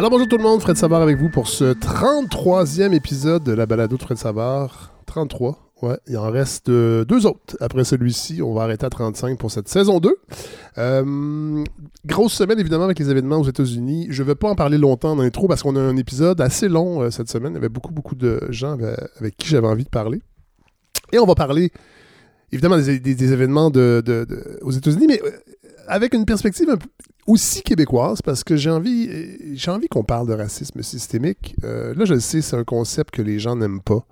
Alors bonjour tout le monde, Fred Savard avec vous pour ce 33e épisode de la balado de Fred Savard. 33, ouais, il en reste euh, deux autres. Après celui-ci, on va arrêter à 35 pour cette saison 2. Euh, grosse semaine évidemment avec les événements aux États-Unis. Je ne vais pas en parler longtemps dans l'intro parce qu'on a un épisode assez long euh, cette semaine. Il y avait beaucoup, beaucoup de gens avec, qui j'avais envie de parler. Et on va parler évidemment des, événements aux États-Unis, mais avec une perspective un peu aussi québécoise, parce que j'ai envie, j'ai envie qu'on parle de racisme systémique. Euh, là, je le sais, c'est un concept que les gens n'aiment pas.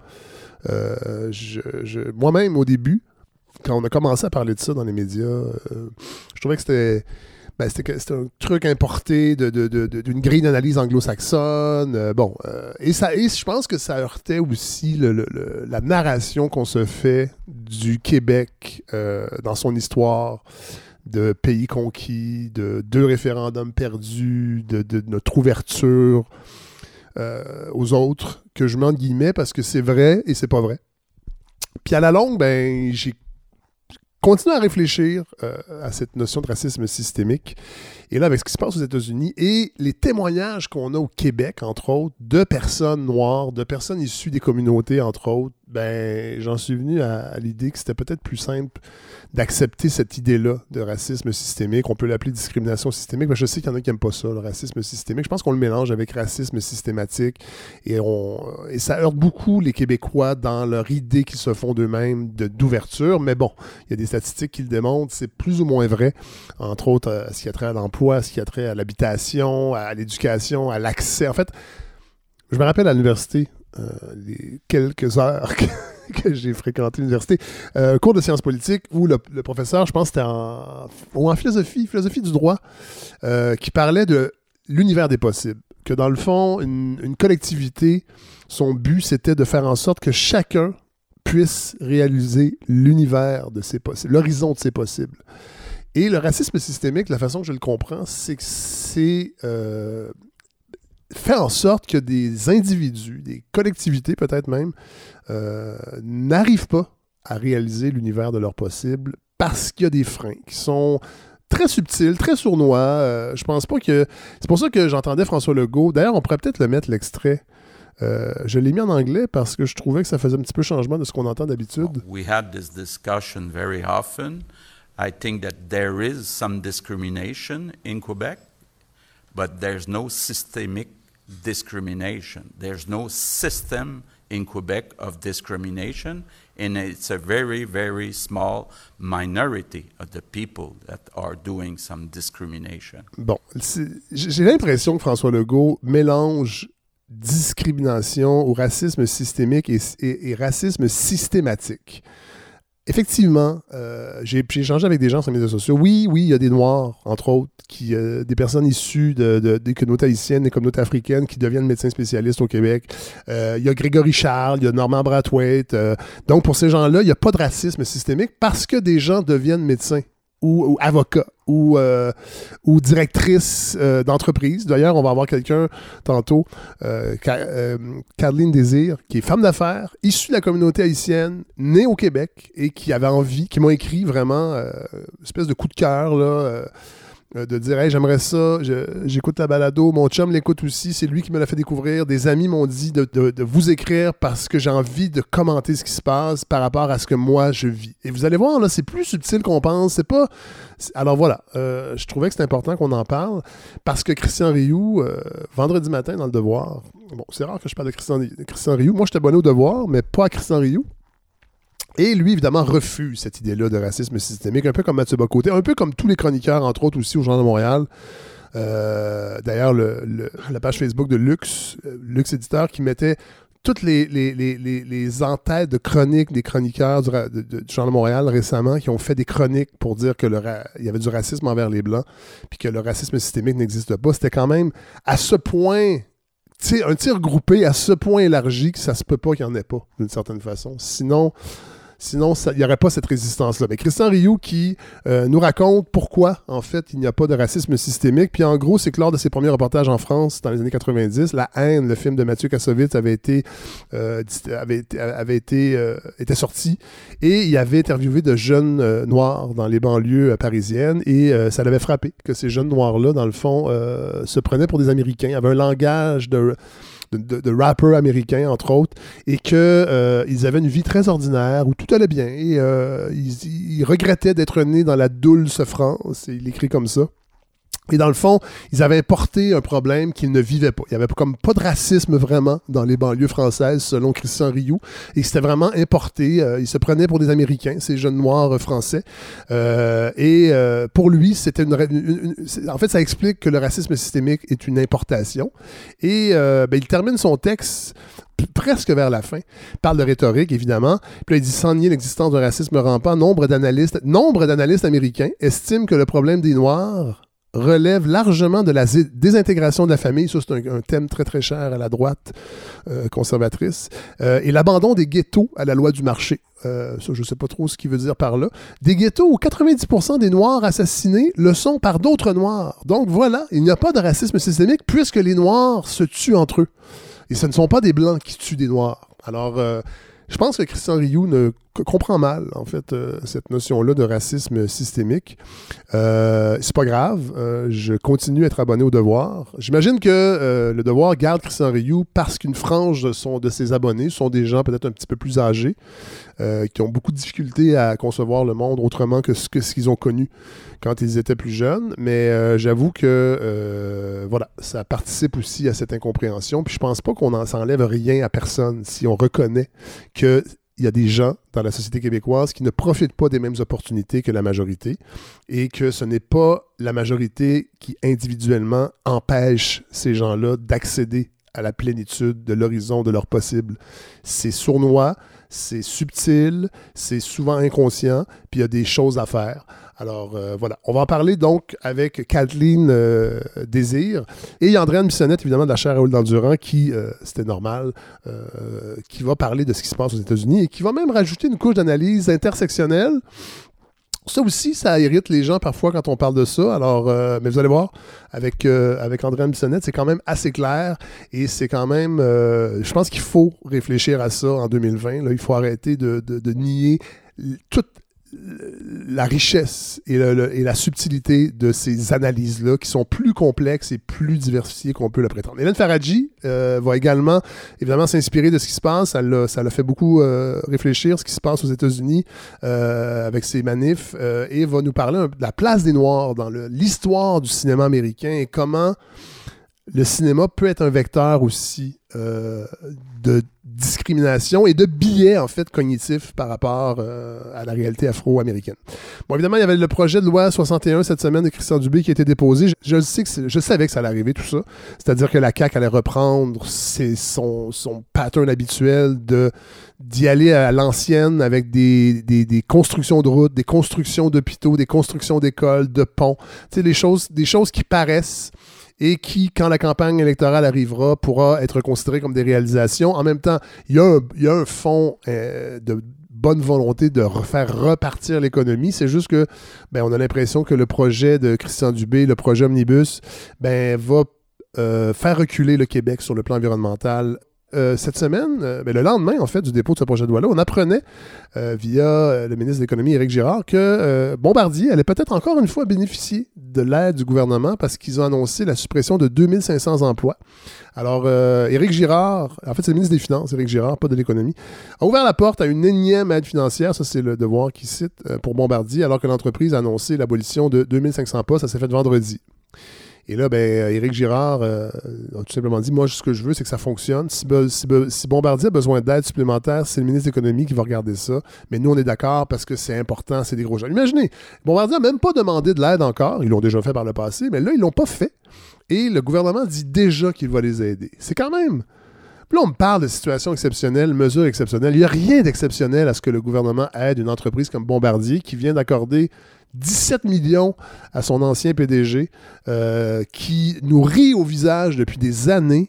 Euh, je- Moi-même, au début, quand on a commencé à parler de ça dans les médias, euh, je trouvais que c'était ben, c'était un truc importé de- de- d'une grille d'analyse anglo-saxonne. bon, et, ça, et je pense que ça heurtait aussi la narration qu'on se fait du Québec dans son histoire de pays conquis, de deux référendums perdus, de, notre ouverture euh, aux autres, que je mets en guillemets parce que c'est vrai et c'est pas vrai. Puis à la longue, ben, j'ai continué à réfléchir euh, à cette notion de racisme systémique. Et là, avec ce qui se passe aux États-Unis et les témoignages qu'on a au Québec, entre autres, de personnes noires, de personnes issues des communautés, entre autres, ben, j'en suis venu à l'idée que c'était peut-être plus simple d'accepter cette idée-là de racisme systémique. On peut l'appeler discrimination systémique, mais je sais qu'il y en a qui n'aiment pas ça, le racisme systémique. Je pense qu'on le mélange avec racisme systématique et, on, et ça heurte beaucoup les Québécois dans leur idée qu'ils se font d'eux-mêmes de- d'ouverture. Mais bon, il y a des statistiques qui le démontrent, c'est plus ou moins vrai, entre autres à ce qui a trait à l'emploi, à ce qui a trait à l'habitation, à l'éducation, à l'accès. En fait, je me rappelle à l'université, euh, les quelques heures que, j'ai fréquenté l'université, euh, cours de sciences politiques où le, professeur, je pense c'était en, en philosophie, philosophie du droit, euh, qui parlait de l'univers des possibles. Que dans le fond, une, collectivité, son but, c'était de faire en sorte que chacun puisse réaliser l'univers de ses possibles, l'horizon de ses possibles. Et le racisme systémique, la façon que je le comprends, c'est que c'est euh, faire en sorte que des individus, des collectivités peut-être même, n'arrivent pas à réaliser l'univers de leur possible parce qu'il y a des freins qui sont très subtils, très sournois. Euh, je pense pas que. C'est pour ça que j'entendais François Legault. D'ailleurs, on pourrait peut-être le mettre l'extrait. Euh, je l'ai mis en anglais parce que je trouvais que ça faisait un petit peu changement de ce qu'on entend d'habitude. We had this discussion very often. I think that there is some discrimination in Quebec, but there's no systemic discrimination. There's no system in Quebec of discrimination, and it's a very, very small minority of the people that are doing some discrimination. Bon, j'ai l'impression que François Legault mélange discrimination ou racisme systémique et, et- et racisme systématique. Effectivement, euh, j'ai échangé avec des gens sur les médias sociaux. Oui, oui, il y a des Noirs, entre autres, qui, euh, des personnes issues de, de- des communautés haïtiennes, des communautés africaines qui deviennent médecins spécialistes au Québec. Euh, il y a Grégory Charles, il y a Norman Brathwaite. euh, donc, pour ces gens-là, il n'y a pas de racisme systémique parce que des gens deviennent médecins ou, avocats ou, euh, ou directrices euh, d'entreprise. D'ailleurs, on va avoir quelqu'un tantôt, euh, euh, Désir, qui est femme d'affaires, issue de la communauté haïtienne, née au Québec et qui avait envie, qui m'a écrit vraiment espèce de coup de cœur, là. Euh, de dire hey, j'aimerais ça, je- j'écoute la balado, mon chum l'écoute aussi, c'est lui qui me l'a fait découvrir. Des amis m'ont dit de, vous écrire parce que j'ai envie de commenter ce qui se passe par rapport à ce que moi je vis. Et vous allez voir, là, c'est plus subtil qu'on pense. C'est pas. c'est- Alors voilà, euh, je trouvais que c'était important qu'on en parle parce que Christian Rioux, euh, vendredi matin dans le Devoir, bon, c'est rare que je parle de Christian, Christian Rioux. Moi, j'étais abonné au Devoir, mais pas à Christian Rioux. Et lui, évidemment, refuse cette idée-là de racisme systémique, un peu comme Mathieu Bocoté, un peu comme tous les chroniqueurs, entre autres aussi au Journal de Montréal. Euh, D'ailleurs, le- le- la page Facebook de Lux, euh, Lux Éditeur, qui mettait toutes les, entêtes de chroniques des chroniqueurs du, de- de- Journal de Montréal récemment qui ont fait des chroniques pour dire qu'il y avait du racisme envers les Blancs puis que le racisme systémique n'existe pas. C'était quand même à ce point un tir groupé à ce point élargi que ça se peut pas qu'il n'y en ait pas, d'une certaine façon. Sinon, Sinon, il n'y aurait pas cette résistance-là. Mais Christian Rioux qui euh, nous raconte pourquoi, en fait, il n'y a pas de racisme systémique. Puis en gros, c'est que lors de ses premiers reportages en France dans les années 90, La haine, le film de Mathieu Kassovitz, avait été, euh, avait été, euh, était sorti. Et il avait interviewé de jeunes noirs dans les banlieues parisiennes. Et ça l'avait frappé que ces jeunes noirs-là, dans le fond, se prenaient pour des Américains, avaient un langage de de, rappers américains, entre autres, et qu'ils euh, avaient une vie très ordinaire où tout allait bien. Et euh, ils, ils, regrettaient d'être nés dans la douce France. Il écrit comme ça. Et dans le fond, ils avaient importé un problème qu'ils ne vivaient pas. Il y avait comme pas de racisme vraiment dans les banlieues françaises, selon Christian Rioux. Et c'était vraiment importé. Euh, ils se prenaient pour des Américains, ces jeunes noirs euh, français. Euh, et pour lui, c'était une, En fait, ça explique que le racisme systémique est une importation. Et ben, il termine son texte presque vers la fin. Il parle de rhétorique, évidemment. Puis là, il dit sans nier l'existence d'un racisme rampant, nombre d'analystes, nombre d'analystes américains estiment que le problème des Noirs relève largement de la désintégration de la famille. Ça, c'est un, thème très, très cher à la droite euh, conservatrice. Euh, et l'abandon des ghettos à la loi du marché. Euh, ça, je ne sais pas trop ce qu'il veut dire par là. Des ghettos où 90% des Noirs assassinés le sont par d'autres Noirs. Donc voilà, il n'y a pas de racisme systémique puisque les Noirs se tuent entre eux. Et ce ne sont pas des Blancs qui tuent des Noirs. Alors, je pense que Christian Rioux ne comprend mal, en fait, euh, cette notion-là de racisme systémique. Euh, c'est pas grave. Euh, je continue à être abonné au Devoir. J'imagine que euh, le Devoir garde Christian Rioux parce qu'une frange de, de ses abonnés sont des gens peut-être un petit peu plus âgés, qui ont beaucoup de difficultés à concevoir le monde autrement que ce, que ce qu'ils ont connu quand ils étaient plus jeunes. Mais j'avoue que voilà, ça participe aussi à cette incompréhension. Puis je pense pas qu'on s'enlève rien à personne si on reconnaît que il y a des gens dans la société québécoise qui ne profitent pas des mêmes opportunités que la majorité et que ce n'est pas la majorité qui individuellement empêche ces gens-là d'accéder à la plénitude de l'horizon de leur possible. C'est sournois, c'est subtil, c'est souvent inconscient, puis il y a des choses à faire. Alors euh, voilà, on va en parler donc avec Kathleen euh, Désir et Andréane Bissonnette, évidemment, de la chaire Raoul d'Endurant, qui, euh, c'était normal, qui va parler de ce qui se passe aux États-Unis et qui va même rajouter une couche d'analyse intersectionnelle. Ça aussi, ça irrite les gens parfois quand on parle de ça. Alors, mais vous allez voir, avec, avec Andréane Bissonnette, c'est quand même assez clair et c'est quand même, je pense qu'il faut réfléchir à ça en 2020. Là. Il faut arrêter de, de, de nier toute la richesse et, la subtilité de ces analyses-là qui sont plus complexes et plus diversifiées qu'on peut le prétendre. Hélène Faradji euh, va également, évidemment, s'inspirer de ce qui se passe. Ça l'a fait beaucoup euh, réfléchir, ce qui se passe aux États-Unis euh, avec ces manifs et va nous parler de la place des Noirs dans l'histoire du cinéma américain et comment le cinéma peut être un vecteur aussi de discrimination et de biais, en fait, cognitifs par rapport euh, à la réalité afro-américaine. Bon, évidemment, il y avait le projet de loi 61 cette semaine de Christian Dubé qui a été déposé. Je, sais que je savais que ça allait arriver, tout ça. C'est-à-dire que la CAQ allait reprendre son, son pattern habituel de d'y aller à l'ancienne avec des, des, des, constructions de routes, des constructions d'hôpitaux, des constructions d'écoles, de ponts. Tu sais, choses, des choses qui paraissent et qui, quand la campagne électorale arrivera, pourra être considéré comme des réalisations. En même temps, il y a un, il y a un fond euh, de bonne volonté de refaire repartir l'économie. C'est juste que ben, on a l'impression que le projet de Christian Dubé, le projet Omnibus, ben, va euh, faire reculer le Québec sur le plan environnemental euh, cette semaine, euh, ben, le lendemain, en fait, du dépôt de ce projet de loi-là, on apprenait euh, via le ministre de l'Économie, Éric Girard, que Bombardier allait peut-être encore une fois bénéficier de l'aide du gouvernement parce qu'ils ont annoncé la suppression de 2500 emplois. Alors, Éric Girard, en fait, c'est le ministre des Finances, Éric Girard, pas de l'économie, a ouvert la porte à une énième aide financière, ça c'est le devoir qu'il cite, pour Bombardier, alors que l'entreprise a annoncé l'abolition de 2500 postes, ça s'est fait vendredi. Et là, ben, Éric Girard euh, a tout simplement dit Moi, ce que je veux, c'est que ça fonctionne. Si, Bombardier a besoin d'aide supplémentaire, c'est le ministre de l'Économie qui va regarder ça. Mais nous, on est d'accord parce que c'est important, c'est des gros gens. Imaginez, Bombardier n'a même pas demandé de l'aide encore. Ils l'ont déjà fait par le passé, mais là, ils l'ont pas fait. Et le gouvernement dit déjà qu'il va les aider. C'est quand même. Là, on me parle de situations exceptionnelles, mesures exceptionnelles. Il n'y a rien d'exceptionnel à ce que le gouvernement aide une entreprise comme Bombardier qui vient d'accorder 17 millions à son ancien PDG, euh, qui nous rit au visage depuis des années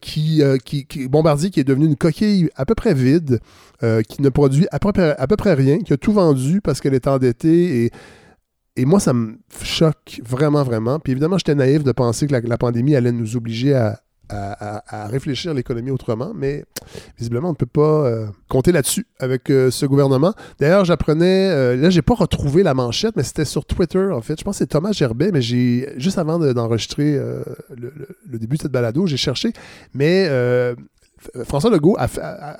qui, qui, qui, Bombardier qui est devenu une coquille à peu près vide, qui ne produit à peu, près, rien, qui a tout vendu parce qu'elle est endettée et et moi, ça me choque vraiment, vraiment. Puis évidemment, j'étais naïf de penser que la, pandémie allait nous obliger à, réfléchir l'économie autrement, mais visiblement, on ne peut pas euh, compter là-dessus avec euh, ce gouvernement. D'ailleurs, j'apprenais, euh, là, j'ai pas retrouvé la manchette, mais c'était sur Twitter, en fait. Je pense que c'est Thomas Gerbet, mais j'ai, juste avant d'enregistrer le, début de cette balado, j'ai cherché, mais François Legault a,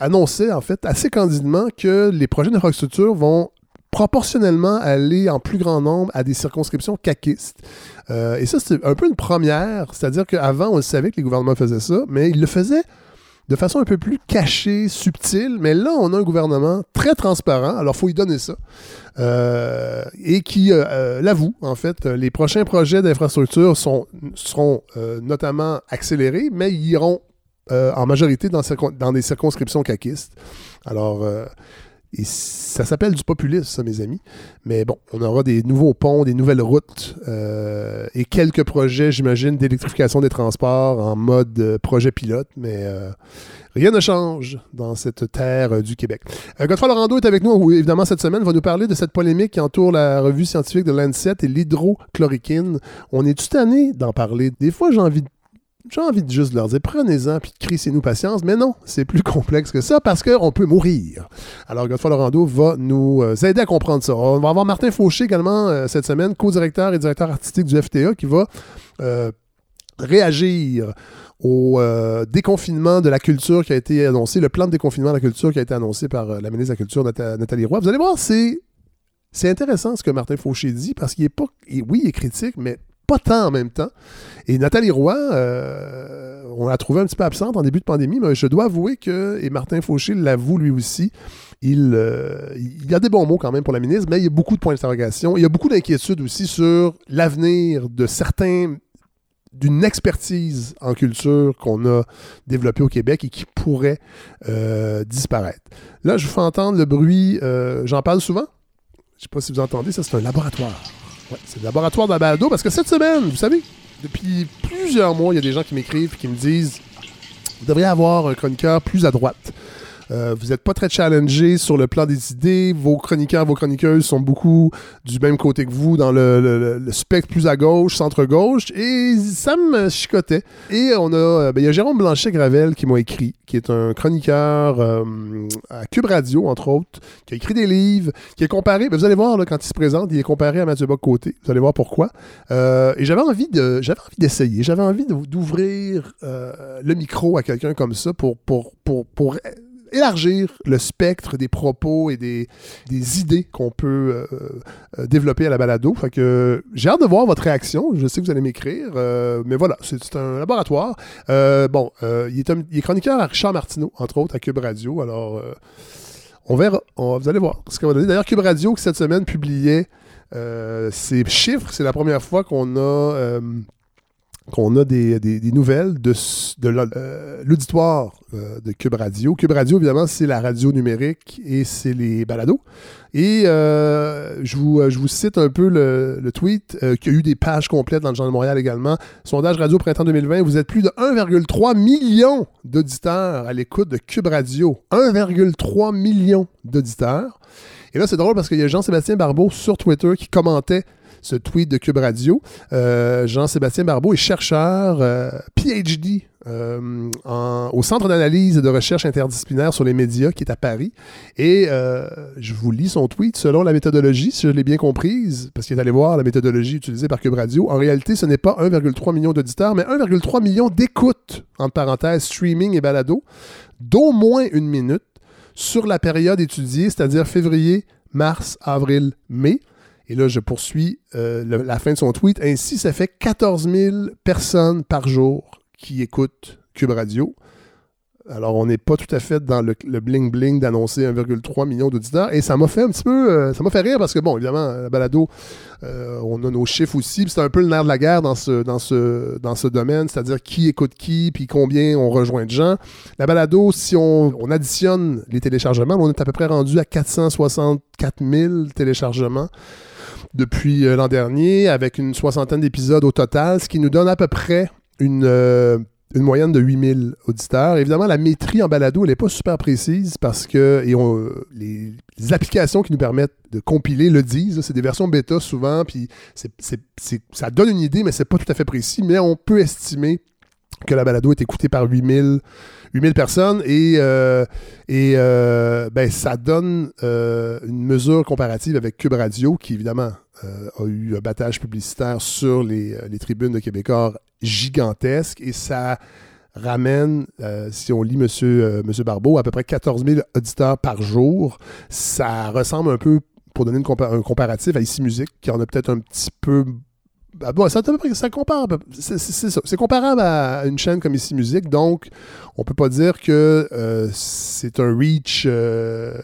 annoncé, en fait, assez candidement que les projets d'infrastructure vont proportionnellement aller en plus grand nombre à des circonscriptions caquistes. Euh, et ça, c'est un peu une première, c'est-à-dire qu'avant, on savait que les gouvernements faisaient ça, mais ils le faisaient de façon un peu plus cachée, subtile, mais là, on a un gouvernement très transparent, alors il faut y donner ça, euh, et qui euh, l'avoue, en fait, les prochains projets d'infrastructure seront notamment accélérés, mais ils iront en majorité dans, dans, des circonscriptions caquistes. Alors, et ça s'appelle du populisme, ça, mes amis. Mais bon, on aura des nouveaux ponts, des nouvelles routes euh, et quelques projets, j'imagine, d'électrification des transports en mode euh, projet pilote. Mais euh, rien ne change dans cette terre du Québec. Godefroy Laurando est avec nous, évidemment, cette semaine. va nous parler de cette polémique qui entoure la revue scientifique de Lancet et l'hydrochloroquine. On est tout année d'en parler? Des fois, j'ai envie de j'ai envie de juste leur dire prenez-en puis crissez-nous patience, mais non, c'est plus complexe que ça parce qu'on peut mourir. Alors, Godefroy Laurando va nous euh, aider à comprendre ça. On va avoir Martin Fauché également euh, cette semaine, co-directeur et directeur artistique du FTA, qui va euh, réagir au déconfinement de la culture qui a été annoncé, le plan de déconfinement de la culture qui a été annoncé par la ministre de la Culture, Nathalie Roy. Vous allez voir, c'est. C'est intéressant ce que Martin Fauché dit parce qu'il est pas. Oui, il est critique, mais pas tant en même temps. Et Nathalie Roy, euh, on l'a trouvé un petit peu absente en début de pandémie, mais je dois avouer que, et Martin Fauché l'avoue lui aussi, il, euh, il, y a des bons mots quand même pour la ministre, mais il y a beaucoup de points d'interrogation. Il y a beaucoup d'inquiétudes aussi sur l'avenir de certains d'une expertise en culture qu'on a développée au Québec et qui pourrait euh, disparaître. Là, je vous fais entendre le bruit, j'en parle souvent. Je ne sais pas si vous entendez, ça c'est un laboratoire. Ouais, c'est le laboratoire de la balado parce que cette semaine, vous savez, depuis plusieurs mois, il y a des gens qui m'écrivent et qui me disent vous devriez avoir un chroniqueur plus à droite. Euh, vous n'êtes pas très challengé sur le plan des idées. Vos chroniqueurs, vos chroniqueuses sont beaucoup du même côté que vous dans le, spectre plus à gauche, centre-gauche. Et ça me chicotait. Et on a, euh, ben, il y a Jérôme Blanchet-Gravel qui m'a écrit, qui est un chroniqueur euh, à Cube Radio, entre autres, qui a écrit des livres, qui est comparé, ben, vous allez voir, là, quand il se présente, il est comparé à Mathieu Bock-Côté. Vous allez voir pourquoi. et j'avais envie de, j'avais envie d'essayer. J'avais envie d'ouvrir le micro à quelqu'un comme ça pour, pour, pour, pour élargir le spectre des propos et des, idées qu'on peut euh, euh, développer à la balado. Fait que j'ai hâte de voir votre réaction. Je sais que vous allez m'écrire, euh, mais voilà, c'est un laboratoire. bon, il est, chroniqueur à Richard Martineau, entre autres, à Cube Radio. Alors, on verra. vous allez voir ce qu'on va donner. D'ailleurs, Cube Radio, qui cette semaine publiait ses chiffres, c'est la première fois qu'on a qu'on a des, nouvelles de, euh, l'auditoire euh, de Cube Radio. Cube Radio, évidemment, c'est la radio numérique et c'est les balados. Et euh, je, vous, je vous cite un peu le, tweet qui a eu des pages complètes dans le Journal de Montréal également. Sondage Radio Printemps 2020, vous êtes plus de 1,3 million d'auditeurs à l'écoute de Cube Radio. 1,3 million d'auditeurs. Et là, c'est drôle parce qu'il y a Jean-Sébastien Barbeau sur Twitter qui commentait ce tweet de Cube Radio. Euh, Jean-Sébastien Barbeau est chercheur euh, PhD euh, au Centre d'analyse et de recherche interdisciplinaire sur les médias qui est à Paris. Et je vous lis son tweet. Selon la méthodologie, si je l'ai bien comprise, parce qu'il est allé voir la méthodologie utilisée par Cube Radio, en réalité, ce n'est pas 1,3 million d'auditeurs, mais 1,3 million d'écoutes, entre parenthèses, streaming et balado, d'au moins une minute sur la période étudiée, c'est-à-dire février, mars, avril, mai. Et là, je poursuis euh, la fin de son tweet. Ainsi, ça fait 14 000 personnes par jour qui écoutent Cube Radio. Alors, on n'est pas tout à fait dans le bling-bling d'annoncer 1,3 million d'auditeurs. Et ça m'a fait un petit peu. Euh, ça m'a fait rire parce que, bon, évidemment, la balado, euh, on a nos chiffres aussi. C'est un peu le nerf de la guerre dans ce, dans ce, dans ce domaine, c'est-à-dire qui écoute qui, puis combien on rejoint de gens. La balado, si on, on additionne les téléchargements, on est à peu près rendu à 464 000 téléchargements depuis euh, l'an dernier, avec une soixantaine d'épisodes au total, ce qui nous donne à peu près une, euh, une moyenne de 8000 auditeurs. Évidemment, la métrie en balado, elle n'est pas super précise parce que les, applications qui nous permettent de compiler le disent. C'est des versions bêta souvent, puis ça donne une idée, mais c'est pas tout à fait précis. Mais on peut estimer que la balado est écoutée par 8000, 8000 personnes et, euh, et euh, ben, ça donne euh, une mesure comparative avec Cube Radio qui évidemment a eu un battage publicitaire sur les, tribunes de Québécois gigantesque et ça ramène, si on lit M. Monsieur, Barbeau, à peu près 14 000 auditeurs par jour. Ça ressemble un peu, pour donner un comparatif, à Ici Musique, qui en a peut-être un petit peu bah, bon, ça, compare, c'est ça. C'est comparable à une chaîne comme Ici Musique, donc on peut pas dire que euh, c'est un reach euh,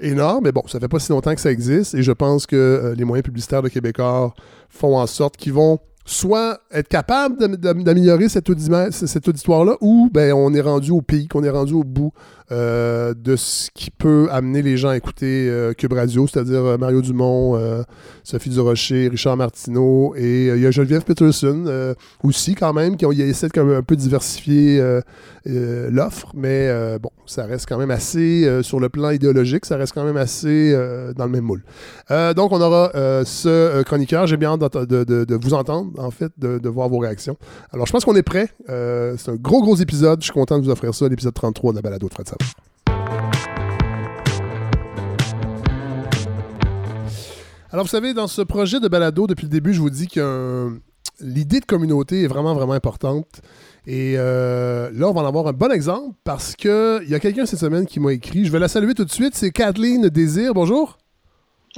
énorme, mais bon, ça fait pas si longtemps que ça existe et je pense que euh, les moyens publicitaires de Québécois font en sorte qu'ils vont soit être capable d'améliorer cette, auditoire-là, ou ben, on est rendu au pays, qu'on est rendu au bout euh, de ce qui peut amener les gens à écouter euh, Cube Radio, c'est-à-dire euh, Mario Dumont, Sophie Durocher, Richard Martineau, et il y a Geneviève Peterson aussi quand même, qui ont essayé de un peu diversifier l'offre, mais bon, ça reste quand même assez, sur le plan idéologique, ça reste quand même assez dans le même moule. donc on aura ce chroniqueur, j'ai bien hâte de, vous entendre, en fait, de, voir vos réactions. Alors je pense qu'on est prêt, c'est un gros gros épisode, je suis content de vous offrir ça, l'épisode 33 de la balado de Fred alors, vous savez, dans ce projet de balado, depuis le début, je vous dis que l'idée de communauté est vraiment, vraiment importante. Et euh, là, on va en avoir un bon exemple parce qu'il y a quelqu'un cette semaine qui m'a écrit. Je vais la saluer tout de suite. C'est Kathleen Désir. Bonjour.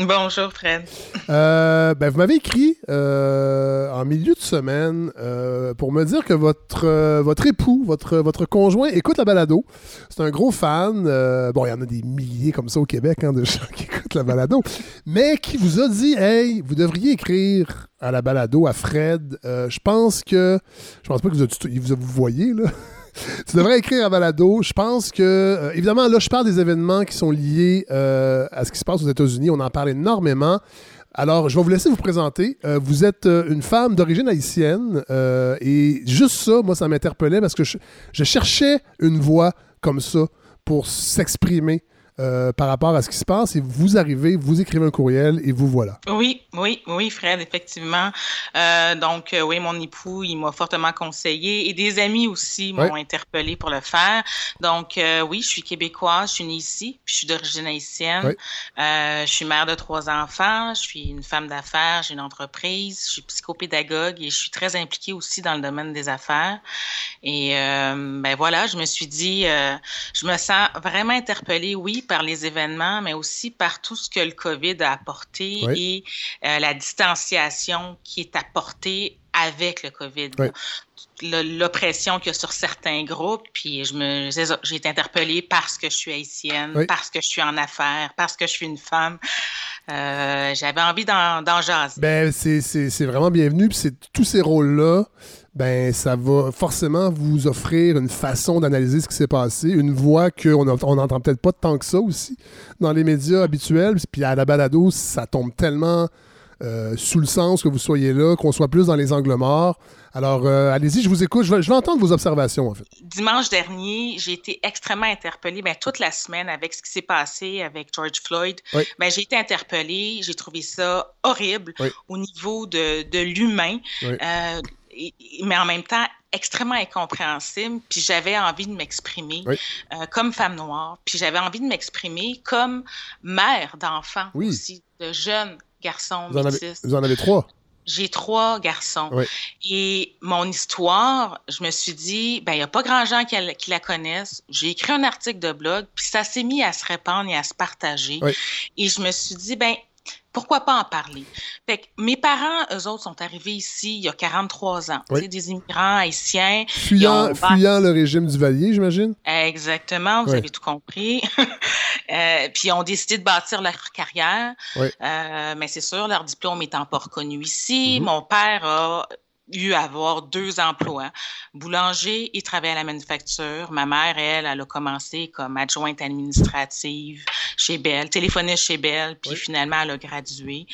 Bonjour Fred. Euh, ben, vous m'avez écrit euh, en milieu de semaine euh, pour me dire que votre, votre époux, votre, votre conjoint écoute la balado. C'est un gros fan. bon, il y en a des milliers comme ça au Québec hein, de gens qui écoutent la balado. mais qui vous a dit Hey, vous devriez écrire à la balado à Fred. je pense que. Je pense pas que vous, vous, vous voyez, là tu devrais écrire à balado. Je pense que, euh, évidemment, là, je parle des événements qui sont liés euh, à ce qui se passe aux États-Unis. On en parle énormément. Alors, je vais vous laisser vous présenter. Euh, vous êtes une femme d'origine haïtienne et juste ça, moi, ça m'interpellait parce que je, cherchais une voix comme ça pour s'exprimer euh, par rapport à ce qui se passe et vous arrivez, vous écrivez un courriel et vous voilà. Oui, oui, oui, Fred, effectivement. Euh, donc, euh, oui, mon époux, il m'a fortement conseillé et des amis aussi m'ont interpellé pour le faire. Donc, oui, je suis québécoise, je suis née ici, puis je suis d'origine haïtienne. je suis mère de trois enfants, je suis une femme d'affaires, j'ai une entreprise, je suis psychopédagogue et je suis très impliquée aussi dans le domaine des affaires. Et ben voilà, je me suis dit, je me sens vraiment interpellée, oui, par les événements, mais aussi par tout ce que le COVID a apporté et euh, la distanciation qui est apportée avec le COVID. L'oppression qu'il y a sur certains groupes, puis je me, j'ai été interpellée parce que je suis haïtienne, parce que je suis en affaires, parce que je suis une femme. Euh, j'avais envie d'en, jaser. Ben, c'est, c'est vraiment bienvenu. Puis c'est tous ces rôles-là ben ça va forcément vous offrir une façon d'analyser ce qui s'est passé, une voix qu'on n'entend peut-être pas tant que ça aussi dans les médias habituels. Puis à la balado, ça tombe tellement euh, sous le sens que vous soyez là, qu'on soit plus dans les angles morts. Alors, euh, allez-y, je vous écoute. Je vais, entendre vos observations, en fait. Dimanche dernier, j'ai été extrêmement interpellée. Ben, toute la semaine, avec ce qui s'est passé avec George Floyd, ben, j'ai été interpellée. J'ai trouvé ça horrible au niveau de, de l'humain. Euh, mais en même temps extrêmement incompréhensible. Puis j'avais envie de m'exprimer euh, comme femme noire. Puis j'avais envie de m'exprimer comme mère d'enfants aussi, de jeunes garçons vous en, avez, vous en avez trois? J'ai trois garçons. Et mon histoire, je me suis dit, ben, il n'y a pas grand gens qui, qui la connaissent. J'ai écrit un article de blog, puis ça s'est mis à se répandre et à se partager. Et je me suis dit, ben, pourquoi pas en parler? Fait que mes parents, eux autres, sont arrivés ici il y a 43 ans. Oui. Des immigrants haïtiens. Fuyant, fuyant le régime du Valier, j'imagine? Exactement, vous avez tout compris. euh, puis ils ont décidé de bâtir leur carrière. Euh, mais c'est sûr, leur diplôme étant pas reconnu ici. Mm-hmm. Mon père a eu à avoir deux emplois. Boulanger, il travaillait à la manufacture. Ma mère, elle, elle a commencé comme adjointe administrative chez Bell, téléphoniste chez Bell, puis finalement, elle a gradué.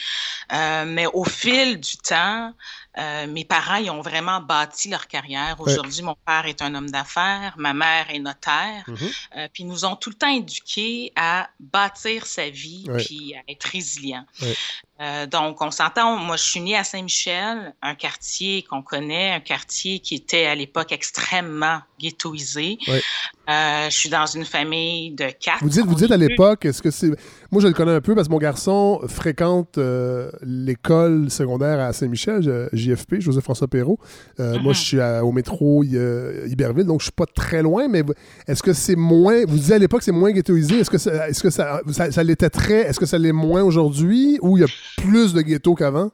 mais au fil du temps, euh, mes parents, ils ont vraiment bâti leur carrière. Aujourd'hui, mon père est un homme d'affaires, ma mère est notaire. Mm-hmm. euh, puis ils nous ont tout le temps éduqués à bâtir sa vie puis à être résilient. Euh, donc, on s'entend, moi, je suis née à Saint-Michel, un quartier qu'on connaît, un quartier qui était à l'époque extrêmement ghettoisé. Euh, je suis dans une famille de quatre. Vous dites, vous dites à l'époque, est-ce que c'est. Moi, je le connais un peu parce que mon garçon fréquente euh, l'école secondaire à Saint-Michel, JFP, Joseph-François Perrault. Moi, mhm. je suis au métro Iberville, donc je suis pas très loin, mais est-ce que c'est moins. Vous dites à l'époque, c'est moins ghettoisé? Est-ce que, ça, est-ce que ça, ça, ça l'était très. Est-ce que ça l'est moins aujourd'hui ou il y a plus de ghetto qu'avant?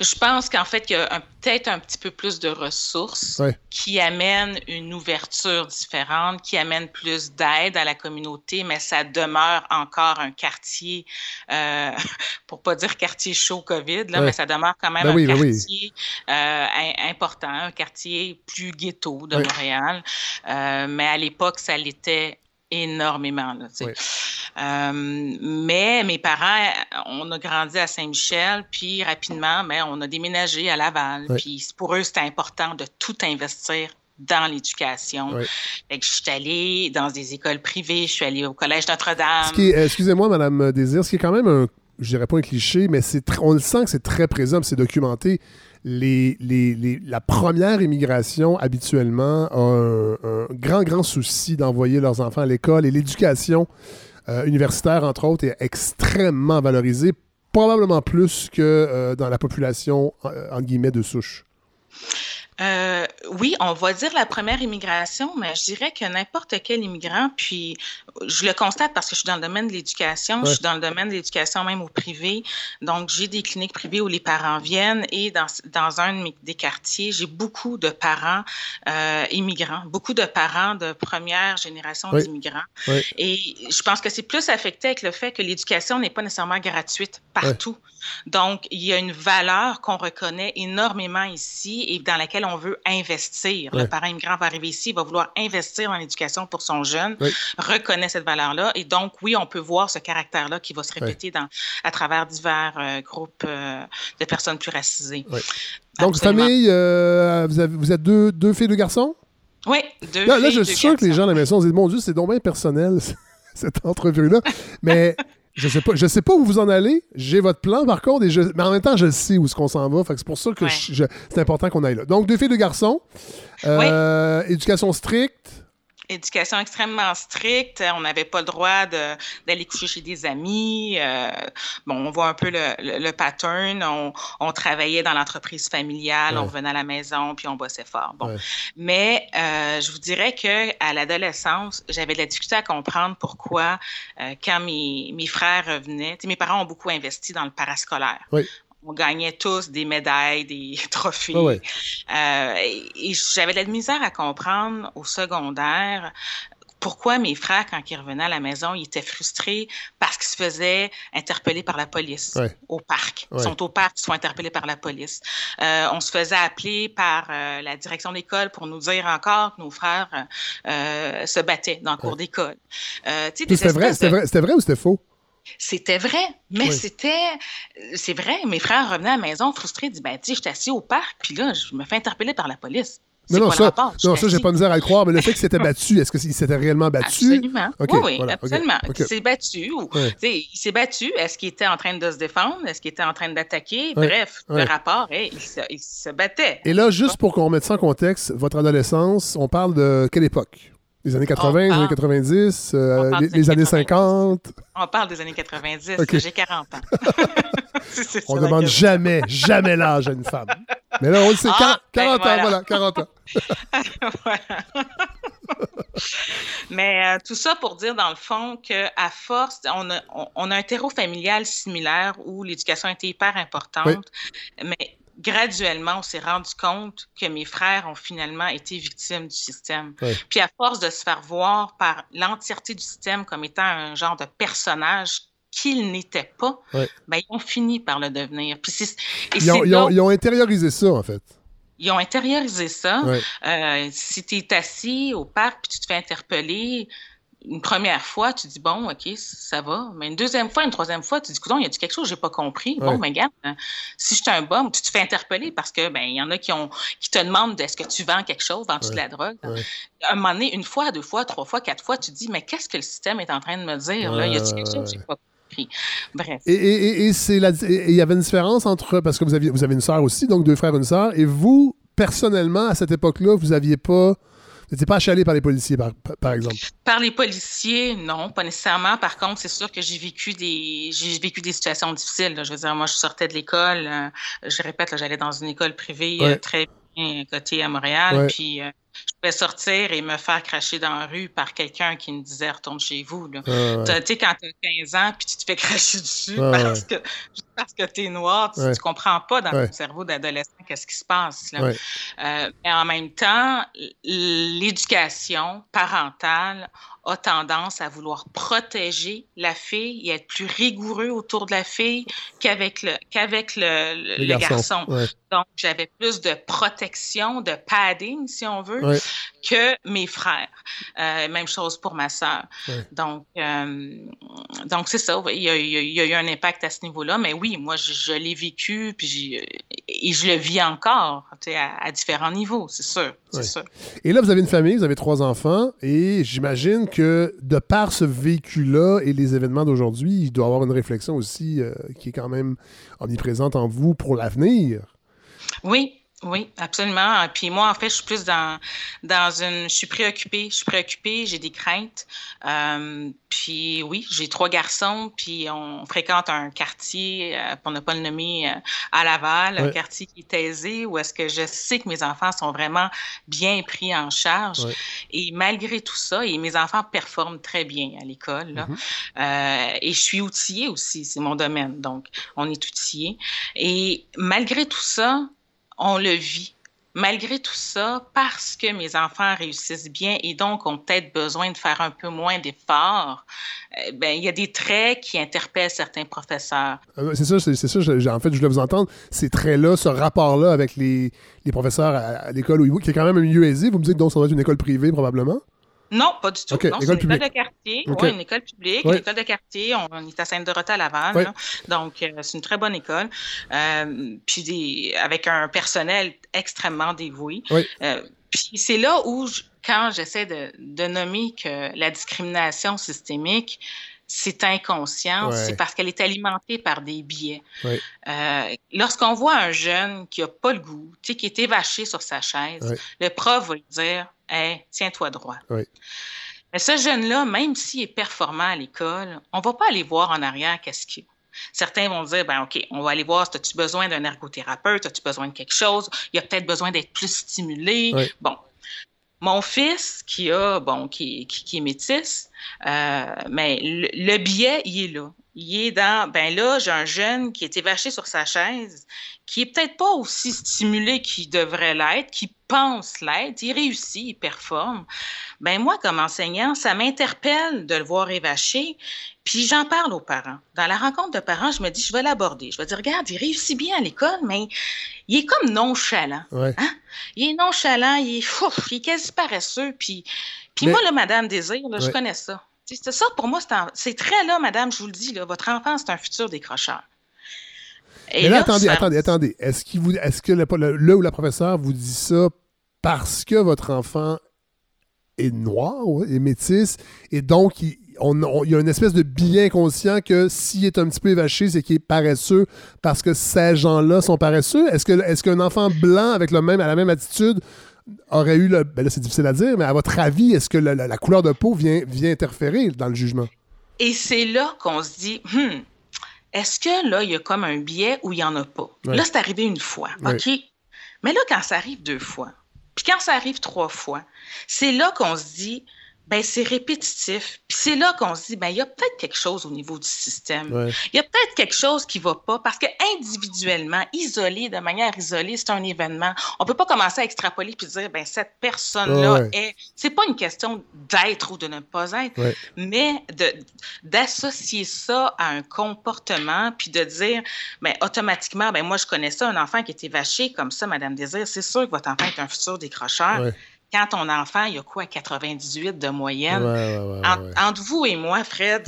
Je pense qu'en fait, il y a peut-être un petit peu plus de ressources qui amènent une ouverture différente, qui amènent plus d'aide à la communauté, mais ça demeure encore un quartier, euh, pour pas dire quartier chaud COVID, là, mais ça demeure quand même ben un ben quartier euh, important, un quartier plus ghetto de Montréal. Euh, mais à l'époque, ça l'était énormément. Là, euh, mais mes parents, on a grandi à Saint-Michel, puis rapidement, mais on a déménagé à Laval. Puis pour eux, c'était important de tout investir dans l'éducation. je suis allée dans des écoles privées, je suis allée au Collège Notre-Dame. Excusez-moi, Madame Désir, ce qui est quand même un, je dirais pas un cliché, mais c'est on le sent que c'est très présent, c'est documenté la première immigration, habituellement, a un, grand, grand souci d'envoyer leurs enfants à l'école et l'éducation euh, universitaire, entre autres, est extrêmement valorisée, probablement plus que euh, dans la population, guillemets, de souche. Euh, oui, on va dire la première immigration, mais je dirais que n'importe quel immigrant, puis je le constate parce que je suis dans le domaine de l'éducation, je suis dans le domaine de l'éducation même au privé, donc j'ai des cliniques privées où les parents viennent et dans, dans un des quartiers, j'ai beaucoup de parents euh, immigrants, beaucoup de parents de première génération d'immigrants. Et je pense que c'est plus affecté avec le fait que l'éducation n'est pas nécessairement gratuite partout. Donc, il y a une valeur qu'on reconnaît énormément ici et dans laquelle on veut investir. Le parent immigrant va arriver ici, il va vouloir investir dans l'éducation pour son jeune, reconnaît cette valeur-là. Et donc, oui, on peut voir ce caractère-là qui va se répéter dans, à travers divers euh, groupes euh, de personnes plus racisées. Donc, famille, euh, vous, avez, vous, êtes deux, deux filles, deux garçons? Oui, deux là, filles, Là, je suis sûr que les gens à la maison se disent, mon Dieu, c'est donc bien personnel, cette entrevue-là. Mais je sais pas, je sais pas où vous en allez. J'ai votre plan par contre, et je, mais en même temps, je sais où est-ce qu'on s'en va. c'est pour ça que c'est important qu'on aille là. Donc deux filles, deux garçons. Euh, éducation stricte éducation extrêmement stricte. On n'avait pas le droit d'aller coucher chez des amis. Euh, bon, on voit un peu le, le, pattern. On, on, travaillait dans l'entreprise familiale, on venait à la maison, puis on bossait fort. Bon, mais euh, je vous dirais que à l'adolescence, j'avais de la difficulté à comprendre pourquoi euh, quand mes, mes frères revenaient, mes parents ont beaucoup investi dans le parascolaire. Oui on gagnait tous des médailles, des trophées. Euh, et, j'avais de la misère à comprendre au secondaire pourquoi mes frères, quand ils revenaient à la maison, ils étaient frustrés parce qu'ils se faisaient interpeller par la police au parc. Ils sont au parc, ils sont interpellés par la police. Euh, on se faisait appeler par euh, la direction d'école pour nous dire encore que nos frères se battaient dans le cours d'école. c'était vrai, vrai, vrai ou c'était faux? C'était vrai, mais c'était, c'est vrai, mes frères revenaient à la maison frustrés, disaient, ben, tu j'étais assis au parc, puis là, je me fais interpeller par la police. Non, non, ça, non, ça, j'ai pas misère à le croire, mais le fait qu'il s'était battu, est-ce qu'il s'était réellement battu? Absolument. oui, oui, absolument. Il s'est battu. Ou, Il s'est battu. Est-ce qu'il était en train de se défendre? Est-ce qu'il était en train d'attaquer? Bref, le rapport, il, se, il, se, battait. Et là, juste pour qu'on mette ça en contexte, votre adolescence, on parle de quelle époque? Les années 80, les années 90, euh, les, années 50. On parle des années 90. J'ai 40 ans. on ne demande jamais, jamais l'âge à une femme. Mais là, on le sait, 40, ben ans, voilà, 40 ans. Mais euh, tout ça pour dire, dans le fond, qu'à force, on a, on, a un terreau familial similaire où l'éducation était hyper importante. Mais graduellement, on s'est rendu compte que mes frères ont finalement été victimes du système. Puis à force de se faire voir par l'entièreté du système comme étant un genre de personnage qu'ils n'étaient pas, ben, ils ont fini par le devenir. Puis ils, ont, ils, ont, intériorisé ça, en fait. Ils ont intériorisé ça. Euh, si tu es assis au parc puis tu te fais interpeller, une première fois, tu dis, bon, OK, ça va. Mais une deuxième fois, une troisième fois, tu dis, écoute, il y a quelque chose que je n'ai pas compris? Bon, mais regarde, hein, si je suis un bum, tu te fais interpeller parce que, ben, il y en a qui, ont, qui te demandent est-ce que tu vends quelque chose, vends-tu de la drogue? À un moment donné, une fois, deux fois, trois fois, quatre fois, tu dis, mais qu'est-ce que le système est en train de me dire? Là? Y a quelque chose que je n'ai pas compris? Bref. Et, et, et il y avait une différence entre, parce que vous, aviez, vous avez une sœur aussi, donc deux frères, une sœur, et vous, personnellement, à cette époque-là, vous n'aviez pas n'étiez pas achalé par les policiers, par, par, exemple? Par les policiers, non, pas nécessairement. Par contre, c'est sûr que j'ai vécu des j'ai vécu des situations difficiles. Je veux dire, moi, je sortais de l'école. Euh, je répète, j'allais dans une école privée euh, très bien cotée à Montréal. Puis euh, je pouvais sortir et me faire cracher dans la rue par quelqu'un qui me disait retourne chez vous. Tu sais, quand tu as 15 ans puis tu te fais cracher dessus parce, que, parce que tu es noir, tu ne comprends pas dans ton cerveau d'adolescent qu'est-ce qui se passe. Là. Euh, mais en même temps, l'éducation parentale a tendance à vouloir protéger la fille et être plus rigoureux autour de la fille qu'avec le, qu'avec le, le, garçon. Donc, j'avais plus de protection, de padding, si on veut, que mes frères. Euh, même chose pour ma sœur. Donc, euh, donc c'est ça. Il y, a, il y, a, eu un impact à ce niveau-là. Mais oui, moi, je, l'ai vécu, puis et je le vis encore, à, à différents niveaux, c'est sûr, sûr. Et là, vous avez une famille, vous avez trois enfants, et j'imagine que de par ce véhicule-là et les événements d'aujourd'hui, il doit y avoir une réflexion aussi euh, qui est quand même omniprésente en vous pour l'avenir. Oui, oui, absolument. Puis moi, en fait, je suis plus dans, dans une. Je suis préoccupée. Je suis préoccupée, j'ai des craintes. Euh, puis oui, j'ai trois garçons, puis on fréquente un quartier, euh, pour ne pas le nommer, euh, à Laval, un quartier qui est aisé, où est-ce que je sais que mes enfants sont vraiment bien pris en charge. Et malgré tout ça, et mes enfants performent très bien à l'école. Mm-hmm. et je suis outillée aussi, c'est mon domaine. Donc, on est outillés. Et malgré tout ça, on le vit. Malgré tout ça, parce que mes enfants réussissent bien et donc ont peut-être besoin de faire un peu moins d'efforts, eh ben, il y a des traits qui interpellent certains professeurs. Euh, c'est ça, c'est ça. En fait, je voulais vous entendre. Ces traits-là, ce rapport-là avec les, professeurs à, l'école, qui est quand même un milieu aisé. Vous me dites donc ça doit être une école privée, probablement? Non, pas du tout. non, c'est une école de quartier. Oui, une école publique, une école de quartier. On, est à Sainte-Dorothée à Laval. Donc, euh, c'est une très bonne école. Euh, puis des, avec un personnel extrêmement dévoué. Euh, puis c'est là où, quand j'essaie de, de, nommer que la discrimination systémique, c'est inconscient, c'est parce qu'elle est alimentée par des biais. Lorsqu'on voit un jeune qui n'a pas le goût, qui est évaché sur sa chaise, le prof va lui dire hey, tiens-toi droit. Mais ce jeune-là, même s'il est performant à l'école, on ne va pas aller voir en arrière qu'est-ce qu'il a. Certains vont dire, ben OK, on va aller voir, as-tu besoin d'un ergothérapeute, as-tu besoin de quelque chose, il a peut-être besoin d'être plus stimulé. Bon, mon fils, qui a, bon, qui, qui, est métisse, euh, mais le, biais, il est là. Il est dans, ben là, j'ai un jeune qui est évaché sur sa chaise, qui est peut-être pas aussi stimulé qu'il devrait l'être, qui pense l'être, il réussit, il performe. Ben moi, comme enseignant, ça m'interpelle de le voir évaché, puis j'en parle aux parents. Dans la rencontre de parents, je me dis, je vais l'aborder. Je vais dire, regarde, il réussit bien à l'école, mais il est comme nonchalant. Hein? Il est nonchalant, il est, fou, il est quasi paresseux. Puis, puis moi, là, Madame Désir, je connais ça. C'est ça, pour moi, c'est très là, Madame, je vous le dis, là, votre enfant, c'est un futur décrocheur. mais là, attendez, attendez, attendez. Est-ce est que le, le, ou la professeure vous dit ça parce que votre enfant est noir, est métisse, et donc il, il y a une espèce de biais inconscient que s'il est un petit peu évaché, c'est qu'il est paresseux parce que ces gens-là sont paresseux. Est-ce que est-ce qu'un enfant blanc avec le même, la même attitude aurait eu le. Ben là, c'est difficile à dire, mais à votre avis, est-ce que la, couleur de peau vient, vient interférer dans le jugement? Et c'est là qu'on se dit, hmm, est-ce que là, il y a comme un biais ou il n'y en a pas? Là, c'est arrivé une fois. OK? Mais là, quand ça arrive deux fois, puis quand ça arrive trois fois, c'est là qu'on se dit, ben c'est répétitif. Puis c'est là qu'on se dit, ben il y a peut-être quelque chose au niveau du système. Il y a peut-être quelque chose qui va pas parce que individuellement, isolé, de manière isolée, c'est un événement. On peut pas commencer à extrapoler puis dire, ben cette personne-là est. C'est pas une question d'être ou de ne pas être, mais de d'associer ça à un comportement puis de dire, ben automatiquement, ben moi je connais ça, un enfant qui est évaché comme ça, Madame Désir, c'est sûr que votre enfant est un futur décrocheur quand ton enfant, il y a quoi, 98 de moyenne? entre, vous et moi, Fred,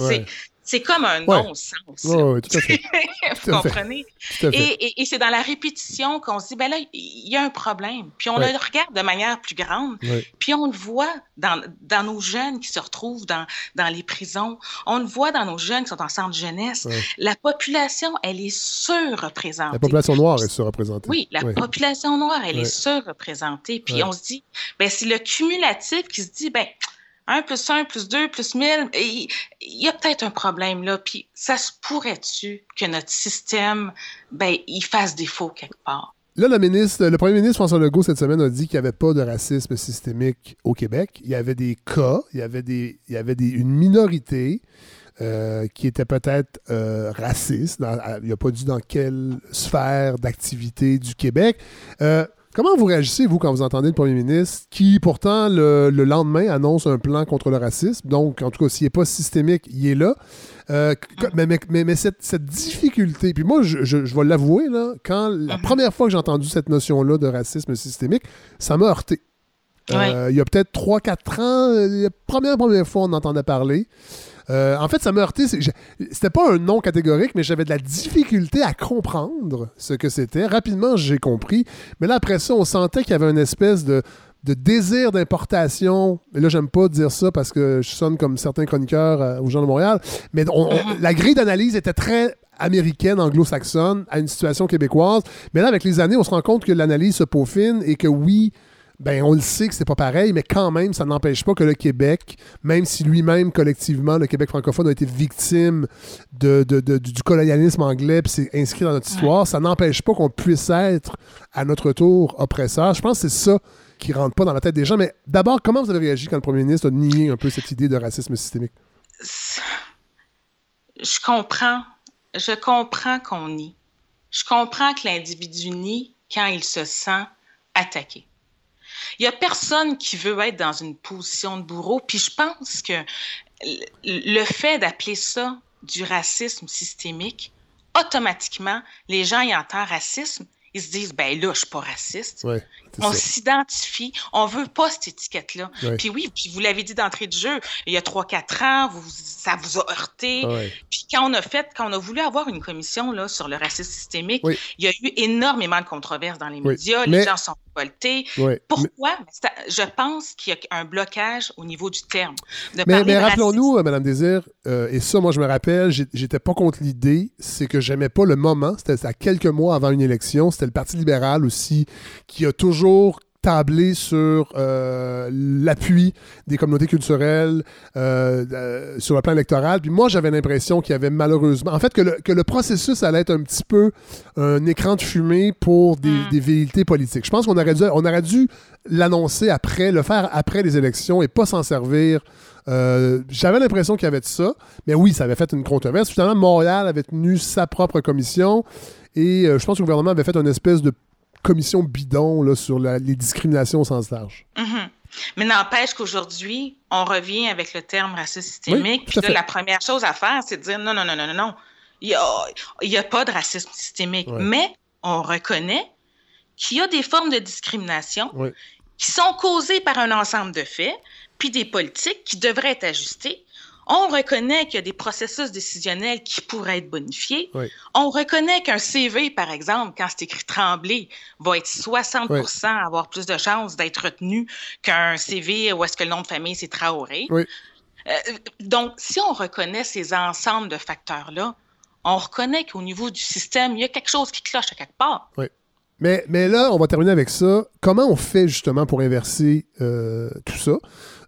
c'est comme un non-sens. Oui, tout à fait. Vous comprenez? Et, c'est dans la répétition qu'on se dit, ben là, il y a un problème. Puis on le regarde de manière plus grande. Puis on le voit dans, dans, nos jeunes qui se retrouvent dans, dans les prisons. On le voit dans nos jeunes qui sont en centre jeunesse. La population, elle est surreprésentée. La population noire est surreprésentée. Oui, la population noire, elle est surreprésentée. Puis on se dit, ben c'est le cumulatif qui se dit, ben 1 plus 1 plus 2 plus 1000, il y a peut-être un problème là. Puis ça se pourrait-tu que notre système, ben, il fasse défaut quelque part? Là, le, ministre, le premier ministre François Legault cette semaine a dit qu'il n'y avait pas de racisme systémique au Québec. Il y avait des cas, il y avait, une minorité euh, qui était peut-être euh, raciste. il n'a pas dit dans quelle sphère d'activité du Québec. Euh, Comment vous réagissez, vous, quand vous entendez le premier ministre, qui pourtant, le, lendemain, annonce un plan contre le racisme? Donc, en tout cas, s'il n'est pas systémique, il est là. Euh, mais, mais, cette, difficulté, puis moi, je, vais l'avouer, là, quand la mhm. première fois que j'ai entendu cette notion-là de racisme systémique, ça m'a heurté. Euh, il y a peut-être 3-4 ans, la première, première fois on entendait parler. Euh, en fait, ça m'a heurté. C'était pas un nom catégorique, mais j'avais de la difficulté à comprendre ce que c'était. Rapidement, j'ai compris. Mais là, après ça, on sentait qu'il y avait une espèce de, désir d'importation. Et là, j'aime pas dire ça parce que je sonne comme certains chroniqueurs euh, aux gens de Montréal. Mais mm-hmm. la grille d'analyse était très américaine, anglo-saxonne, à une situation québécoise. Mais là, avec les années, on se rend compte que l'analyse se peaufine et que oui, ben on le sait que c'est pas pareil, mais quand même, ça n'empêche pas que le Québec, même si lui-même, collectivement, le Québec francophone a été victime de, du colonialisme anglais, puis c'est inscrit dans notre histoire, ça n'empêche pas qu'on puisse être, à notre tour, oppresseur. Je pense que c'est ça qui rentre pas dans la tête des gens. Mais d'abord, comment vous avez réagi quand le premier ministre a nié un peu cette idée de racisme systémique? Je comprends. Je comprends qu'on nie. Je comprends que l'individu nie quand il se sent attaqué. Il n'y a personne qui veut être dans une position de bourreau. Puis je pense que le fait d'appeler ça du racisme systémique, automatiquement, les gens y entendent racisme, ils se disent, ben là, je suis pas raciste. On s'identifie, on veut pas cette étiquette-là. Puis oui, puis vous l'avez dit d'entrée de jeu, il y a 3-4 ans, vous, ça vous a heurté. Puis quand on a fait, quand on a voulu avoir une commission là, sur le racisme systémique, il y a eu énormément de controverses dans les médias, les gens sont révoltés. Pourquoi? Je pense qu'il y a un blocage au niveau du terme. mais, rappelons-nous, euh, Madame Désir, euh, et ça, moi je me rappelle, j'étais pas contre l'idée, c'est que j'aimais pas le moment, c'était à quelques mois avant une élection, c'était le Parti libéral aussi, qui a toujours tablé sur euh, l'appui des communautés culturelles euh, sur le plan électoral. Puis moi, j'avais l'impression qu'il y avait malheureusement... En fait, que le, que le, processus allait être un petit peu un écran de fumée pour des, mm. des velléités politiques. Je pense qu'on aurait dû, on aurait dû l'annoncer après, le faire après les élections et pas s'en servir. Euh, j'avais l'impression qu'il y avait de ça. Mais oui, ça avait fait une controverse. Finalement, Montréal avait tenu sa propre commission. Et euh, je pense que le gouvernement avait fait une espèce de commission bidon là, sur les discriminations au sens large. Mm-hmm. Mais n'empêche qu'aujourd'hui, on revient avec le terme racisme systémique. puis la première chose à faire, c'est de dire non, non, non, non, non, non. Il n'y a, pas de racisme systémique. Mais on reconnaît qu'il y a des formes de discrimination qui sont causées par un ensemble de faits, puis des politiques qui devraient être ajustées on reconnaît qu'il y a des processus décisionnels qui pourraient être bonifiés. On reconnaît qu'un CV, par exemple, quand c'est écrit Tremblay, va être 60% avoir plus de chances d'être retenu qu'un CV où est-ce que le nom de famille, c'est Traoré. Euh, donc, si on reconnaît ces ensembles de facteurs-là, on reconnaît qu'au niveau du système, il y a quelque chose qui cloche à quelque part. Oui. Mais, mais là, on va terminer avec ça. Comment on fait justement pour inverser euh, tout ça?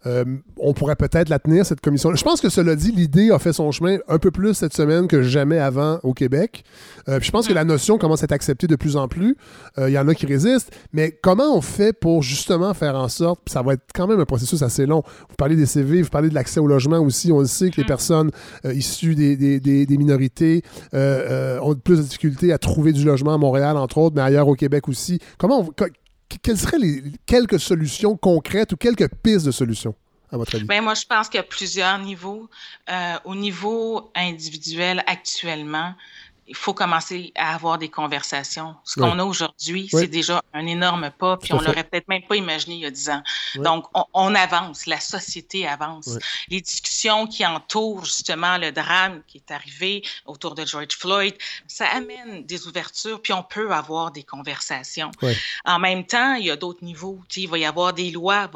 Euh, on pourrait peut-être la tenir, cette commission. Je pense que cela dit, l'idée a fait son chemin un peu plus cette semaine que jamais avant au Québec. Euh, je pense que la notion commence à être acceptée de plus en plus. Euh, il y en a qui résistent. Mais comment on fait pour justement faire en sorte, ça va être quand même un processus assez long. Vous parlez des CV, vous parlez de l'accès au logement aussi. On le sait que les personnes issues des, des, des, minorités ont plus de difficultés à trouver du logement à Montréal, entre autres, mais ailleurs au Québec aussi. Comment on, quelles seraient les quelques solutions concrètes ou quelques pistes de solutions? À votre avis? Bien, moi, je pense qu'il y a plusieurs niveaux. Euh, au niveau individuel, actuellement, il faut commencer à avoir des conversations. Ce qu'on a aujourd'hui, c'est déjà un énorme pas, puis on l'aurait peut-être même pas imaginé il y a dix ans. Donc, on, avance, la société avance. Les discussions qui entourent justement le drame qui est arrivé autour de George Floyd, ça amène des ouvertures, puis on peut avoir des conversations. En même temps, il y a d'autres niveaux. il va y avoir des lois.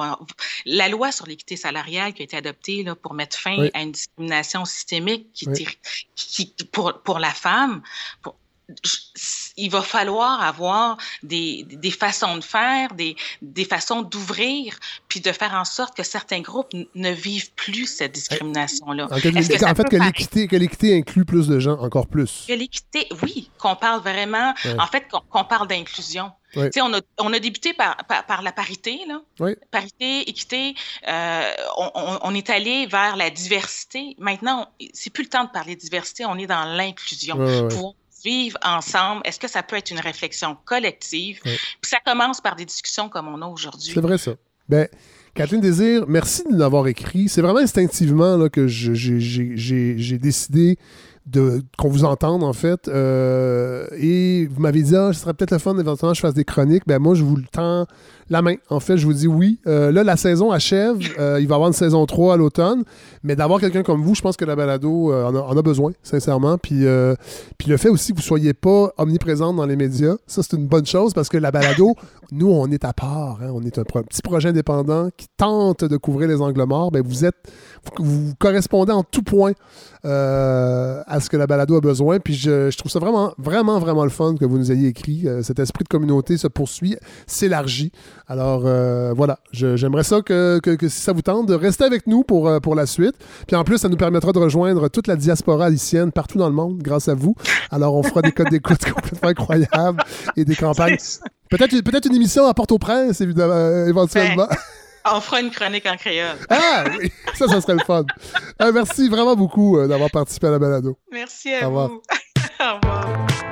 la loi sur l'équité salariale qui a été adoptée là, pour mettre fin à une discrimination systémique qui, qui, pour, pour la femme, 不，il va falloir avoir des, des façons de faire, des, des façons d'ouvrir, puis de faire en sorte que certains groupes ne vivent plus cette discrimination-là. En, fait, que l'équité inclut plus de gens, encore plus. Que l'équité, oui, qu'on parle vraiment, en fait, qu'on parle d'inclusion. On, a, on a débuté par, par, la parité, là. Parité, équité. Euh, on, on, est allé vers la diversité. Maintenant, c'est plus le temps de parler de diversité, on est dans l'inclusion. Pour vivre ensemble, est-ce que ça peut être une réflexion collective? Puis ça commence par des discussions comme on a aujourd'hui. C'est vrai ça. Ben, Catherine Désir, merci de nous avoir écrit. C'est vraiment instinctivement là, que j'ai décidé de qu'on vous entende en fait. Euh, et vous m'avez dit, ah, ce serait peut-être le fun éventuellement que je fasse des chroniques. Ben moi, je vous le tends la main. En fait, je vous dis oui. Euh, là, la saison achève. Euh, il va y avoir une saison 3 à l'automne. Mais d'avoir quelqu'un comme vous, je pense que la balado en a, besoin, sincèrement. Puis, puis le fait aussi que vous ne soyez pas omniprésente dans les médias, ça, c'est une bonne chose parce que la balado, nous, on est à part. Hein. On est un, petit projet indépendant qui tente de couvrir les angles morts. Ben, vous êtes, vous, correspondez en tout point à ce que la balado a besoin. Puis je, trouve ça vraiment, vraiment, vraiment le fun que vous nous ayez écrit. cet esprit de communauté se poursuit, s'élargit. Alors euh, voilà, j'aimerais ça que, si ça vous tente, de rester avec nous pour, euh, pour la suite. Puis en plus, ça nous permettra de rejoindre toute la diaspora haïtienne partout dans le monde grâce à vous. Alors on fera des codes d'écoute complètement incroyables et des campagnes. Peut-être peut une émission à Port-au-Prince, évidemment, euh, éventuellement. Ben, on fera une chronique en créole. Ah oui, ça, ça serait le fun. merci vraiment beaucoup d'avoir participé à la balado. Merci à vous. Au revoir.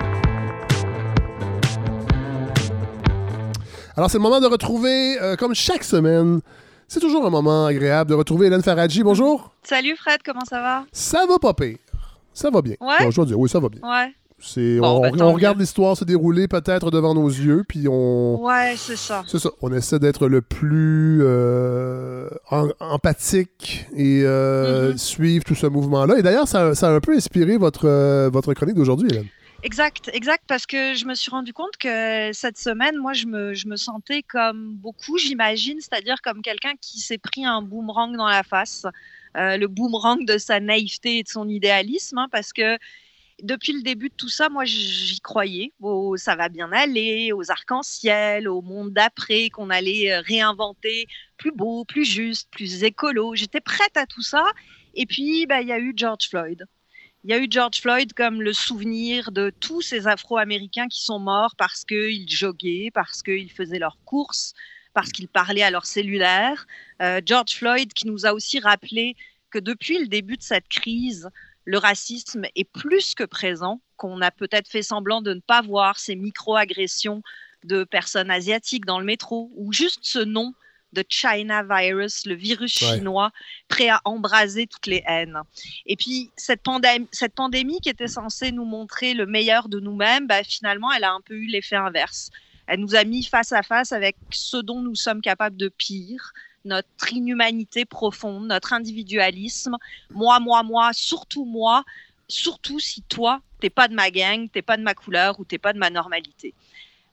Alors, c'est le moment de retrouver, euh, comme chaque semaine, c'est toujours un moment agréable de retrouver Hélène Faradji. Bonjour. Salut Fred, comment ça va? Ça va pas pire. Ça va bien. Ouais? je dire, oui, ça va bien. Ouais. C'est, on, ben, regarde l'histoire se dérouler peut-être devant nos yeux, puis on. Ouais, c'est ça. C'est ça. On essaie d'être le plus euh, empathique et euh, mm-hmm. suivre tout ce mouvement-là. Et d'ailleurs, ça, ça, a un peu inspiré votre, votre chronique d'aujourd'hui, Hélène. Exact, exact, parce que je me suis rendu compte que cette semaine, moi, je me, sentais comme beaucoup, j'imagine, c'est-à-dire comme quelqu'un qui s'est pris un boomerang dans la face, euh, le boomerang de sa naïveté et de son idéalisme, hein, parce que depuis le début de tout ça, moi, j'y croyais. Oh, ça va bien aller, aux arcs-en-ciel, au monde d'après, qu'on allait euh, réinventer plus beau, plus juste, plus écolo. J'étais prête à tout ça. Et puis, bah, il y a eu George Floyd. Il y a eu George Floyd comme le souvenir de tous ces Afro-Américains qui sont morts parce qu'ils joguaient, parce qu'ils faisaient leurs courses, parce qu'ils parlaient à leur cellulaire. Euh, George Floyd qui nous a aussi rappelé que depuis le début de cette crise, le racisme est plus que présent, qu'on a peut-être fait semblant de ne pas voir ces micro-agressions de personnes asiatiques dans le métro, ou juste ce nom de China virus, le virus chinois, prêt à embraser toutes les haines. Et puis, cette, pandémie, cette pandémie qui était censée nous montrer le meilleur de nous-mêmes, bah, finalement, elle a un peu eu l'effet inverse. Elle nous a mis face à face avec ce dont nous sommes capables de pire, notre inhumanité profonde, notre individualisme. Moi, moi, moi, surtout moi, surtout si toi, t'es pas de ma gang, t'es pas de ma couleur ou t'es pas de ma normalité.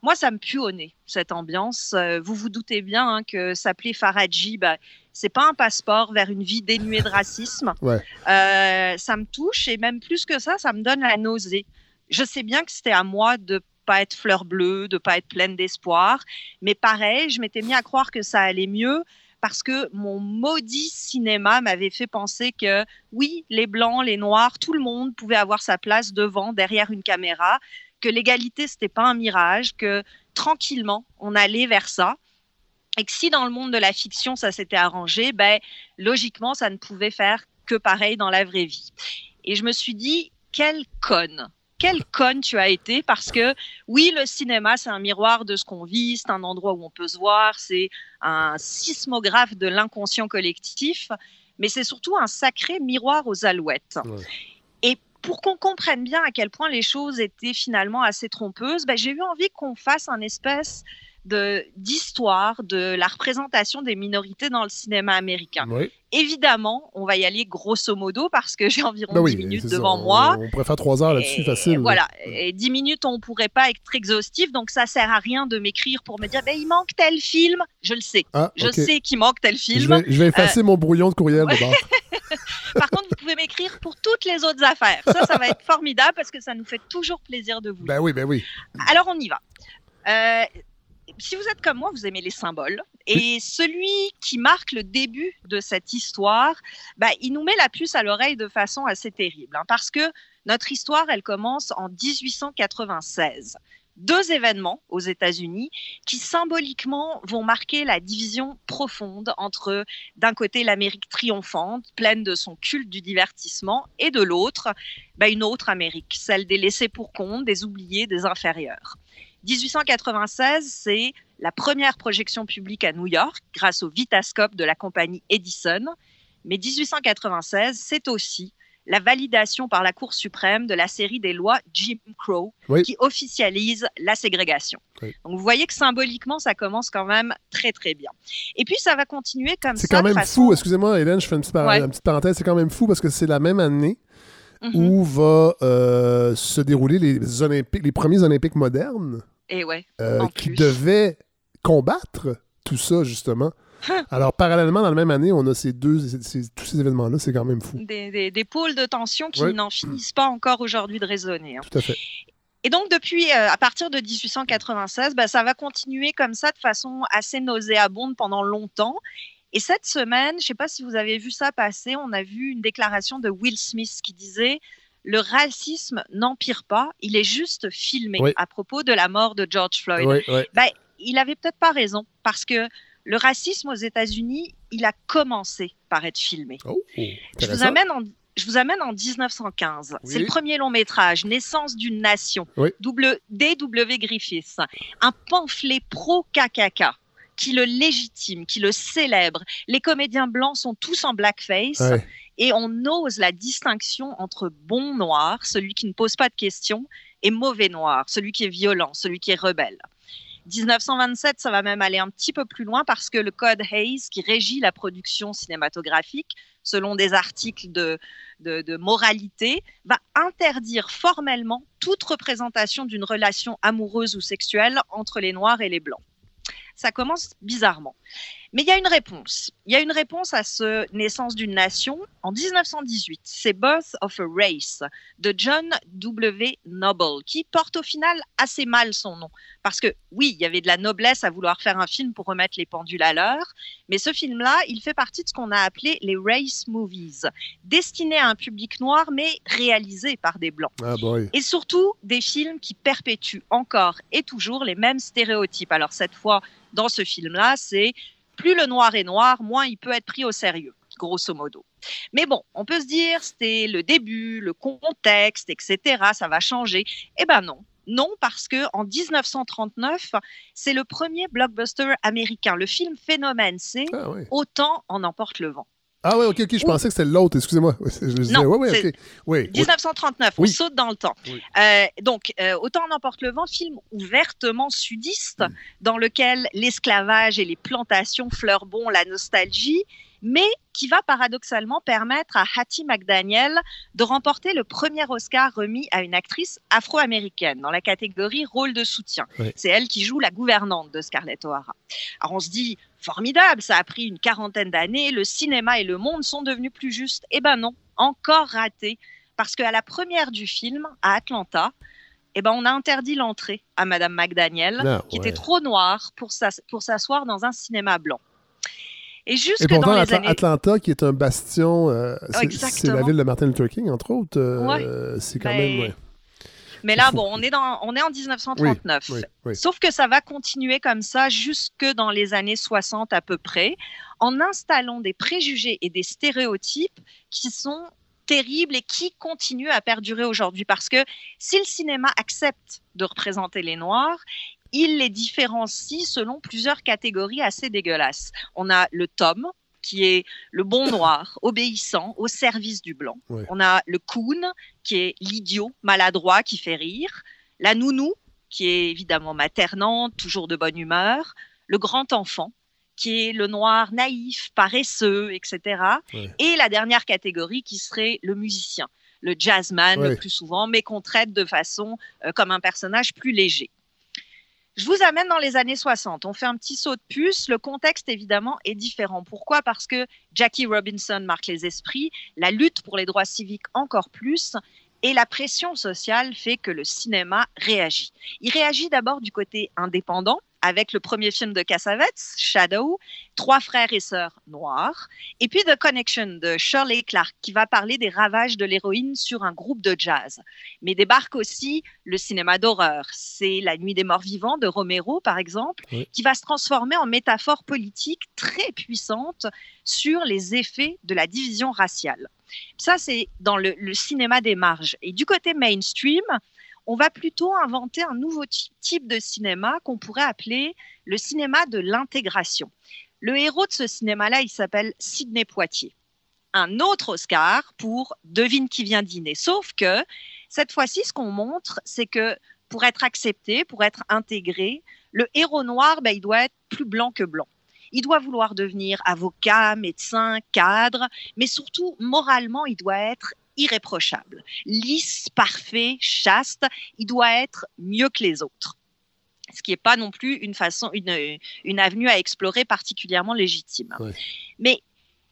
Moi, ça me pue au nez, cette ambiance. Euh, vous vous doutez bien hein, que s'appeler Faradji, bah, c'est pas un passeport vers une vie dénuée de racisme. Euh, ça me touche et même plus que ça, ça me donne la nausée. Je sais bien que c'était à moi de pas être fleur bleue, de pas être pleine d'espoir, mais pareil, je m'étais mis à croire que ça allait mieux parce que mon maudit cinéma m'avait fait penser que oui, les blancs, les noirs, tout le monde pouvait avoir sa place devant, derrière une caméra, que l'égalité, c'était pas un mirage, que tranquillement, on allait vers ça. Et que si dans le monde de la fiction, ça s'était arrangé, ben, logiquement, ça ne pouvait faire que pareil dans la vraie vie. Et je me suis dit, quelle conne quelle conne tu as été parce que oui, le cinéma, c'est un miroir de ce qu'on vit, c'est un endroit où on peut se voir, c'est un sismographe de l'inconscient collectif, mais c'est surtout un sacré miroir aux alouettes. Et pour qu'on comprenne bien à quel point les choses étaient finalement assez trompeuses, ben, j'ai eu envie qu'on fasse un espèce d'histoire de, la représentation des minorités dans le cinéma américain. Évidemment, on va y aller grosso modo parce que j'ai environ 10 ben minutes devant moi. On, pourrait faire 3 heures là-dessus, facile. Voilà, et 10 minutes, on ne pourrait pas être exhaustif, donc ça sert à rien de m'écrire pour me dire ben, il manque tel film. Je le sais. Ah, je sais qu'il manque tel film. Je vais, effacer euh, mon brouillon de courriel. Par contre, pouvez m'écrire pour toutes les autres affaires. Ça, ça va être formidable parce que ça nous fait toujours plaisir de vous. Ben oui, ben oui. Alors, on y va. Euh, si vous êtes comme moi, vous aimez les symboles. Et celui qui marque le début de cette histoire, bah, il nous met la puce à l'oreille de façon assez terrible. Hein, parce que notre histoire, elle commence en 1896 deux événements aux États-Unis qui symboliquement vont marquer la division profonde entre d'un côté l'Amérique triomphante, pleine de son culte du divertissement, et de l'autre, bah, une autre Amérique, celle des laissés pour compte, des oubliés, des inférieurs. 1896, c'est la première projection publique à New York grâce au Vitascope de la compagnie Edison. Mais 1896, c'est aussi la validation par la Cour suprême de la série des lois Jim Crow qui officialise la ségrégation. Donc vous voyez que symboliquement, ça commence quand même très très bien. Et puis ça va continuer comme ça. C'est quand même fou, excusez-moi Hélène, je fais une petite, parenthèse, c'est quand même fou parce que c'est la même année mm-hmm. où va euh, se dérouler les, Olympiques, les premiers Olympiques modernes. Et ouais, euh, qui devaient combattre tout ça, justement. Alors, parallèlement, dans la même année, on a ces deux, tous ces événements-là, c'est quand même fou. Des, pôles de tension qui n'en finissent pas encore aujourd'hui de résonner. Hein. Tout à fait. Et donc, depuis, euh, à partir de 1896, bah, ça va continuer comme ça de façon assez nauséabonde pendant longtemps. Et cette semaine, je ne sais pas si vous avez vu ça passer, on a vu une déclaration de Will Smith qui disait le racisme n'empire pas, il est juste filmé à propos de la mort de George Floyd. Ben, il avait peut-être pas raison parce que le racisme aux États-Unis, il a commencé par être filmé. Oh, je, vous amène en, je vous amène en 1915. C'est le premier long métrage, Naissance d'une nation, D.W. Griffiths, un pamphlet pro-KKK qui le légitime, qui le célèbre. Les comédiens blancs sont tous en blackface et on ose la distinction entre bon noir, celui qui ne pose pas de questions, et mauvais noir, celui qui est violent, celui qui est rebelle. 1927, ça va même aller un petit peu plus loin parce que le code Hayes, qui régit la production cinématographique, selon des articles de, de moralité, va interdire formellement toute représentation d'une relation amoureuse ou sexuelle entre les Noirs et les Blancs. Ça commence bizarrement. Mais il y a une réponse. Il y a une réponse à ce naissance d'une nation. En 1918, c'est Birth of a Race de John W. Noble, qui porte au final assez mal son nom. Parce que oui, il y avait de la noblesse à vouloir faire un film pour remettre les pendules à l'heure, mais ce film-là, il fait partie de ce qu'on a appelé les race movies, destinés à un public noir, mais réalisés par des blancs. Ah et surtout, des films qui perpétuent encore et toujours les mêmes stéréotypes. Alors cette fois, dans ce film-là, c'est plus le noir est noir, moins il peut être pris au sérieux, grosso modo. Mais bon, on peut se dire, c'était le début, le contexte, etc., ça va changer. Eh ben non. Non, parce que en 1939, c'est le premier blockbuster américain. Le film phénomène, c'est ah Autant en emporte le vent. Ah oui, ok, ok, je pensais que c'était l'autre, excusez-moi. Non, ouais, ouais, 1939, on saute dans le temps. Euh, donc, euh, Autant en emporte le vent, film ouvertement sudiste, mm. dans lequel l'esclavage et les plantations fleurent bon la nostalgie, mais qui va paradoxalement permettre à Hattie McDaniel de remporter le premier Oscar remis à une actrice afro-américaine dans la catégorie rôle de soutien. C'est elle qui joue la gouvernante de Scarlett O'Hara. Alors on se dit, formidable, ça a pris une quarantaine d'années, le cinéma et le monde sont devenus plus justes. Eh ben non, encore raté, parce qu'à la première du film, à Atlanta, eh ben, on a interdit l'entrée à Madame McDaniel, ah, qui était trop noire pour s'asseoir dans un cinéma blanc. Et jusque dans les années... Atlanta, qui est un bastion, euh, c'est la ville de Martin Luther King, entre autres. Euh, c'est quand même. Ben, mais là, bon, on est, dans, on est en 1939. Sauf que ça va continuer comme ça jusque dans les années 60 à peu près, en installant des préjugés et des stéréotypes qui sont terribles et qui continuent à perdurer aujourd'hui. Parce que si le cinéma accepte de représenter les Noirs, il les différencie selon plusieurs catégories assez dégueulasses. On a le tome, qui est le bon noir, obéissant, au service du blanc. On a le coon, qui est l'idiot, maladroit, qui fait rire. La nounou, qui est évidemment maternante, toujours de bonne humeur. Le grand enfant, qui est le noir naïf, paresseux, etc. Et la dernière catégorie qui serait le musicien, le jazzman le plus souvent, mais qu'on traite de façon euh, comme un personnage plus léger. Je vous amène dans les années 60. On fait un petit saut de puce. Le contexte, évidemment, est différent. Pourquoi? Parce que Jackie Robinson marque les esprits, la lutte pour les droits civiques encore plus, et la pression sociale fait que le cinéma réagit. Il réagit d'abord du côté indépendant, avec le premier film de Cassavetes, Shadow, Trois frères et sœurs noirs, et puis The Connection de Shirley Clark, qui va parler des ravages de l'héroïne sur un groupe de jazz. Mais débarque aussi le cinéma d'horreur. C'est La Nuit des Morts Vivants de Romero, par exemple, qui va se transformer en métaphore politique très puissante sur les effets de la division raciale. Ça, c'est dans le, le cinéma des marges. Et du côté mainstream, on va plutôt inventer un nouveau type de cinéma qu'on pourrait appeler le cinéma de l'intégration. Le héros de ce cinéma-là, il s'appelle Sidney Poitier. Un autre Oscar pour Devine qui vient dîner. Sauf que cette fois-ci, ce qu'on montre, c'est que pour être accepté, pour être intégré, le héros noir, ben, il doit être plus blanc que blanc. Il doit vouloir devenir avocat, médecin, cadre, mais surtout, moralement, il doit être irréprochable, lisse, parfait, chaste. Il doit être mieux que les autres. Ce qui n'est pas non plus une façon, une, une, avenue à explorer particulièrement légitime. Mais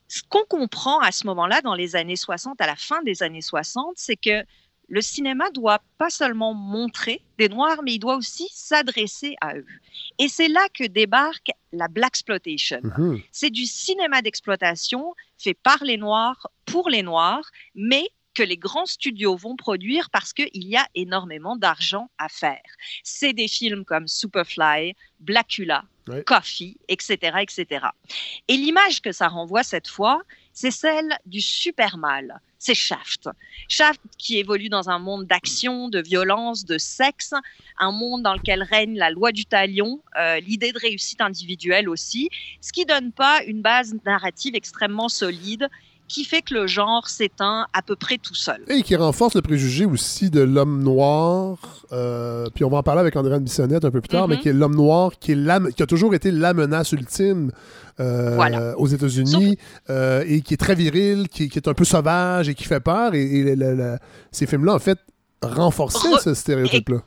ce qu'on comprend à ce moment-là, dans les années 60, à la fin des années 60, c'est que le cinéma doit pas seulement montrer des Noirs, mais il doit aussi s'adresser à eux. Et c'est là que débarque la Black Exploitation. Mhm. C'est du cinéma d'exploitation fait par les Noirs, pour les Noirs, mais que les grands studios vont produire parce qu'il y a énormément d'argent à faire. C'est des films comme Superfly, Blackula, Coffee, etc., etc. Et l'image que ça renvoie cette fois, c'est celle du super mal. C'est Shaft. Shaft qui évolue dans un monde d'action, de violence, de sexe, un monde dans lequel règne la loi du talion, euh, l'idée de réussite individuelle aussi, ce qui donne pas une base narrative extrêmement solide qui fait que le genre s'éteint à peu près tout seul. Et qui renforce le préjugé aussi de l'homme noir. Euh, puis on va en parler avec André Bissonnette un peu plus tard, mais mhm. qui est l'homme noir, qui, est qui a toujours été la menace ultime euh, aux États-Unis euh, et qui est très viril, qui, est un peu sauvage et qui fait peur. Et, ces films-là, en fait, renforçaient ce stéréotype-là.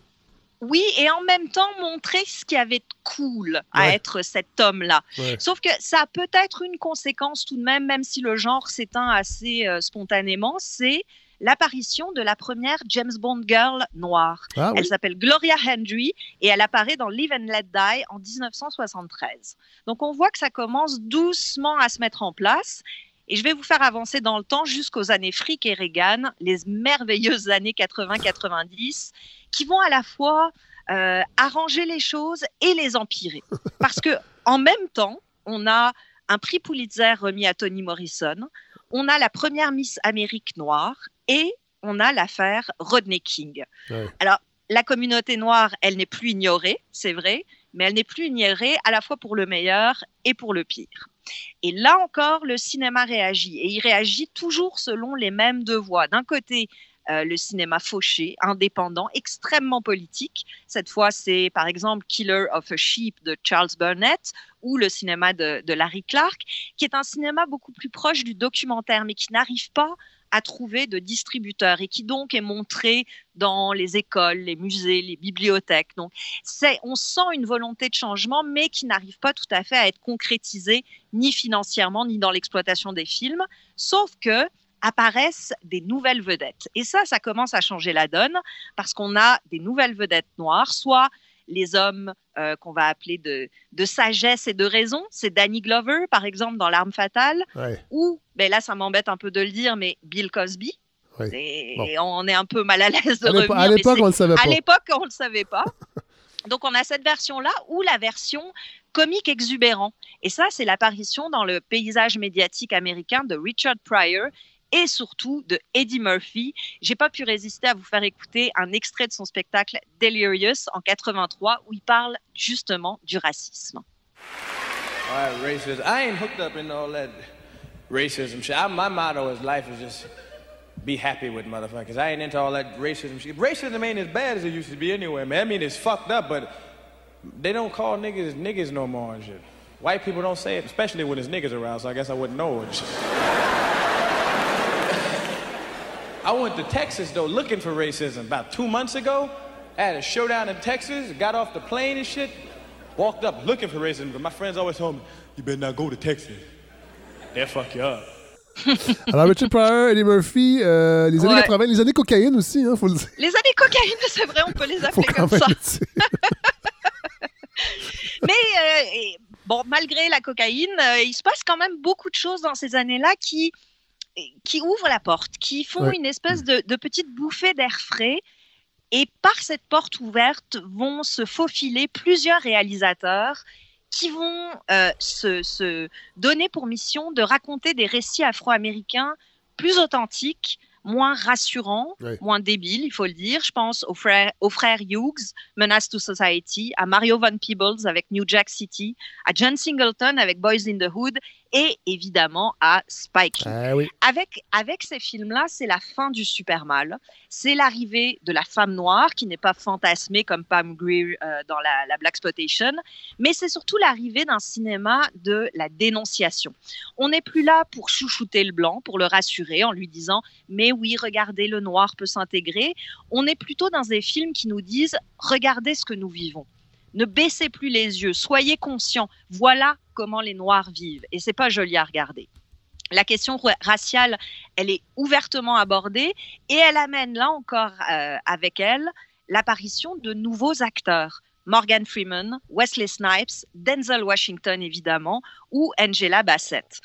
Oui, et en même temps montrer ce qu'il y avait de cool à être cet homme-là. Sauf que ça a peut-être une conséquence tout de même, même si le genre s'éteint assez euh, spontanément, c'est l'apparition de la première James Bond girl noire. Ah elle s'appelle Gloria Hendry et elle apparaît dans Live and Let Die en 1973. Donc on voit que ça commence doucement à se mettre en place. Et je vais vous faire avancer dans le temps jusqu'aux années Frick et Reagan, les merveilleuses années 80-90 qui vont à la fois euh, arranger les choses et les empirer. Parce que en même temps, on a un prix Pulitzer remis à Toni Morrison, on a la première Miss Amérique noire et on a l'affaire Rodney King. Alors, la communauté noire, elle n'est plus ignorée, c'est vrai, mais elle n'est plus ignorée à la fois pour le meilleur et pour le pire. Et là encore, le cinéma réagit, et il réagit toujours selon les mêmes deux voies. D'un côté, euh, le cinéma fauché, indépendant, extrêmement politique. Cette fois, c'est par exemple Killer of a Sheep de Charles Burnett ou le cinéma de, Larry Clark, qui est un cinéma beaucoup plus proche du documentaire, mais qui n'arrive pas à trouver de distributeurs et qui donc est montré dans les écoles, les musées, les bibliothèques. Donc, on sent une volonté de changement, mais qui n'arrive pas tout à fait à être concrétisée ni financièrement ni dans l'exploitation des films. Sauf que apparaissent des nouvelles vedettes. Et ça, ça commence à changer la donne parce qu'on a des nouvelles vedettes noires, soit les hommes euh, qu'on va appeler de, de, sagesse et de raison. C'est Danny Glover, par exemple, dans L'arme fatale. Ou, ben là, ça m'embête un peu de le dire, mais Bill Cosby. Et, on est un peu mal à l'aise de revenir. À l'époque, on ne le savait pas. À l'époque, on le savait pas. Donc, on a cette version-là ou la version comique exubérant. Et ça, c'est l'apparition dans le paysage médiatique américain de Richard Pryor, et surtout de Eddie Murphy. J'ai pas pu résister à vous faire écouter un extrait de son spectacle Delirious en 83 où il parle justement du racisme. All right, racism. I ain't hooked up in all that racism shit. I, my motto is life is just be happy with motherfuckers. I ain't into all that racism shit. Racism ain't as bad as it used to be anyway, man. I mean, it's fucked up, but they don't call niggas niggas no more and shit. White people don't say it, especially when there's niggas around, so I guess I wouldn't know shit. I went to Texas, though, looking for racism about two months ago. I had a showdown in Texas, got off the plane and shit, walked up looking for racism, but my friends always told me, you better not go to Texas. They'll fuck you up. Alors, Richard Pryor, Eddie Murphy, euh, les années Ouais. 80, les années cocaïne aussi, hein, faut le dire. Les années cocaïne, c'est vrai, on peut les Faut appeler quand comme même ça. le dire. Mais euh, et, bon, malgré la cocaïne, euh, il se passe quand même beaucoup de choses dans ces années-là qui, qui ouvrent la porte, qui font Ouais. une espèce de, de petite bouffée d'air frais. Et par cette porte ouverte vont se faufiler plusieurs réalisateurs qui vont euh, se, se donner pour mission de raconter des récits afro-américains plus authentiques, moins rassurants, moins débiles, il faut le dire. Je pense aux frères, aux frères Hughes, Menace to Society, à Mario Van Peebles avec New Jack City, à John Singleton avec Boys in the Hood et évidemment à Spike. Ah oui. Avec, avec ces films-là, c'est la fin du super mal. C'est l'arrivée de la femme noire, qui n'est pas fantasmée comme Pam Grier euh, dans la, la Black Exploitation, mais c'est surtout l'arrivée d'un cinéma de la dénonciation. On n'est plus là pour chouchouter le blanc, pour le rassurer en lui disant Mais oui, regardez, le noir peut s'intégrer. On est plutôt dans des films qui nous disent Regardez ce que nous vivons. Ne baissez plus les yeux, soyez conscients. Voilà comment les Noirs vivent. Et c'est pas joli à regarder. La question ra- raciale, elle est ouvertement abordée et elle amène là encore euh, avec elle l'apparition de nouveaux acteurs. Morgan Freeman, Wesley Snipes, Denzel Washington évidemment, ou Angela Bassett.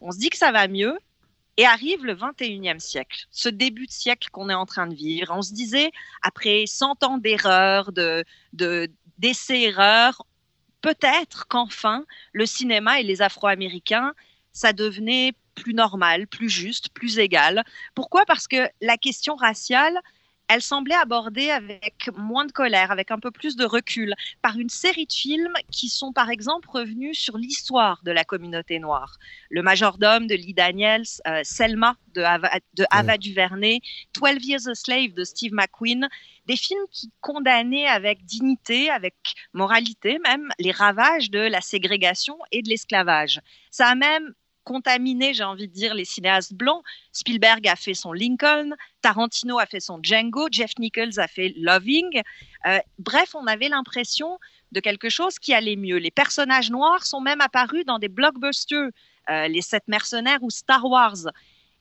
On se dit que ça va mieux et arrive le 21e siècle, ce début de siècle qu'on est en train de vivre. On se disait, après 100 ans d'erreurs, de, de, d'essais-erreurs, peut-être qu'enfin, le cinéma et les Afro-Américains, ça devenait plus normal, plus juste, plus égal. Pourquoi? Parce que la question raciale, elle semblait abordée avec moins de colère, avec un peu plus de recul, par une série de films qui sont par exemple revenus sur l'histoire de la communauté noire. Le majordome de Lee Daniels, euh, Selma de Ava, de Ava DuVernay, 12 Years a Slave de Steve McQueen, des films qui condamnaient avec dignité, avec moralité même, les ravages de la ségrégation et de l'esclavage. Ça a même contaminé, j'ai envie de dire, les cinéastes blancs. Spielberg a fait son Lincoln, Tarantino a fait son Django, Jeff Nichols a fait Loving. Euh, bref, on avait l'impression de quelque chose qui allait mieux. Les personnages noirs sont même apparus dans des blockbusters, euh, Les Sept Mercenaires ou Star Wars.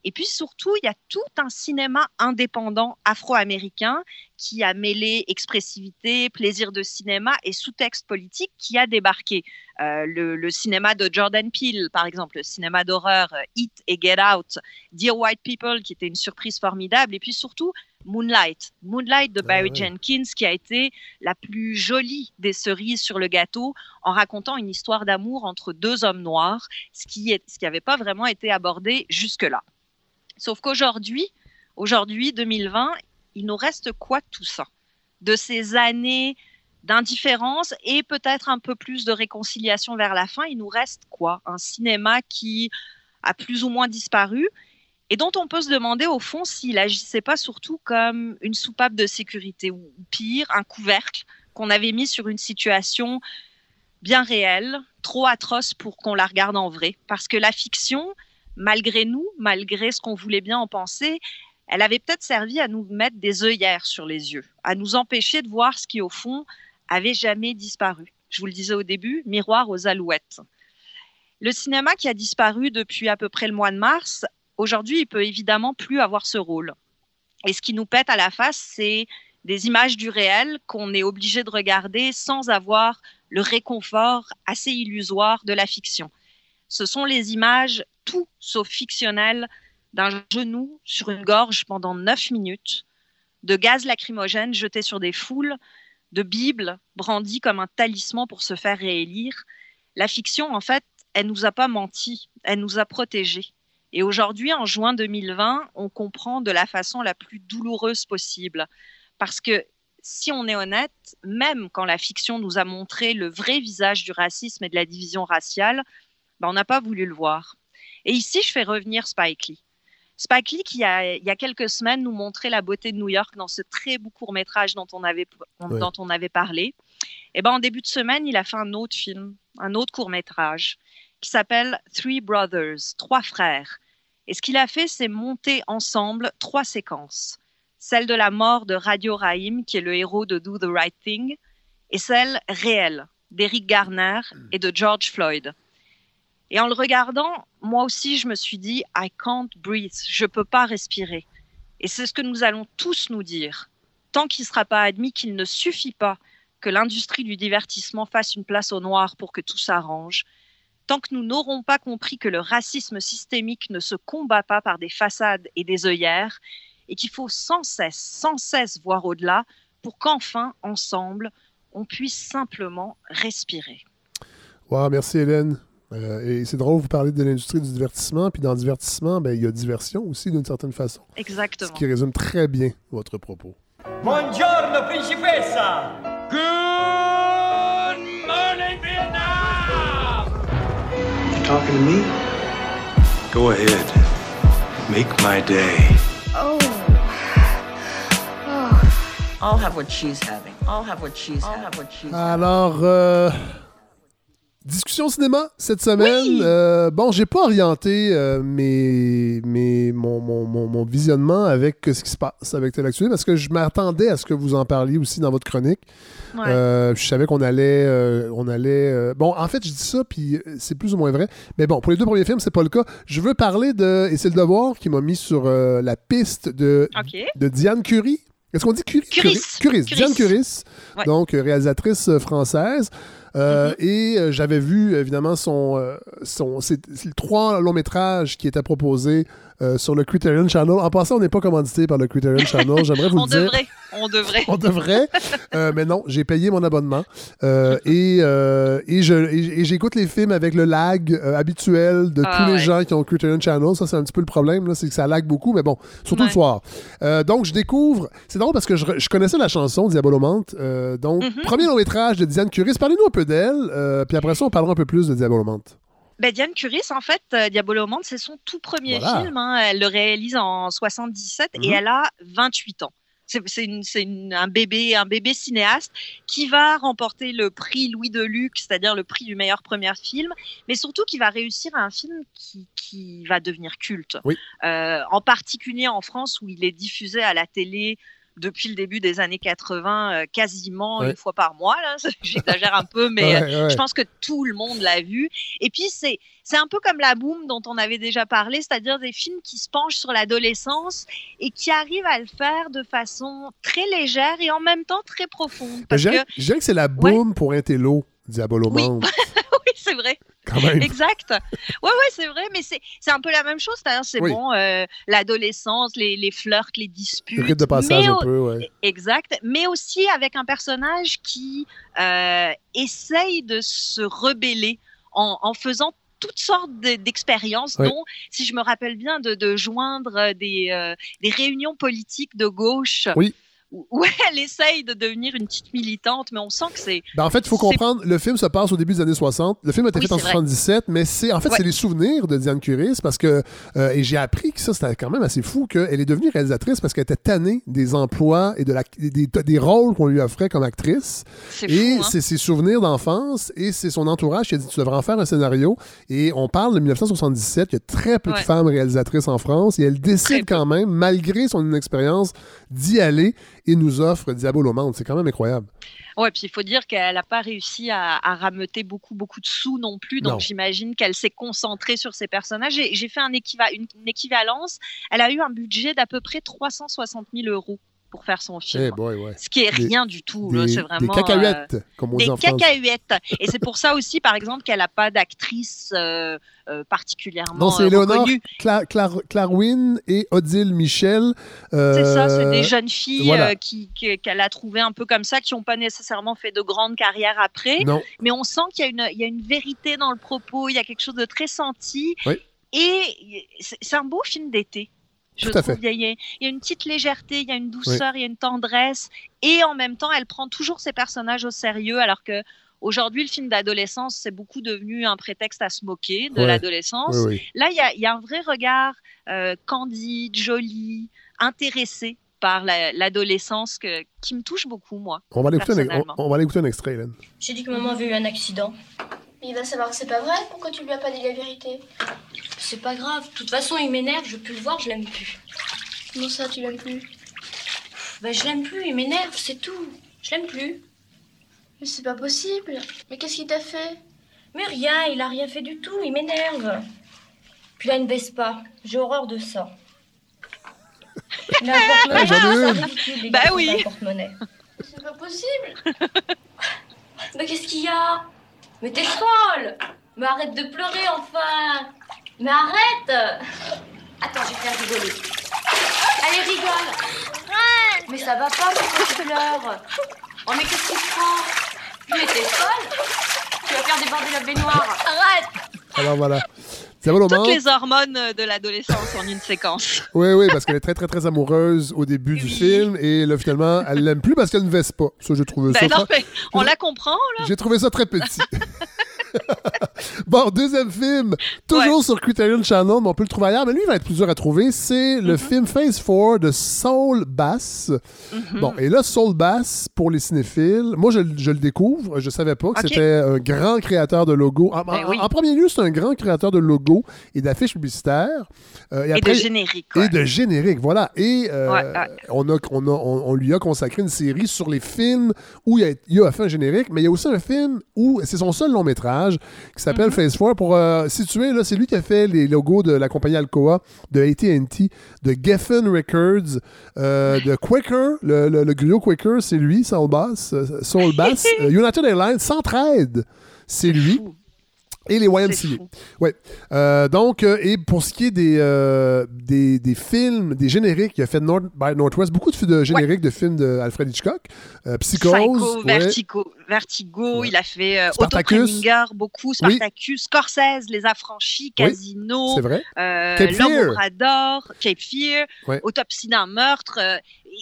Et puis surtout, il y a tout un cinéma indépendant afro-américain qui a mêlé expressivité, plaisir de cinéma et sous-texte politique qui a débarqué. Euh, le, le, cinéma de Jordan Peele, par exemple, le cinéma d'horreur euh, It et Get Out, Dear White People, qui était une surprise formidable, et puis surtout Moonlight, Moonlight de Barry ah, ouais. Jenkins, qui a été la plus jolie des cerises sur le gâteau, en racontant une histoire d'amour entre deux hommes noirs, ce qui n'avait pas vraiment été abordé jusque-là. Sauf qu'aujourd'hui, aujourd'hui, 2020, il nous reste quoi tout ça? De ces années d'indifférence et peut-être un peu plus de réconciliation vers la fin, il nous reste quoi? Un cinéma qui a plus ou moins disparu et dont on peut se demander au fond s'il agissait pas surtout comme une soupape de sécurité ou pire, un couvercle qu'on avait mis sur une situation bien réelle, trop atroce pour qu'on la regarde en vrai. Parce que la fiction, malgré nous, malgré ce qu'on voulait bien en penser, elle avait peut-être servi à nous mettre des œillères sur les yeux, à nous empêcher de voir ce qui, au fond, avait jamais disparu. Je vous le disais au début, miroir aux alouettes. Le cinéma qui a disparu depuis à peu près le mois de mars, aujourd'hui, il peut évidemment plus avoir ce rôle. Et ce qui nous pète à la face, c'est des images du réel qu'on est obligé de regarder sans avoir le réconfort assez illusoire de la fiction. Ce sont les images tout sauf fictionnelles d'un genou sur une gorge pendant neuf minutes, de gaz lacrymogène jeté sur des foules, de Bible brandie comme un talisman pour se faire réélire. La fiction, en fait, elle nous a pas menti, elle nous a protégés. Et aujourd'hui, en juin 2020, on comprend de la façon la plus douloureuse possible. Parce que si on est honnête, même quand la fiction nous a montré le vrai visage du racisme et de la division raciale, ben, on n'a pas voulu le voir. Et ici, je fais revenir Spike Lee. Spike Lee, qui il y a quelques semaines nous montrait la beauté de New York dans ce très beau court métrage dont on avait, dont on avait parlé. Et ben, en début de semaine, il a fait un autre film, un autre court métrage qui s'appelle Three Brothers, Trois frères. Et ce qu'il a fait, c'est monter ensemble trois séquences. Celle de la mort de Radio Rahim, qui est le héros de Do the Right Thing, et celle réelle d'Eric Garner et de George Floyd. Et en le regardant, moi aussi, je me suis dit, I can't breathe, je ne peux pas respirer. Et c'est ce que nous allons tous nous dire. Tant qu'il ne sera pas admis qu'il ne suffit pas que l'industrie du divertissement fasse une place au noir pour que tout s'arrange, tant que nous n'aurons pas compris que le racisme systémique ne se combat pas par des façades et des œillères, et qu'il faut sans cesse, sans cesse voir au-delà pour qu'enfin, ensemble, on puisse simplement respirer. Wow, merci Hélène. Euh, et c'est drôle, vous parler de l'industrie du divertissement, puis dans le divertissement, ben, il y a diversion aussi d'une certaine façon. Exactement. Ce qui résume très bien votre propos. Buongiorno, principessa! Good morning, Vietnam! You talking to me? Go ahead. Make my day. Oh. oh. I'll have what she's having. I'll have what she's having. I'll have what she's Alors, euh, Discussion cinéma cette semaine. Euh, bon, j'ai pas orienté euh, mes, mes, mon, mon, mon, visionnement avec ce qui se passe avec Tel parce que je m'attendais à ce que vous en parliez aussi dans votre chronique. Euh, je savais qu'on allait. on allait bon, en fait, je dis ça, puis c'est plus ou moins vrai. Mais bon, pour les deux premiers films, c'est pas le cas. Je veux parler de. Et c'est le devoir qui m'a mis sur la piste de, de Diane Curie. Est-ce qu'on dit Curie? Curie. Curie. Diane Curie, donc réalisatrice française. Euh, mm-hmm. Et euh, j'avais vu évidemment son, euh, son c'est, trois longs métrages qui étaient proposés sur le Criterion Channel. En passant, on n'est pas commandité par le Criterion Channel. J'aimerais vous on le dire. Devrait. On devrait. on devrait. mais non, j'ai payé mon abonnement. et, et, je, et, j'écoute les films avec le lag habituel de ah tous les gens qui ont Criterion Channel. Ça, c'est un petit peu le problème. Là, c'est que ça lag beaucoup, mais bon, surtout le soir. donc, je découvre. C'est drôle parce que je, je connaissais la chanson Diabolomante. donc, mm-hmm. premier long métrage de Diane Curie. Parlez-nous un peu d'elle, euh, puis après ça, on parlera un peu plus de Diabolomante. Ben, Diane Curie, en fait, euh, Diabolomante, c'est son tout premier film. Hein. Elle le réalise en 77 et mhm. elle a 28 ans. C'est un bébé, un bébé cinéaste qui va remporter le prix Louis Deluc, c'est-à-dire le prix du meilleur premier film, mais surtout qui va réussir un film qui, va devenir culte. Euh, en particulier en France où il est diffusé à la télé depuis le début des années 80 euh, quasiment une fois par mois. J'exagère un peu, mais euh, je pense que tout le monde l'a vu. Et puis, c'est, c'est un peu comme la boom dont on avait déjà parlé, c'est-à-dire des films qui se penchent sur l'adolescence et qui arrivent à le faire de façon très légère et en même temps très profonde. dirais, que... que c'est la boom pour un oui. oui, c'est vrai. Exact. Ouais, ouais, c'est vrai, mais c'est un peu la même chose. C'est bon, euh, l'adolescence, les, les flirts, les disputes. Le de passage un peu, ouais. Exact. Mais aussi avec un personnage qui euh, essaye de se rebeller en, en faisant toutes sortes d'expériences, dont, si je me rappelle bien, de, de joindre des, euh, des réunions politiques de gauche. Oui où elle essaye de devenir une petite militante, mais on sent que c'est. Ben en fait, il faut comprendre, le film se passe au début des années 60. Le film a été fait en 77, mais c'est en fait, c'est les souvenirs de Diane Curie, parce que. Euh, et j'ai appris que ça, c'était quand même assez fou, qu'elle est devenue réalisatrice parce qu'elle était tannée des emplois et de la, des, des rôles qu'on lui offrait comme actrice. Et hein? c'est ses souvenirs d'enfance et c'est son entourage qui a dit Tu devrais en faire un scénario. Et on parle de 1977, il y a très peu de femmes réalisatrices en France et elle décide quand même, malgré son inexpérience, d'y aller et nous offre Diabolomante. C'est quand même incroyable. Ouais, puis il faut dire qu'elle n'a pas réussi à, à, rameuter beaucoup, beaucoup de sous non plus. Donc j'imagine qu'elle s'est concentrée sur ses personnages. J'ai fait un une, équivalence. Elle a eu un budget d'à peu près 360 000 euros pour faire son film. Eh Ce qui est rien du tout. C'est vraiment. Des cacahuètes, euh, comme on dit. Des cacahuètes. Et c'est pour ça aussi, par exemple, qu'elle n'a pas d'actrice euh, euh, particulièrement. Non, c'est Léonore Clarwin et Odile Michel. c'est ça, c'est des jeunes filles qu'elle a trouvées un peu comme ça, qui n'ont pas nécessairement fait de grandes carrières après. Non. Mais on sent qu'il y, y, a une vérité dans le propos, il y a quelque chose de très senti. Oui. Et c'est un beau film d'été Je Tout à trouve fait. il y, a- il y une petite légèreté, il y a une douceur, il y a une tendresse, et en même temps, elle prend toujours ses personnages au sérieux, alors que aujourd'hui, le film d'adolescence, c'est beaucoup devenu un prétexte à se moquer de Ouais. l'adolescence. Oui, oui. Là, il y a, il y a un vrai regard euh, candide, joli, intéressé par la- l'adolescence qui me touche beaucoup, moi. On va aller écouter un, personnellement. on, on va aller écouter un extrait, Hélène. J'ai dit que maman avait eu un accident. Mais il va savoir que c'est pas vrai. Pourquoi tu lui as pas dit la vérité? C'est pas grave. De toute façon, il m'énerve. Je plus le voir. Je l'aime plus. Comment ça, tu l'aimes plus? Ben, je l'aime plus. Il m'énerve. C'est tout. Je l'aime plus. Mais c'est pas possible. Mais qu'est-ce qu'il t'a fait? Mais rien. Il a rien fait du tout. Il m'énerve. Puis là, il ne baisse pas. J'ai horreur de ça. Il a un porte-monnaie. Ah, Bah oui. porte-monnaie. C'est pas possible. Mais qu'est-ce qu'il y a? Mais t'es folle! Mais arrête de pleurer enfin! Mais arrête! Attends, je vais faire rigoler. Allez, rigole. Mais ça va pas, pourquoi tu pleures Oh, mais qu'est-ce qui te prend? Mais t'es folle! Tu vas faire déborder la baignoire. Arrête. Alors voilà. Ça va? Toutes les hormones de l'adolescence en une séquence. Oui, oui, parce qu'elle est très, très, très amoureuse au début du film et là, finalement, elle l'aime plus parce qu'elle ne veste pas. Ça, j'ai trouvé ça. Ben non, très- mais on la comprend, là. J'ai trouvé ça très petit. bon, deuxième film, toujours sur Criterion Channel, mais on peut le trouver ailleurs, mais lui, il va être plus dur à trouver. C'est le film Phase 4 de Saul Bass. Bon, et là, Saul Bass, pour les cinéphiles, moi, je, je le découvre. Je savais pas que c'était un grand créateur de logos. En, Ben en- oui. en premier lieu, c'est un grand créateur de logos et d'affiches publicitaires. Euh, Et après- de générique. ouais. et de générique, voilà. Et euh, ouais. On, a, on, a- on- on lui a consacré une série sur les films où il a, il a fait un générique, mais il y a aussi un film où c'est son seul long métrage qui s'appelle. Phase 4. Pour euh, situer, là, c'est lui qui a fait les logos de la compagnie Alcoa, de AT&T, de Geffen Records, euh, de Quaker, le, le, le griot Quaker, c'est lui, Soul Bass, Soul Bass, United Airlines, Centraide, c'est lui. Et les YMCA. Ouais. Euh, donc, euh, et pour ce qui est des, euh, des, des films, des génériques, il a fait North by Northwest, beaucoup de, génériques de films d'Alfred Hitchcock. Euh, Psychose. Psycho, ouais. Vertigo, Vertigo Ouais. il a fait Spartacus. Autopreminger, beaucoup, Spartacus, Scorsese, Les Affranchis, Oui, Casino, C'est vrai. Cape Fear. Cape Fear. Autopsie d'un meurtre.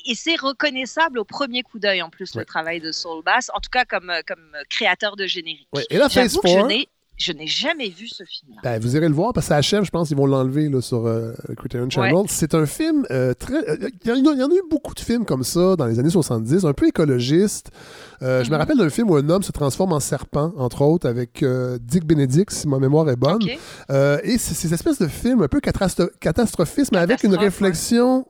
et c'est reconnaissable au premier coup d'œil en plus le travail de Saul Bass, en tout cas comme, comme créateur de générique. Et là, Phase J'avoue que je 4, n'ai, je n'ai jamais vu ce film-là. ben, vous irez le voir parce que ça achève, je pense, ils vont l'enlever sur euh, Criterion Channel. C'est un film euh, très. euh, Il y, en a- eu beaucoup de films comme ça dans les années 70, un peu écologiste. Euh, Je me Mhm. rappelle d'un film où un homme se transforme en serpent, entre autres, avec Dick Benedict, si ma mémoire est bonne. Et c'est ces espèces de films un peu catastro- catastrophistes, mais avec une réflexion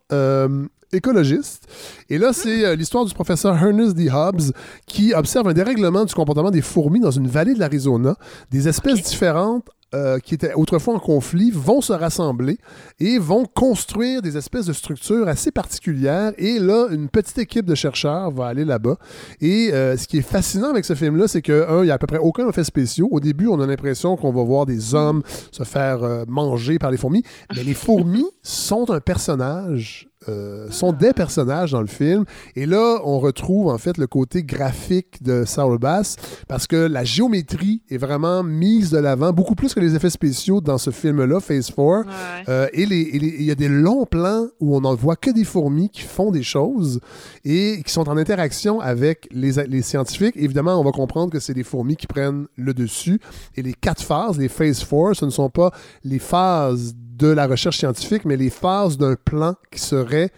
écologiste. Et là, c'est euh, l'histoire du professeur Ernest D. Hobbs qui observe un dérèglement du comportement des fourmis dans une vallée de l'Arizona. Des espèces différentes euh, qui étaient autrefois en conflit vont se rassembler et vont construire des espèces de structures assez particulières. Et là, une petite équipe de chercheurs va aller là-bas. Et euh, ce qui est fascinant avec ce film-là, c'est que, un, il n'y a à peu près aucun effet spéciaux. Au début, on a l'impression qu'on va voir des hommes se faire euh, manger par les fourmis. Mais les fourmis sont un personnage. Euh, sont des personnages dans le film. Et là, on retrouve en fait le côté graphique de Saul Bass parce que la géométrie est vraiment mise de l'avant, beaucoup plus que les effets spéciaux dans ce film-là, Phase 4. Ouais. Euh, et il y a des longs plans où on n'en voit que des fourmis qui font des choses et qui sont en interaction avec les, les scientifiques. Évidemment, on va comprendre que c'est les fourmis qui prennent le dessus. Et les quatre phases, les phase 4, ce ne sont pas les phases de la recherche scientifique, mais les phases d'un plan qui serait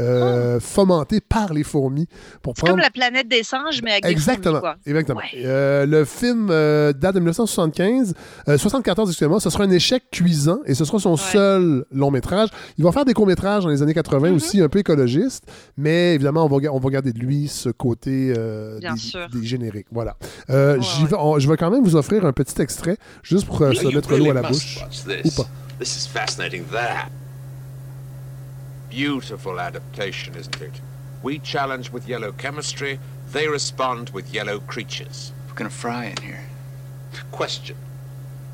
euh, fomenté par les fourmis pour C'est comme la planète des singes, mais avec Exactement. des fourmis, quoi. Exactement. Ouais. Euh, le film euh, date de 1975, euh, 74, excusez-moi. Ce sera un échec cuisant et ce sera son seul long métrage. Il va faire des courts métrages dans les années 80 Mm-hmm. aussi, un peu écologistes, mais évidemment, on va, on va garder de lui ce côté euh, Bien des, sûr. des génériques. Voilà. Euh, Ouais, j'y ouais. vais- on- je vais quand même vous offrir un petit extrait juste pour euh, se You mettre l'eau à la bouche. watch Ou this. pas. This is fascinating. There. Beautiful adaptation, isn't it? We challenge with yellow chemistry, they respond with yellow creatures. We're gonna fry in here. Question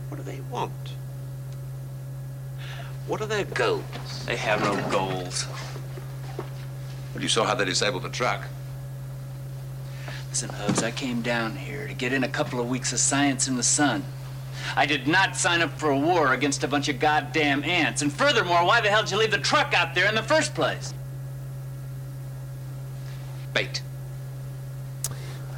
What do they want? What are their goals? They have no goals. Well, you saw how they disabled the truck. Listen, Hubbs, I came down here to get in a couple of weeks of science in the sun. I did not sign up for a war against a bunch of goddamn ants. And furthermore, why the hell did you leave the truck out there in the first place? Bait.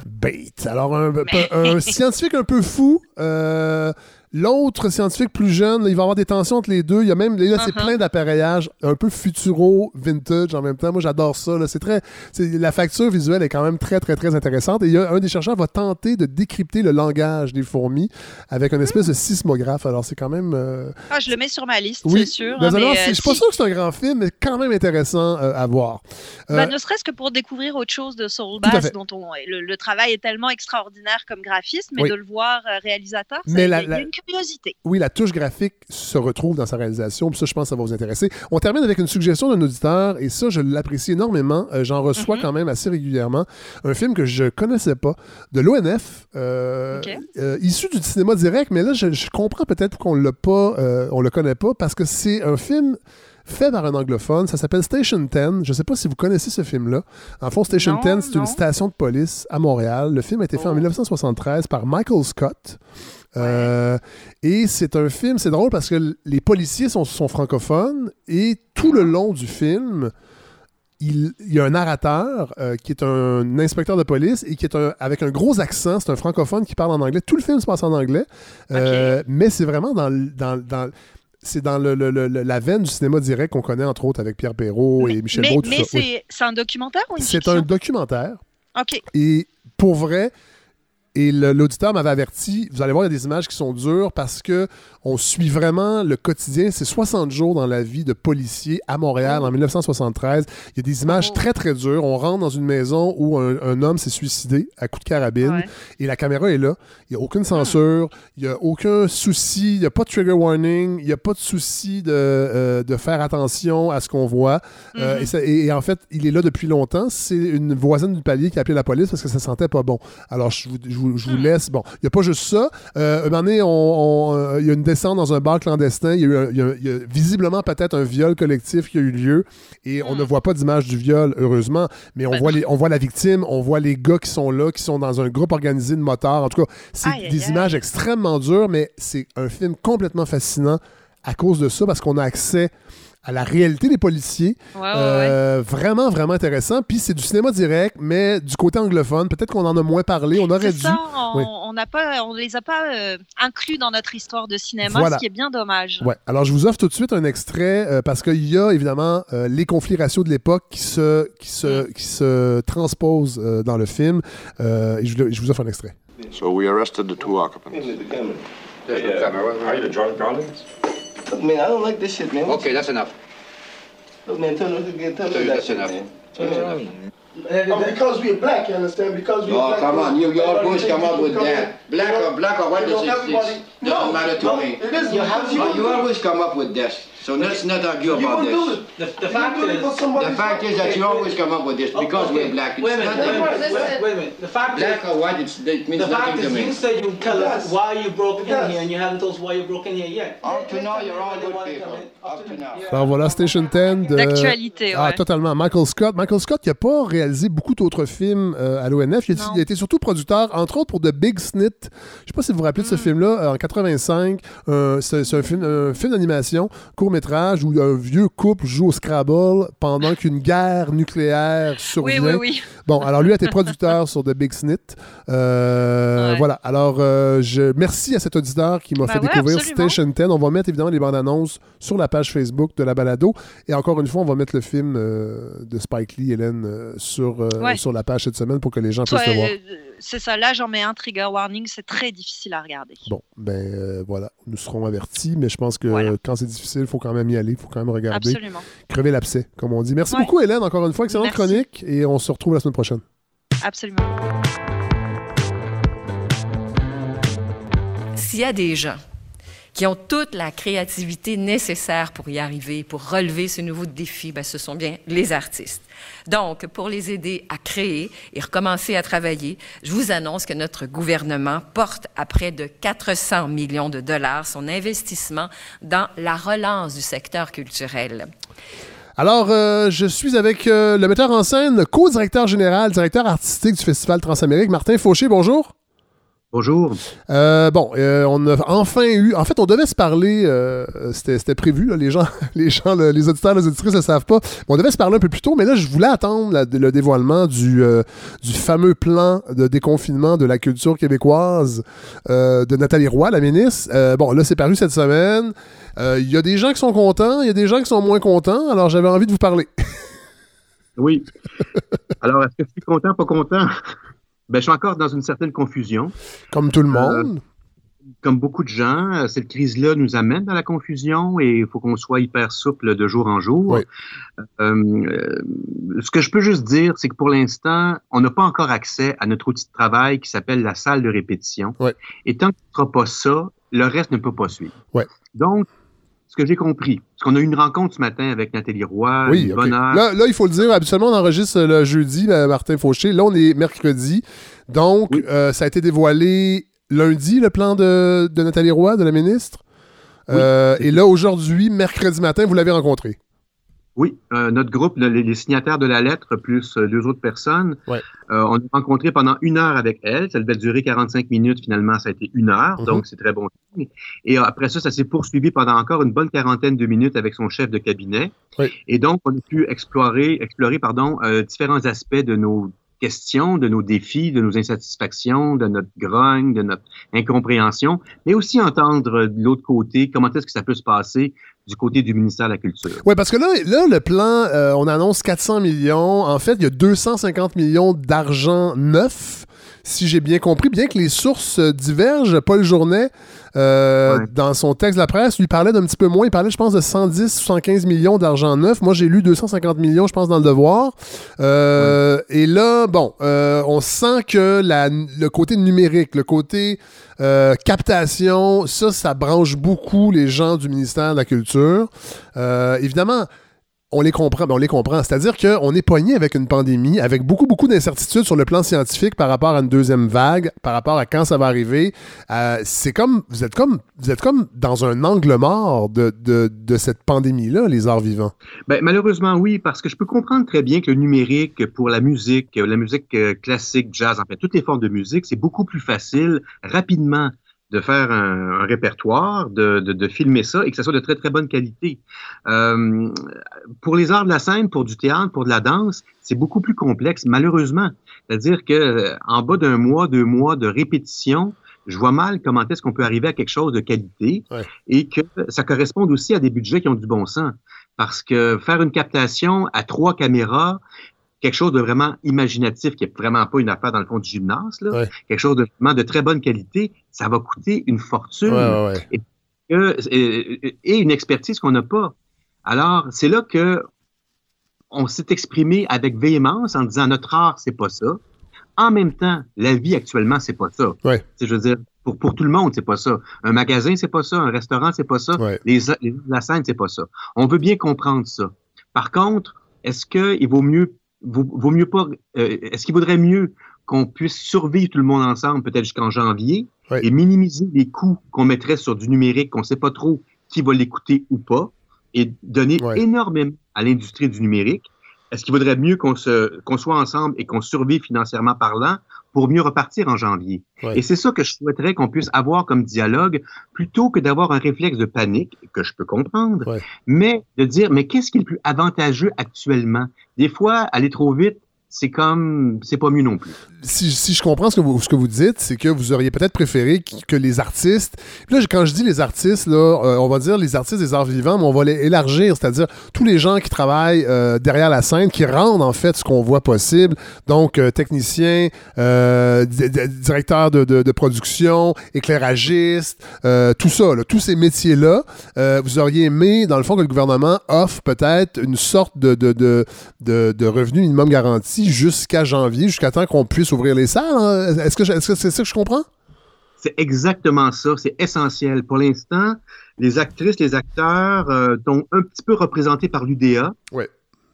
Bait. Alors, un, un scientifique un peu fou. Euh, L'autre scientifique plus jeune, il va avoir des tensions entre les deux. Il y a même, là, c'est Uh-huh. plein d'appareillages, un peu futuro, vintage en même temps. Moi, j'adore ça. là. C'est très, c'est- la facture visuelle est quand même très, très, très intéressante. Et il y a un des chercheurs va tenter de décrypter le langage des fourmis avec une espèce de sismographe. Alors, c'est quand même. euh, Ah, je le mets sur ma liste, oui. c'est sûr. Mais hein, alors, mais, c'est- euh, je suis pas si- sûr que c'est un grand film, mais quand même intéressant euh, à voir. Euh, Bah, ne serait-ce que pour découvrir autre chose de Soul Tout à Bass, fait. dont on, le, le travail est tellement extraordinaire comme graphiste, mais Oui. de le voir euh, réalisateur, ça, Mais il y a- la- il y a la- une curiosité. oui, la touche graphique se retrouve dans sa réalisation, puis ça, je pense que ça va vous intéresser. On termine avec une suggestion d'un auditeur, et ça, je l'apprécie énormément. Euh, J'en reçois Mhm. quand même assez régulièrement. Un film que je connaissais pas, de l'ONF, euh, euh, issu du cinéma direct, mais là, je, je comprends peut-être qu'on l'a pas, on le connaît pas, parce que c'est un film fait par un anglophone. Ça s'appelle Station 10. Je ne sais pas si vous connaissez ce film-là. En fond, Station Non, 10, c'est une station de police à Montréal. Le film a été fait en Oh. 1973 par Michael Scott. Euh, et c'est un film, c'est drôle parce que les policiers sont, sont francophones et tout le long du film, il, il y a un narrateur euh, qui est un inspecteur de police et qui est un, avec un gros accent. C'est un francophone qui parle en anglais. Tout le film se passe en anglais, Euh, mais c'est vraiment dans, dans, dans- c'est dans le- le- le- le- la veine du cinéma direct qu'on connaît entre autres avec Pierre Perrault et Michel mais Brault. tout mais ça. Oui. c'est c'est un documentaire ou une C'est un documentaire. OK. Et pour vrai, et l'auditeur m'avait averti, vous allez voir, il y a des images qui sont dures parce que on suit vraiment le quotidien. C'est 60 jours dans la vie de policier à Montréal en 1973. Il y a des images très, très dures. On rentre dans une maison où un, un homme s'est suicidé à coup de carabine Ouais. et la caméra est là. Il n'y a aucune censure, il n'y a aucun souci, il n'y a pas de trigger warning, il n'y a pas de souci de, euh, de faire attention à ce qu'on voit. Euh, Mhm. et, ça- et- et en fait, il est là depuis longtemps. C'est une voisine du palier qui a appelé la police parce que ça sentait pas bon. Alors, je vous, je vous- je vous laisse. Bon, il n'y a pas juste ça. Euh, un moment donné, on- on, euh, il y a une descente dans un bar clandestin. Il y a, y y visiblement peut-être un viol collectif qui a eu lieu. Et on ne voit pas d'image du viol, heureusement. Mais on, Ben voit les, on voit la victime, on voit les gars qui sont là, qui sont dans un groupe organisé de motards. En tout cas, c'est aïe, des aïe. images extrêmement dures, mais c'est un film complètement fascinant à cause de ça, parce qu'on a accès à la réalité des policiers. Ouais, ouais, Euh, Vraiment, vraiment intéressant. Puis c'est du cinéma direct, mais du côté anglophone. Peut-être qu'on en a moins parlé. On aurait dû. ça, on Oui. pas, on les a pas euh, inclus dans notre histoire de cinéma, Voilà. ce qui est bien dommage. Ouais. Alors, je vous offre tout de suite un extrait euh, parce qu'il y a évidemment euh, les conflits raciaux de l'époque qui se, qui se, qui se transposent euh, dans le film. Euh, et je, vous offre un extrait. So we arrested the two occupants. Are you the drunk darlings? Look, man, I don't like this shit, man. Okay, that's enough. Look, man, tell me, tell me Dude, that that's shit, enough. man. That's enough. Oh, because we're black, you understand? Because we're Oh, black. come on, you, you always come up with Come that. in. Black or black or white, You it's, know, it's, everybody- doesn't No, matter to no, me. it is You, because you you, you do it. always come up with this. So let's not argue You about this. it. The, the You fact do it is, The fact is that you always come up with this because Okay, we're black. It's wait a minute, nothing. wait a minute, wait, wait a minute. The fact Black is, or white, it's, it means the fact nothing to is, me. you said you tell us Yes. why you broke in Yes. here, and you haven't told us why you broke in here yet. Up to now, you're all good people. Up to now. Alors voilà, Station 10. de- D'actualité, Ah, ouais. totalement. Michael Scott. Michael Scott, qui n'a pas réalisé beaucoup d'autres films euh, à l'ONF. Il, il a été surtout producteur, entre autres, pour The Big Snit. Je ne sais pas si vous vous rappelez de ce film-là, euh, en 85. Euh, c'est un film, un film d'animation, court-métrage, où un vieux couple joue au Scrabble pendant qu'une guerre nucléaire Oui, survient. oui, oui. Bon, alors lui a été producteur sur The Big Snit. Euh, Ouais. Voilà. Alors, euh, je merci à cet auditeur qui m'a Ben fait ouais, découvrir absolument. Station 10. On va mettre évidemment les bandes annonces sur la page Facebook de la balado. Et encore une fois, on va mettre le film euh, de Spike Lee, Hélène, sur, Ouais. sur la page cette semaine pour que les gens puissent le voir. C'est ça, là j'en mets un trigger warning, c'est très difficile à regarder. Bon, ben euh, voilà, nous serons avertis, mais je pense que Voilà. quand c'est difficile, il faut quand même y aller, il faut quand même regarder. Absolument. Crever l'abcès, comme on dit. Merci Ouais. beaucoup, Hélène, encore une fois. Excellente Merci. chronique et on se retrouve la semaine prochaine. Absolument. S'il y a des gens qui ont toute la créativité nécessaire pour y arriver, pour relever ce nouveau défi, ben, ce sont bien les artistes. Donc, pour les aider à créer et recommencer à travailler, je vous annonce que notre gouvernement porte à près de 400 millions de dollars son investissement dans la relance du secteur culturel. Alors, euh, je suis avec euh, le metteur en scène, co-directeur général, directeur artistique du Festival Transamérique, Martin Fauché. Bonjour. Bonjour. Euh, bon, euh, on a enfin eu. En fait, on devait se parler. euh, C'était prévu. là, les gens, les gens, le- les auditeurs, les auditrices ne le savent pas. On devait se parler un peu plus tôt, mais là, je voulais attendre la- le dévoilement du, du fameux plan de déconfinement de la culture québécoise de Nathalie Roy, la ministre. Bon, là, c'est paru cette semaine. Il y a des gens qui sont contents, il y a des gens qui sont moins contents. Alors, j'avais envie de vous parler. Oui. Alors, est-ce que je suis content, pas content? Ben, je suis encore dans une certaine confusion. Comme tout le Euh, monde. comme beaucoup de gens, euh, cette crise-là nous amène dans la confusion et il faut qu'on soit hyper souple de jour en jour. Euh, euh, ce que je peux juste dire, c'est que pour l'instant, on n'a pas encore accès à notre outil de travail qui s'appelle la salle de répétition. Et tant qu'il ne sera pas ça, le reste ne peut pas suivre. Donc, ce que j'ai compris, parce qu'on a eu une rencontre ce matin avec Nathalie Roy, Oui. Là, là, il faut le dire, habituellement, on enregistre le jeudi, ben, Martin Fauché. Là, on est mercredi. Donc, euh, ça a été dévoilé lundi, le plan de, de Nathalie Roy, de la ministre? Euh, et là, aujourd'hui, mercredi matin, vous l'avez rencontré. Oui, euh, notre groupe, le- les, signataires de la lettre, plus euh, deux autres personnes, euh, on a rencontré pendant une heure avec elle. Ça devait durer 45 minutes. Finalement, ça a été une heure, Mhm. donc c'est très bon signe. Et après ça, ça s'est poursuivi pendant encore une bonne quarantaine de minutes avec son chef de cabinet. Et donc, on a pu explorer, explorer pardon, euh, différents aspects de nos questions, de nos défis, de nos insatisfactions, de notre grogne, de notre incompréhension, mais aussi entendre de l'autre côté comment est-ce que ça peut se passer du côté du ministère de la Culture. Oui, parce que là, là le plan, euh, on annonce 400 millions. En fait, il y a 250 millions d'argent neuf, si j'ai bien compris, bien que les sources euh, divergent. Paul Journet, euh, dans son texte de la presse, lui parlait d'un petit peu moins. Il parlait, je pense, de 110, 115 millions d'argent neuf. Moi, j'ai lu 250 millions, je pense, dans le devoir. Euh, Et là, bon, on sent que la- le côté numérique, le côté euh, captation, ça, ça branche beaucoup les gens du ministère de la Culture. Euh, évidemment, on les comprend, ben on les comprend. C'est-à-dire qu'on est pogné avec une pandémie, avec beaucoup, beaucoup d'incertitudes sur le plan scientifique par rapport à une deuxième vague, par rapport à quand ça va arriver. Euh, c'est comme, vous êtes comme, vous êtes comme dans un angle mort de, de, de cette pandémie-là, les arts vivants. Ben, malheureusement, oui, parce que je peux comprendre très bien que le numérique pour la musique, la musique euh, classique, jazz, en fait, toutes les formes de musique, c'est beaucoup plus facile, rapidement, de faire un, un répertoire, de, de, de filmer ça et que ça soit de très, très bonne qualité. Euh, pour les arts de la scène, pour du théâtre, pour de la danse, c'est beaucoup plus complexe, malheureusement. C'est-à-dire que euh, en bas d'un mois, deux mois de répétition, je vois mal comment est-ce qu'on peut arriver à quelque chose de qualité et que ça corresponde aussi à des budgets qui ont du bon sens. Parce que faire une captation à trois caméras, quelque chose de vraiment imaginatif, qui est vraiment pas une affaire dans le fond du gymnase, là, quelque chose de vraiment de très bonne qualité, ça va coûter une fortune. Ouais, ouais, ouais. Et, que- et- et une expertise qu'on n'a pas. Alors, c'est là que on s'est exprimé avec véhémence en disant notre art, c'est pas ça. En même temps, la vie actuellement, c'est pas ça. Je veux dire, pour, pour tout le monde, c'est pas ça. Un magasin, c'est pas ça. Un restaurant, c'est pas ça. Les, les- la scène, c'est pas ça. On veut bien comprendre ça. Par contre, est-ce qu'il vaut mieux, vaut, vaut mieux pas, euh, est-ce qu'il vaudrait mieux qu'on puisse survivre tout le monde ensemble, peut-être jusqu'en janvier, et minimiser les coûts qu'on mettrait sur du numérique, qu'on sait pas trop qui va l'écouter ou pas, et donner énormément à l'industrie du numérique? Est-ce qu'il vaudrait mieux qu'on soit ensemble et qu'on survive financièrement parlant pour mieux repartir en janvier? Ouais. Et c'est ça que je souhaiterais qu'on puisse avoir comme dialogue, plutôt que d'avoir un réflexe de panique, que je peux comprendre, mais de dire, mais qu'est-ce qui est le plus avantageux actuellement? Des fois, aller trop vite, c'est comme, c'est pas mieux non plus. si, si je comprends ce que vous, ce que vous dites, c'est que vous auriez peut-être préféré que, les artistes. Là, quand je dis les artistes, là, euh, on va dire les artistes des arts vivants, mais on va les élargir, c'est-à-dire tous les gens qui travaillent euh, derrière la scène, qui rendent en fait ce qu'on voit possible. Donc, euh, techniciens, euh, di- di- directeurs de, de- production, éclairagistes, tout ça, tous ces métiers-là, vous auriez aimé, dans le fond, que le gouvernement offre peut-être une sorte de, de, de, de revenu minimum garanti jusqu'à janvier, jusqu'à temps qu'on puisse ouvrir les salles. hein? Est-ce que, est-ce que c'est ça que je comprends? C'est exactement ça, c'est essentiel. Pour l'instant, les actrices, les acteurs euh, sont un petit peu représentés par l'UDA, Ouais.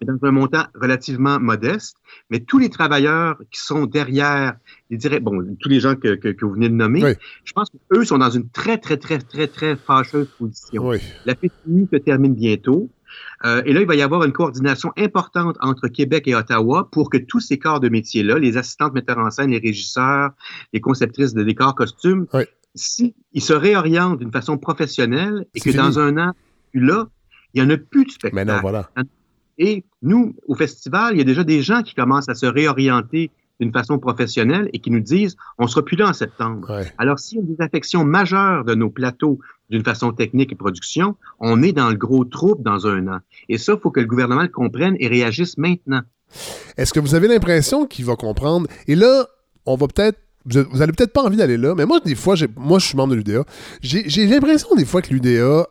dans un montant relativement modeste, mais tous les travailleurs qui sont derrière, les direct- bon, tous les gens que, que, que vous venez de nommer, je pense qu'eux sont dans une très, très, très, très, très fâcheuse position. La PTU se termine bientôt. Euh, et là, il va y avoir une coordination importante entre Québec et Ottawa pour que tous ces corps de métier-là, les assistantes metteurs en scène, les régisseurs, les conceptrices de décors, costumes, s'ils se réorientent d'une façon professionnelle et que dans un an, là, il n'y en a plus de spectacle. Mais non, voilà. Et nous, au festival, il y a déjà des gens qui commencent à se réorienter d'une façon professionnelle et qui nous disent on sera plus là en septembre. Alors, s'il y a des affections majeures de nos plateaux d'une façon technique et production, on est dans le gros trouble dans un an. Et ça, il faut que le gouvernement le comprenne et réagisse maintenant. Est-ce que vous avez l'impression qu'il va comprendre? Et là, on va peut-être. Vous vous avez peut-être pas envie d'aller là, mais moi, des fois, j'ai- moi, je suis membre de l'UDA. J'ai l'impression, des fois, que l'UDA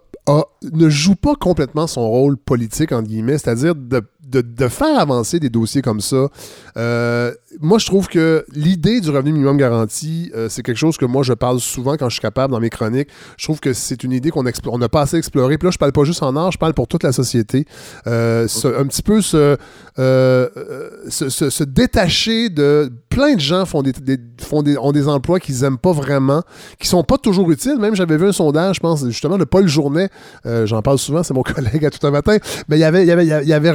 ne joue pas complètement son rôle politique, entre guillemets, c'est-à-dire de, de- de faire avancer des dossiers comme ça. Euh, moi, je trouve que l'idée du revenu minimum garanti, euh, c'est quelque chose que moi, je parle souvent quand je suis capable dans mes chroniques. Je trouve que c'est une idée qu'on n'a pas assez explorée. Puis là, je parle pas juste en art, je parle pour toute la société. Euh, ce- un petit peu se, se, se- se détacher de... Plein de gens font des, des- font des, ont des emplois qu'ils aiment pas vraiment, qui sont pas toujours utiles. Même j'avais vu un sondage, je pense, justement, de Paul Journet. J'en parle souvent, c'est mon collègue à tout un matin. Mais il y avait, il y avait, il y avait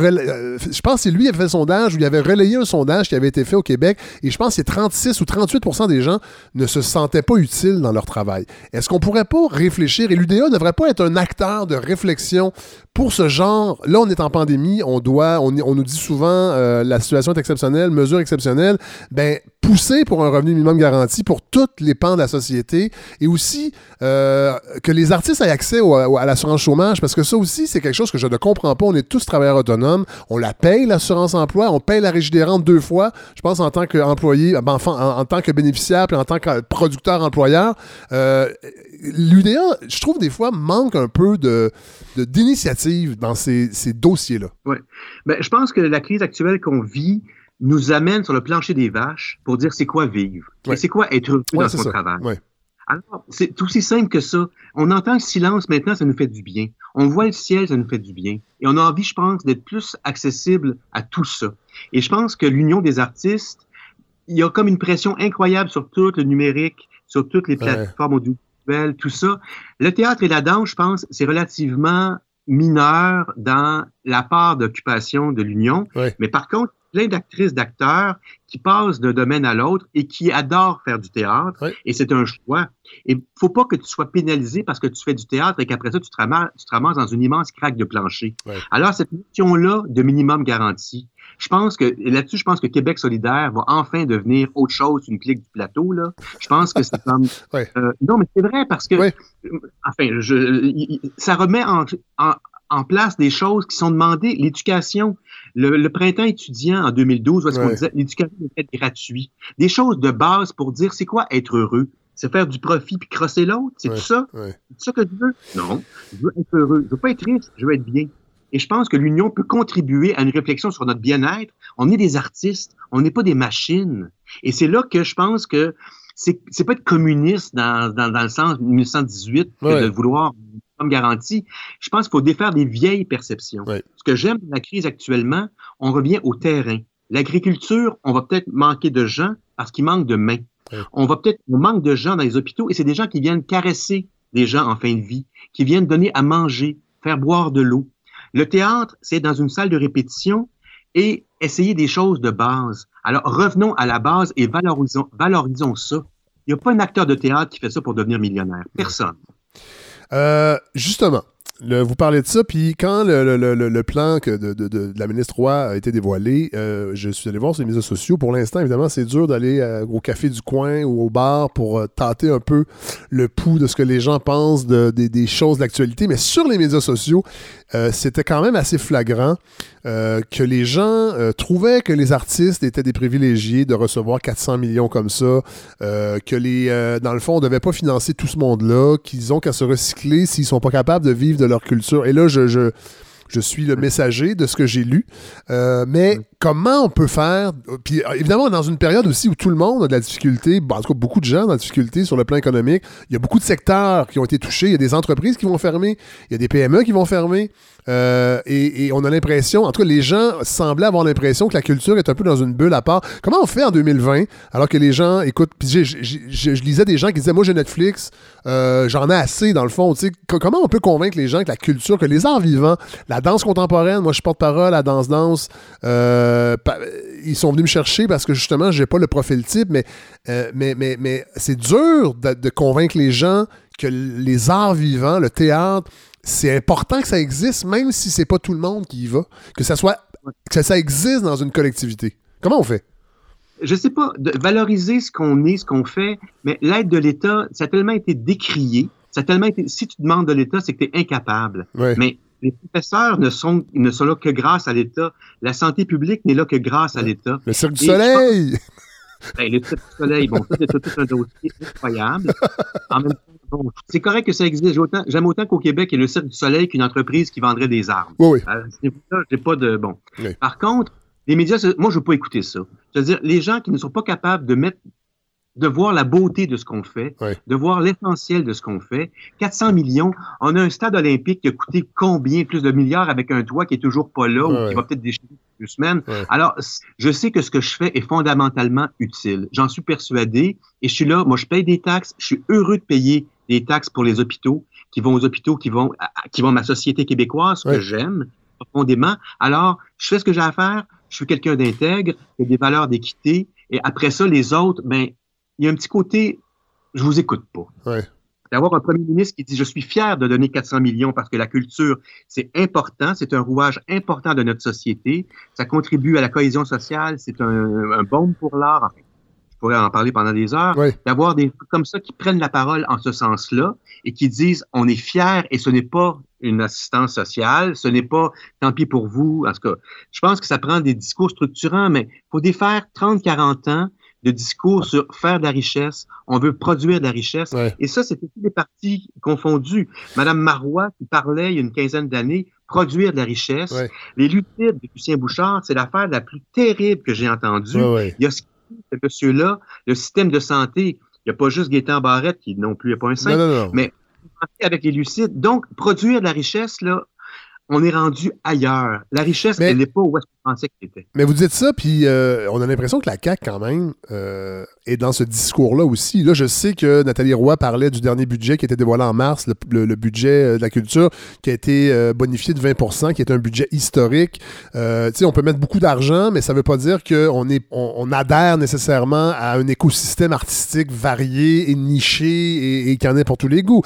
je pense que c'est lui qui avait fait le sondage, où il avait relayé un sondage qui avait été fait au Québec. Et je pense que 36 ou 38 des gens ne se sentaient pas utiles dans leur travail. Est-ce qu'on pourrait pas réfléchir, et l'UDA ne devrait pas être un acteur de réflexion pour ce genre? Là, on est en pandémie, on doit, on, nous dit souvent euh, la situation est exceptionnelle, mesure exceptionnelle. Ben, pousser pour un revenu minimum garanti pour toutes les pans de la société et aussi euh, que les artistes aient accès à l'assurance chômage parce que ça aussi, c'est quelque chose que je ne comprends pas. On est tous travailleurs autonomes, on la paye, l'assurance emploi, on paye la régie des rentes deux fois, je pense en tant qu'employé, ben, enfin, en, tant que bénéficiaire puis en tant que producteur-employeur. Euh, L'UDA, je trouve des fois, manque un peu de de- d'initiative dans ces, ces dossiers-là. Ouais. Ben, je pense que la crise actuelle qu'on vit nous amène sur le plancher des vaches pour dire c'est quoi vivre. Ouais. Et c'est quoi être heureux Ouais, dans son ça. travail? Ouais. Alors, c'est aussi simple que ça. On entend le silence maintenant, ça nous fait du bien. On voit le ciel, ça nous fait du bien. Et on a envie, je pense, d'être plus accessible à tout ça. Et je pense que l'Union des artistes, il y a comme une pression incroyable sur tout le numérique, sur toutes les plateformes audiovisuelles, tout ça. Le théâtre et la danse, je pense, c'est relativement mineur dans la part d'occupation de l'Union. Mais par contre, plein d'actrices, d'acteurs qui passent d'un domaine à l'autre et qui adorent faire du théâtre. Et c'est un choix. Et faut pas que tu sois pénalisé parce que tu fais du théâtre et qu'après ça, tu te ramasses, tu te ramasses dans une immense craque de plancher. Alors, cette notion-là de minimum garanti, je pense que, là-dessus, je pense que Québec solidaire va enfin devenir autre chose qu'une clique du plateau, là. Je pense que c'est comme, euh, non, mais c'est vrai parce que, euh, enfin, je, ça remet en, en, en place des choses qui sont demandées. L'éducation, le, le printemps étudiant en 2012, où est-ce qu'on Ouais. disait l'éducation doit être gratuite. Des choses de base pour dire c'est quoi être heureux? C'est faire du profit puis crosser l'autre? C'est tout ça? C'est ça que je veux? Non. Je veux être heureux. Je veux pas être triste. Je veux être bien. Et je pense que l'Union peut contribuer à une réflexion sur notre bien-être. On est des artistes. On n'est pas des machines. Et c'est là que je pense que c'est, c'est pas être communiste dans, dans, dans le sens 1918 que Ouais. de vouloir comme garantie. Je pense qu'il faut défaire des vieilles perceptions. Ce que j'aime dans la crise actuellement, on revient au terrain. L'agriculture, on va peut-être manquer de gens parce qu'il manque de mains. On va peut-être, on manque de gens dans les hôpitaux et c'est des gens qui viennent caresser des gens en fin de vie, qui viennent donner à manger, faire boire de l'eau. Le théâtre, c'est dans une salle de répétition et essayer des choses de base. Alors, revenons à la base et valorisons, valorisons ça. Il n'y a pas un acteur de théâtre qui fait ça pour devenir millionnaire. Personne. Euh, justement, le- vous parlez de ça, puis quand le, le- le- plan que de, de- de- de la ministre Roy a été dévoilé, euh, je suis allé voir sur les médias sociaux. Pour l'instant, évidemment, c'est dur d'aller euh, au café du coin ou au bar pour euh, tâter un peu le pouls de ce que les gens pensent de- des- choses d'actualité. Mais sur les médias sociaux, c'était quand même assez flagrant euh, que les gens euh, trouvaient que les artistes étaient des privilégiés de recevoir 400 millions comme ça, euh, que les, euh, dans le fond, on ne devait pas financer tout ce monde-là, qu'ils ont qu'à se recycler s'ils sont pas capables de vivre de leur culture. Et là, je, je, je suis le messager de ce que j'ai lu. Euh, mais comment on peut faire Puis euh, évidemment, dans une période aussi où tout le monde a de la difficulté, bon, en tout cas beaucoup de gens ont de la difficulté sur le plan économique, il y a beaucoup de secteurs qui ont été touchés, il y a des entreprises qui vont fermer, il y a des PME qui vont fermer. Euh, et, on a l'impression, en tout cas, les gens semblaient avoir l'impression que la culture est un peu dans une bulle à part. Comment on fait en 2020 alors que les gens écoutent Puis je lisais des gens qui disaient Moi, j'ai Netflix, euh, j'en ai assez dans le fond. Tu sais, co- comment on peut convaincre les gens que la culture, que les arts vivants, la Danse contemporaine, moi, je suis porte-parole à Danse Danse. Euh, ils sont venus me chercher parce que justement, j'ai pas le profil type, mais, mais, mais, mais c'est dur de, convaincre les gens que les arts vivants, le théâtre, c'est important que ça existe, même si c'est pas tout le monde qui y va. Que ça soit que ça existe dans une collectivité. Comment on fait? je sais pas, de valoriser ce qu'on est, ce qu'on fait, mais l'aide de l'État, ça a tellement été décrié, ça a tellement été, si tu demandes de l'État, c'est que tu es incapable. Mais les professeurs ne sont, ne sont là que grâce à l'État. La santé publique n'est là que grâce à l'État. Le Cirque du Soleil! Ben, le Cirque du Soleil, bon, ça, c'est tout, un dossier incroyable. En même temps, c'est correct que ça existe. J'aime autant, qu'au Québec, il y ait le Cirque du Soleil qu'une entreprise qui vendrait des armes. Oui, oui. Euh, j'ai pas de, bon. Par contre, les médias, moi, je veux pas écouter ça. C'est-à-dire, les gens qui ne sont pas capables de mettre, de voir la beauté de ce qu'on fait, de voir l'essentiel de ce qu'on fait. 400 millions. On a un stade olympique qui a coûté combien plus de milliards avec un toit qui est toujours pas là ou qui va peut-être déchirer deux semaines? Alors, je sais que ce que je fais est fondamentalement utile. J'en suis persuadé et je suis là. Moi, je paye des taxes. Je suis heureux de payer des taxes pour les hôpitaux qui vont aux hôpitaux, qui vont, qui vont à ma société québécoise que j'aime profondément. Alors, je fais ce que j'ai à faire je suis quelqu'un d'intègre, a des valeurs d'équité, et après ça, les autres, ben, il y a un petit côté, je vous écoute pas. D'avoir un premier ministre qui dit je suis fier de donner 400 millions parce que la culture c'est important, c'est un rouage important de notre société, ça contribue à la cohésion sociale, c'est un, un baume pour l'art. Pourrais en parler pendant des heures. D'avoir des comme ça qui prennent la parole en ce sens-là et qui disent on est fier et ce n'est pas une assistance sociale. Ce n'est pas tant pis pour vous. En tout cas, je pense que ça prend des discours structurants, mais il faut défaire 30, 40 ans de discours sur faire de la richesse. On veut produire de la richesse. Et ça, c'était tous les partis confondus. Madame Marois, qui parlait il y a une quinzaine d'années, produire de la richesse. Les lucides de Lucien Bouchard, c'est l'affaire la plus terrible que j'ai entendue. Il y a ce monsieur-là, le système de santé. Il n'y a pas juste Gaétan Barrette qui non plus n'est pas un saint, mais avec les lucides. Donc, produire de la richesse, là, on est rendu ailleurs. La richesse, elle n'est pas où est-ce Mais vous dites ça, puis euh, on a l'impression que la CAQ, quand même, euh, est dans ce discours-là aussi. Là, je sais que Nathalie Roy parlait du dernier budget qui a été dévoilé en mars, le, budget euh, de la culture, qui a été bonifié de 20% qui est un budget historique. on peut mettre beaucoup d'argent, mais ça ne veut pas dire qu'on on, on, adhère nécessairement à un écosystème artistique varié et niché et, et qui en est pour tous les goûts.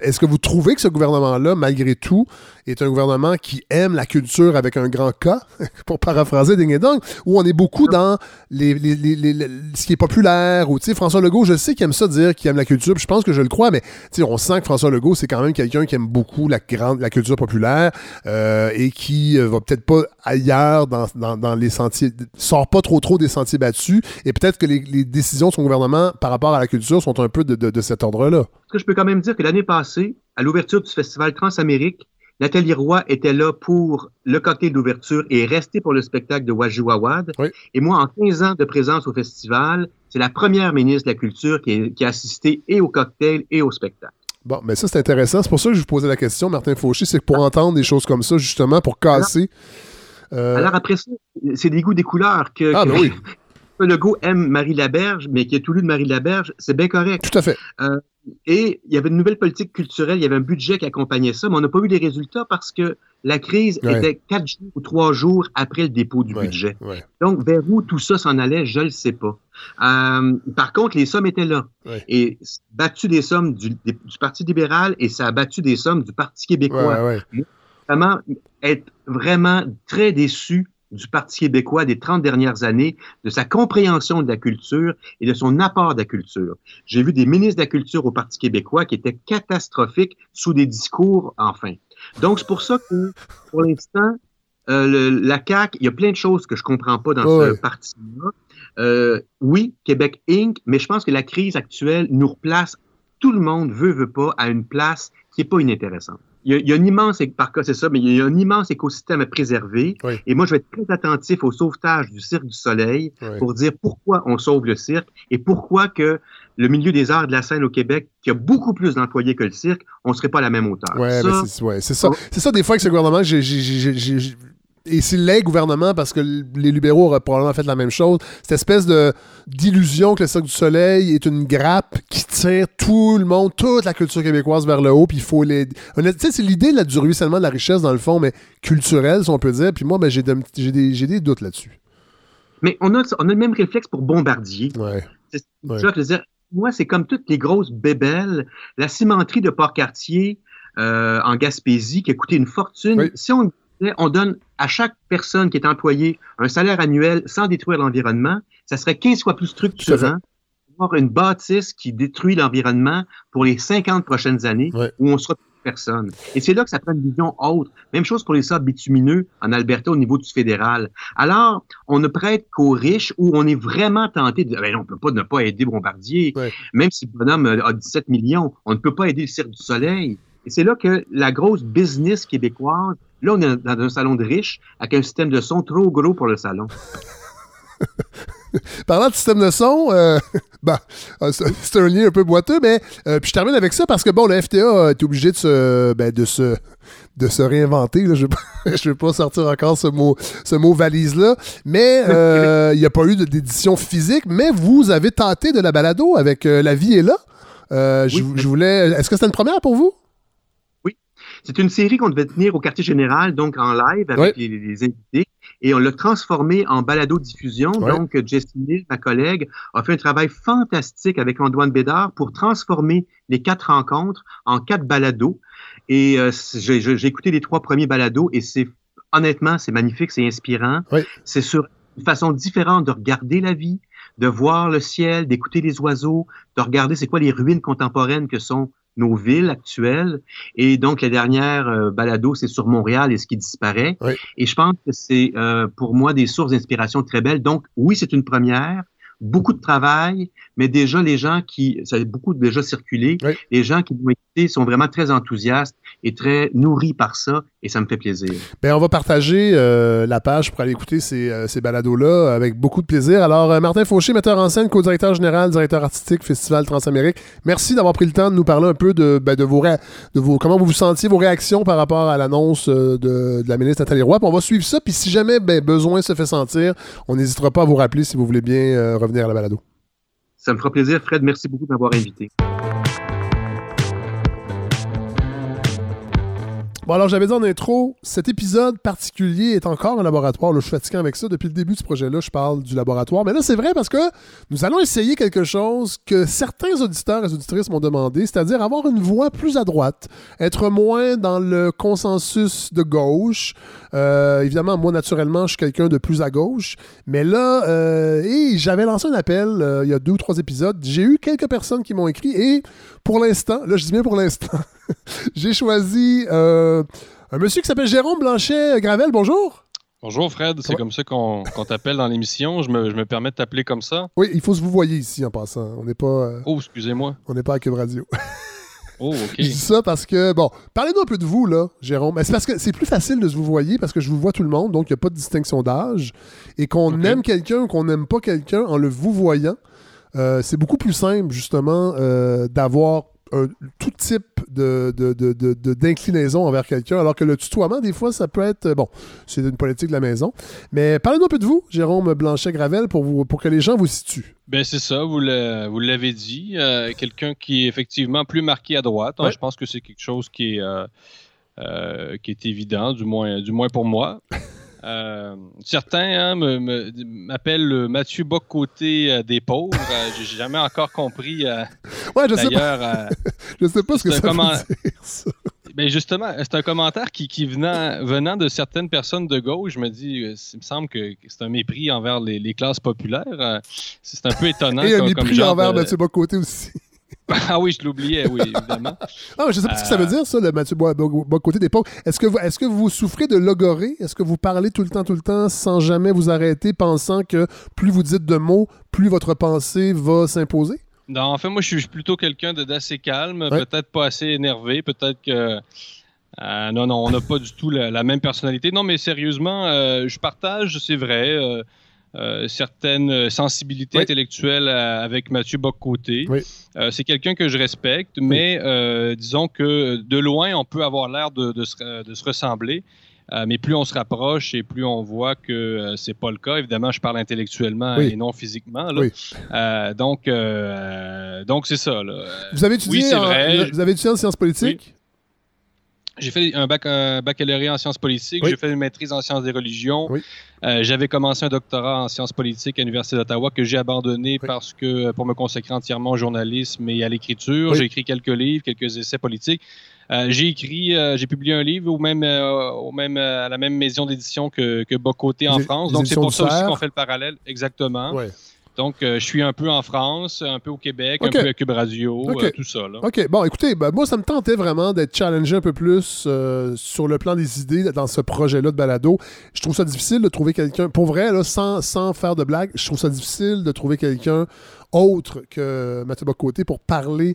Est-ce que vous trouvez que ce gouvernement-là, malgré tout, est un gouvernement qui aime la culture avec un grand K, pour paraphraser Ding et Dong, où on est beaucoup dans les, ce qui est populaire, ou François Legault, je sais qu'il aime ça dire qu'il aime la culture, je pense que je le crois, mais on sent que François Legault, c'est quand même quelqu'un qui aime beaucoup la, grande, la culture populaire euh, et qui euh, va peut-être pas ailleurs dans, dans, les sentiers, sort pas trop trop des sentiers battus, et peut-être que les, décisions de son gouvernement par rapport à la culture sont un peu de, cet ordre-là. que je peux quand même dire que l'année passée, à l'ouverture du festival Transamérique, Nathalie Roy était là pour le cocktail d'ouverture et est restée pour le spectacle de Wajouawad. Et moi, en 15 ans de présence au festival, c'est la première ministre de la Culture qui, a assisté et au cocktail et au spectacle. Bon, mais ça, c'est intéressant. C'est pour ça que je vous posais la question, Martin Fauché. C'est pour entendre des choses comme ça, justement, pour casser. Alors, euh, après ça, c'est des goûts, des couleurs que. Ah, ben oui. Legault aime Marie Laberge, mais qui a tout lu de Marie Laberge, c'est bien correct. Tout à fait. Euh, et il y avait une nouvelle politique culturelle, il y avait un budget qui accompagnait ça, mais on n'a pas eu les résultats parce que la crise était quatre jours ou trois jours après le dépôt du budget. Donc, vers où tout ça s'en allait, je ne le sais pas. Euh, par contre, les sommes étaient là. Et battu des sommes du, du, Parti libéral et ça a battu des sommes du Parti québécois. Vraiment, être vraiment très déçu du Parti québécois des 30 dernières années, de sa compréhension de la culture et de son apport à la culture. J'ai vu des ministres de la culture au Parti québécois qui étaient catastrophiques sous des discours, enfin. Donc, c'est pour ça que, pour l'instant, euh, la CAQ, il y a plein de choses que je comprends pas dans ce parti-là. Euh, oui, Québec Inc., mais je pense que la crise actuelle nous replace, tout le monde veut, veut pas, à une place qui est pas inintéressante il y, a, un immense, par cas, c'est ça, mais il y a un immense écosystème à préserver. Et moi, je vais être très attentif au sauvetage du Cirque du Soleil pour dire pourquoi on sauve le cirque et pourquoi que le milieu des arts de la scène au Québec, qui a beaucoup plus d'employés que le cirque, on ne serait pas à la même hauteur. Oui, c'est ça. C'est ça, des fois, avec ce gouvernement, j'ai et c'est les gouvernements, parce que les libéraux auraient probablement fait la même chose, cette espèce de d'illusion que le Cirque du Soleil est une grappe qui tire tout le monde, toute la culture québécoise vers le haut, puis il faut les... Tu sais, c'est l'idée là, du ruissellement de la richesse, dans le fond, mais culturelle, si on peut dire, puis moi, ben, j'ai des, des, des doutes là-dessus. Mais on a, on a le même réflexe pour Bombardier. Ouais. C'est ouais. je veux dire, moi, c'est comme toutes les grosses bébelles, la cimenterie de Port-Cartier euh, en Gaspésie qui a coûté une fortune. Oui. Si on, on donne à chaque personne qui est employée un salaire annuel sans détruire l'environnement, ça serait 15 fois plus structurant d'avoir une bâtisse qui détruit l'environnement pour les 50 prochaines années ouais. où on sera plus personne. Et c'est là que ça prend une vision haute. Même chose pour les sables bitumineux en Alberta au niveau du fédéral. Alors, on ne prête qu'aux riches où on est vraiment tenté de ben, on ne peut pas ne pas aider Bombardier. Ouais. Même si le bonhomme a 17 millions, on ne peut pas aider le Cirque du Soleil. Et c'est là que la grosse business québécoise, là, on est dans un salon de riches avec un système de son trop gros pour le salon. Parlant de système de son, euh, ben, c'est un lien un peu boiteux, mais euh, puis je termine avec ça parce que bon, le FTA est obligé de se, ben, de se, de se réinventer. Là. Je ne vais pas sortir encore ce mot, ce mot valise-là, mais euh, il n'y a pas eu d'édition physique, mais vous avez tenté de la balado avec La vie est là. je, Oui. je voulais. Est-ce que c'était une première pour vous? C'est une série qu'on devait tenir au quartier général, donc en live avec Ouais. les, les invités. Et on l'a transformé en balado-diffusion. Ouais. Donc, Jessie ma collègue, a fait un travail fantastique avec Antoine Bédard pour transformer les quatre rencontres en quatre balados. Et euh, j'ai j'ai écouté les trois premiers balados et c'est honnêtement, c'est magnifique, c'est inspirant. Oui. C'est sur une façon différente de regarder la vie, de voir le ciel, d'écouter les oiseaux, de regarder c'est quoi les ruines contemporaines que sont nos villes actuelles. Et donc, la dernière euh, balado, c'est sur Montréal et ce qui disparaît. Oui. Et je pense que c'est euh, pour moi des sources d'inspiration très belles. Donc, oui, c'est une première. Beaucoup de travail, mais déjà les gens qui, ça a beaucoup déjà circulé, Oui. les gens qui l'ont écouté sont vraiment très enthousiastes et très nourris par ça, et ça me fait plaisir. Ben, on va partager euh, la page pour aller écouter ces, euh, ces balados-là avec beaucoup de plaisir. Alors, euh, Martin Fauché, metteur en scène, co-directeur général, directeur artistique, Festival Transamérique, merci d'avoir pris le temps de nous parler un peu de, ben, de, vos, ré- de vos comment vous vous sentiez, vos réactions par rapport à l'annonce de, de la ministre Nathalie Roy. Puis on va suivre ça, puis si jamais ben, besoin se fait sentir, on n'hésitera pas à vous rappeler si vous voulez bien euh, revenir à la balado. Ça me fera plaisir. Fred, merci beaucoup de m'avoir invité. Bon, alors j'avais dit en intro, cet épisode particulier est encore un laboratoire. Là, je suis fatigué avec ça. Depuis le début ce projet-là, je parle du laboratoire. Mais là, c'est vrai parce que nous allons essayer quelque chose que certains auditeurs et auditrices m'ont demandé, c'est-à-dire avoir une voix plus à droite, être moins dans le consensus de gauche. Euh, évidemment, moi, naturellement, je suis quelqu'un de plus à gauche. Mais là, euh, et j'avais lancé un appel euh, il y a deux ou trois épisodes. J'ai eu quelques personnes qui m'ont écrit et pour l'instant, là, je dis bien pour l'instant, j'ai choisi euh, un monsieur qui s'appelle Jérôme Blanchet-Gravel. Bonjour. Bonjour Fred, c'est comme ça qu'on t'appelle dans l'émission. Je me, je me permets de t'appeler comme ça. Oui, il faut se vous voyer ici en passant. On n'est pas, euh, Oh, excusez-moi. on n'est pas à Cube Radio. Oh, ok. Je dis ça parce que, bon, parlez-nous un peu de vous, là, Jérôme. C'est parce que c'est plus facile de se vous voyer parce que je vous vois tout le monde, donc il n'y a pas de distinction d'âge. Et qu'on aime quelqu'un ou qu'on n'aime pas quelqu'un en le vous voyant, euh, c'est beaucoup plus simple, justement, euh, d'avoir un- tout type de, d'inclinaison envers quelqu'un, alors que le tutoiement, des fois, ça peut être, euh, bon, c'est une politique de la maison. Mais parlez-nous un peu de vous, Jérôme Blanchet-Gravel, pour, vous, pour que les gens vous situent. Ben c'est ça, vous l'a- vous l'avez dit. euh, Quelqu'un qui est effectivement plus marqué à droite. Ouais. Je pense que c'est quelque chose qui est, euh, euh, qui est évident, du moins, du moins pour moi. Euh, certains hein, m'appellent le Mathieu Bock-Côté euh, des pauvres. Euh, J'ai jamais encore compris. euh, Ouais, je sais pas. je sais pas ce que c'est ça comment- veut dire, ça. Ben justement, c'est un commentaire qui, qui venant, venant de certaines personnes de gauche, je me dis, il me semble que c'est un mépris envers les, les classes populaires. C'est un peu étonnant. Et un comme mépris envers de- Mathieu Bocoté aussi. ah oui, je l'oubliais, oui, évidemment. Ah, mais je sais pas ce que ça veut Euh, dire, ça, le Mathieu Bo- Bo- Bocoté d'époque. Est-ce que, vous, est-ce que vous souffrez de logorée? Est-ce que vous parlez tout le temps, tout le temps, sans jamais vous arrêter, pensant que plus vous dites de mots, plus votre pensée va s'imposer? Non, en fait, moi, je suis plutôt quelqu'un d'assez calme, Ouais. peut-être pas assez énervé, peut-être que. euh, non, non, on n'a pas du tout la, la même personnalité. Non, mais sérieusement, euh, je partage, c'est vrai, euh, euh, certaines sensibilités Oui. intellectuelles euh, avec Mathieu. Oui. Euh, c'est quelqu'un que je respecte, mais euh, disons que de loin, on peut avoir l'air de, de se, de se ressembler. Euh, mais plus on se rapproche et plus on voit que euh, c'est pas le cas. Évidemment, je parle intellectuellement Oui. et non physiquement. là. Oui. Euh, donc, euh, donc c'est ça. Là. Vous avez étudié, Oui, c'est en, vrai. vous avez étudié en sciences politiques? J'ai fait un, bac, un baccalauréat en sciences politiques, Oui. j'ai fait une maîtrise en sciences des religions. Oui. Euh, J'avais commencé un doctorat en sciences politiques à l'Université d'Ottawa que j'ai abandonné parce que pour me consacrer entièrement au journalisme et à l'écriture. J'ai écrit quelques livres, quelques essais politiques. Euh, j'ai écrit, euh, j'ai publié un livre au même, euh, au même, euh, à la même maison d'édition que, que Bocoté en France. Donc c'est pour ça aussi qu'on fait le parallèle. Exactement. Ouais. Donc euh, je suis un peu en France, un peu au Québec, un peu à Cube Radio, euh, tout ça. Là. OK, bon, écoutez, ben, moi, ça me tentait vraiment d'être challengé un peu plus euh, sur le plan des idées dans ce projet-là de balado. Je trouve ça difficile de trouver quelqu'un, pour vrai, là, sans, sans faire de blague, je trouve ça difficile de trouver quelqu'un autre que Mathieu Bocoté pour parler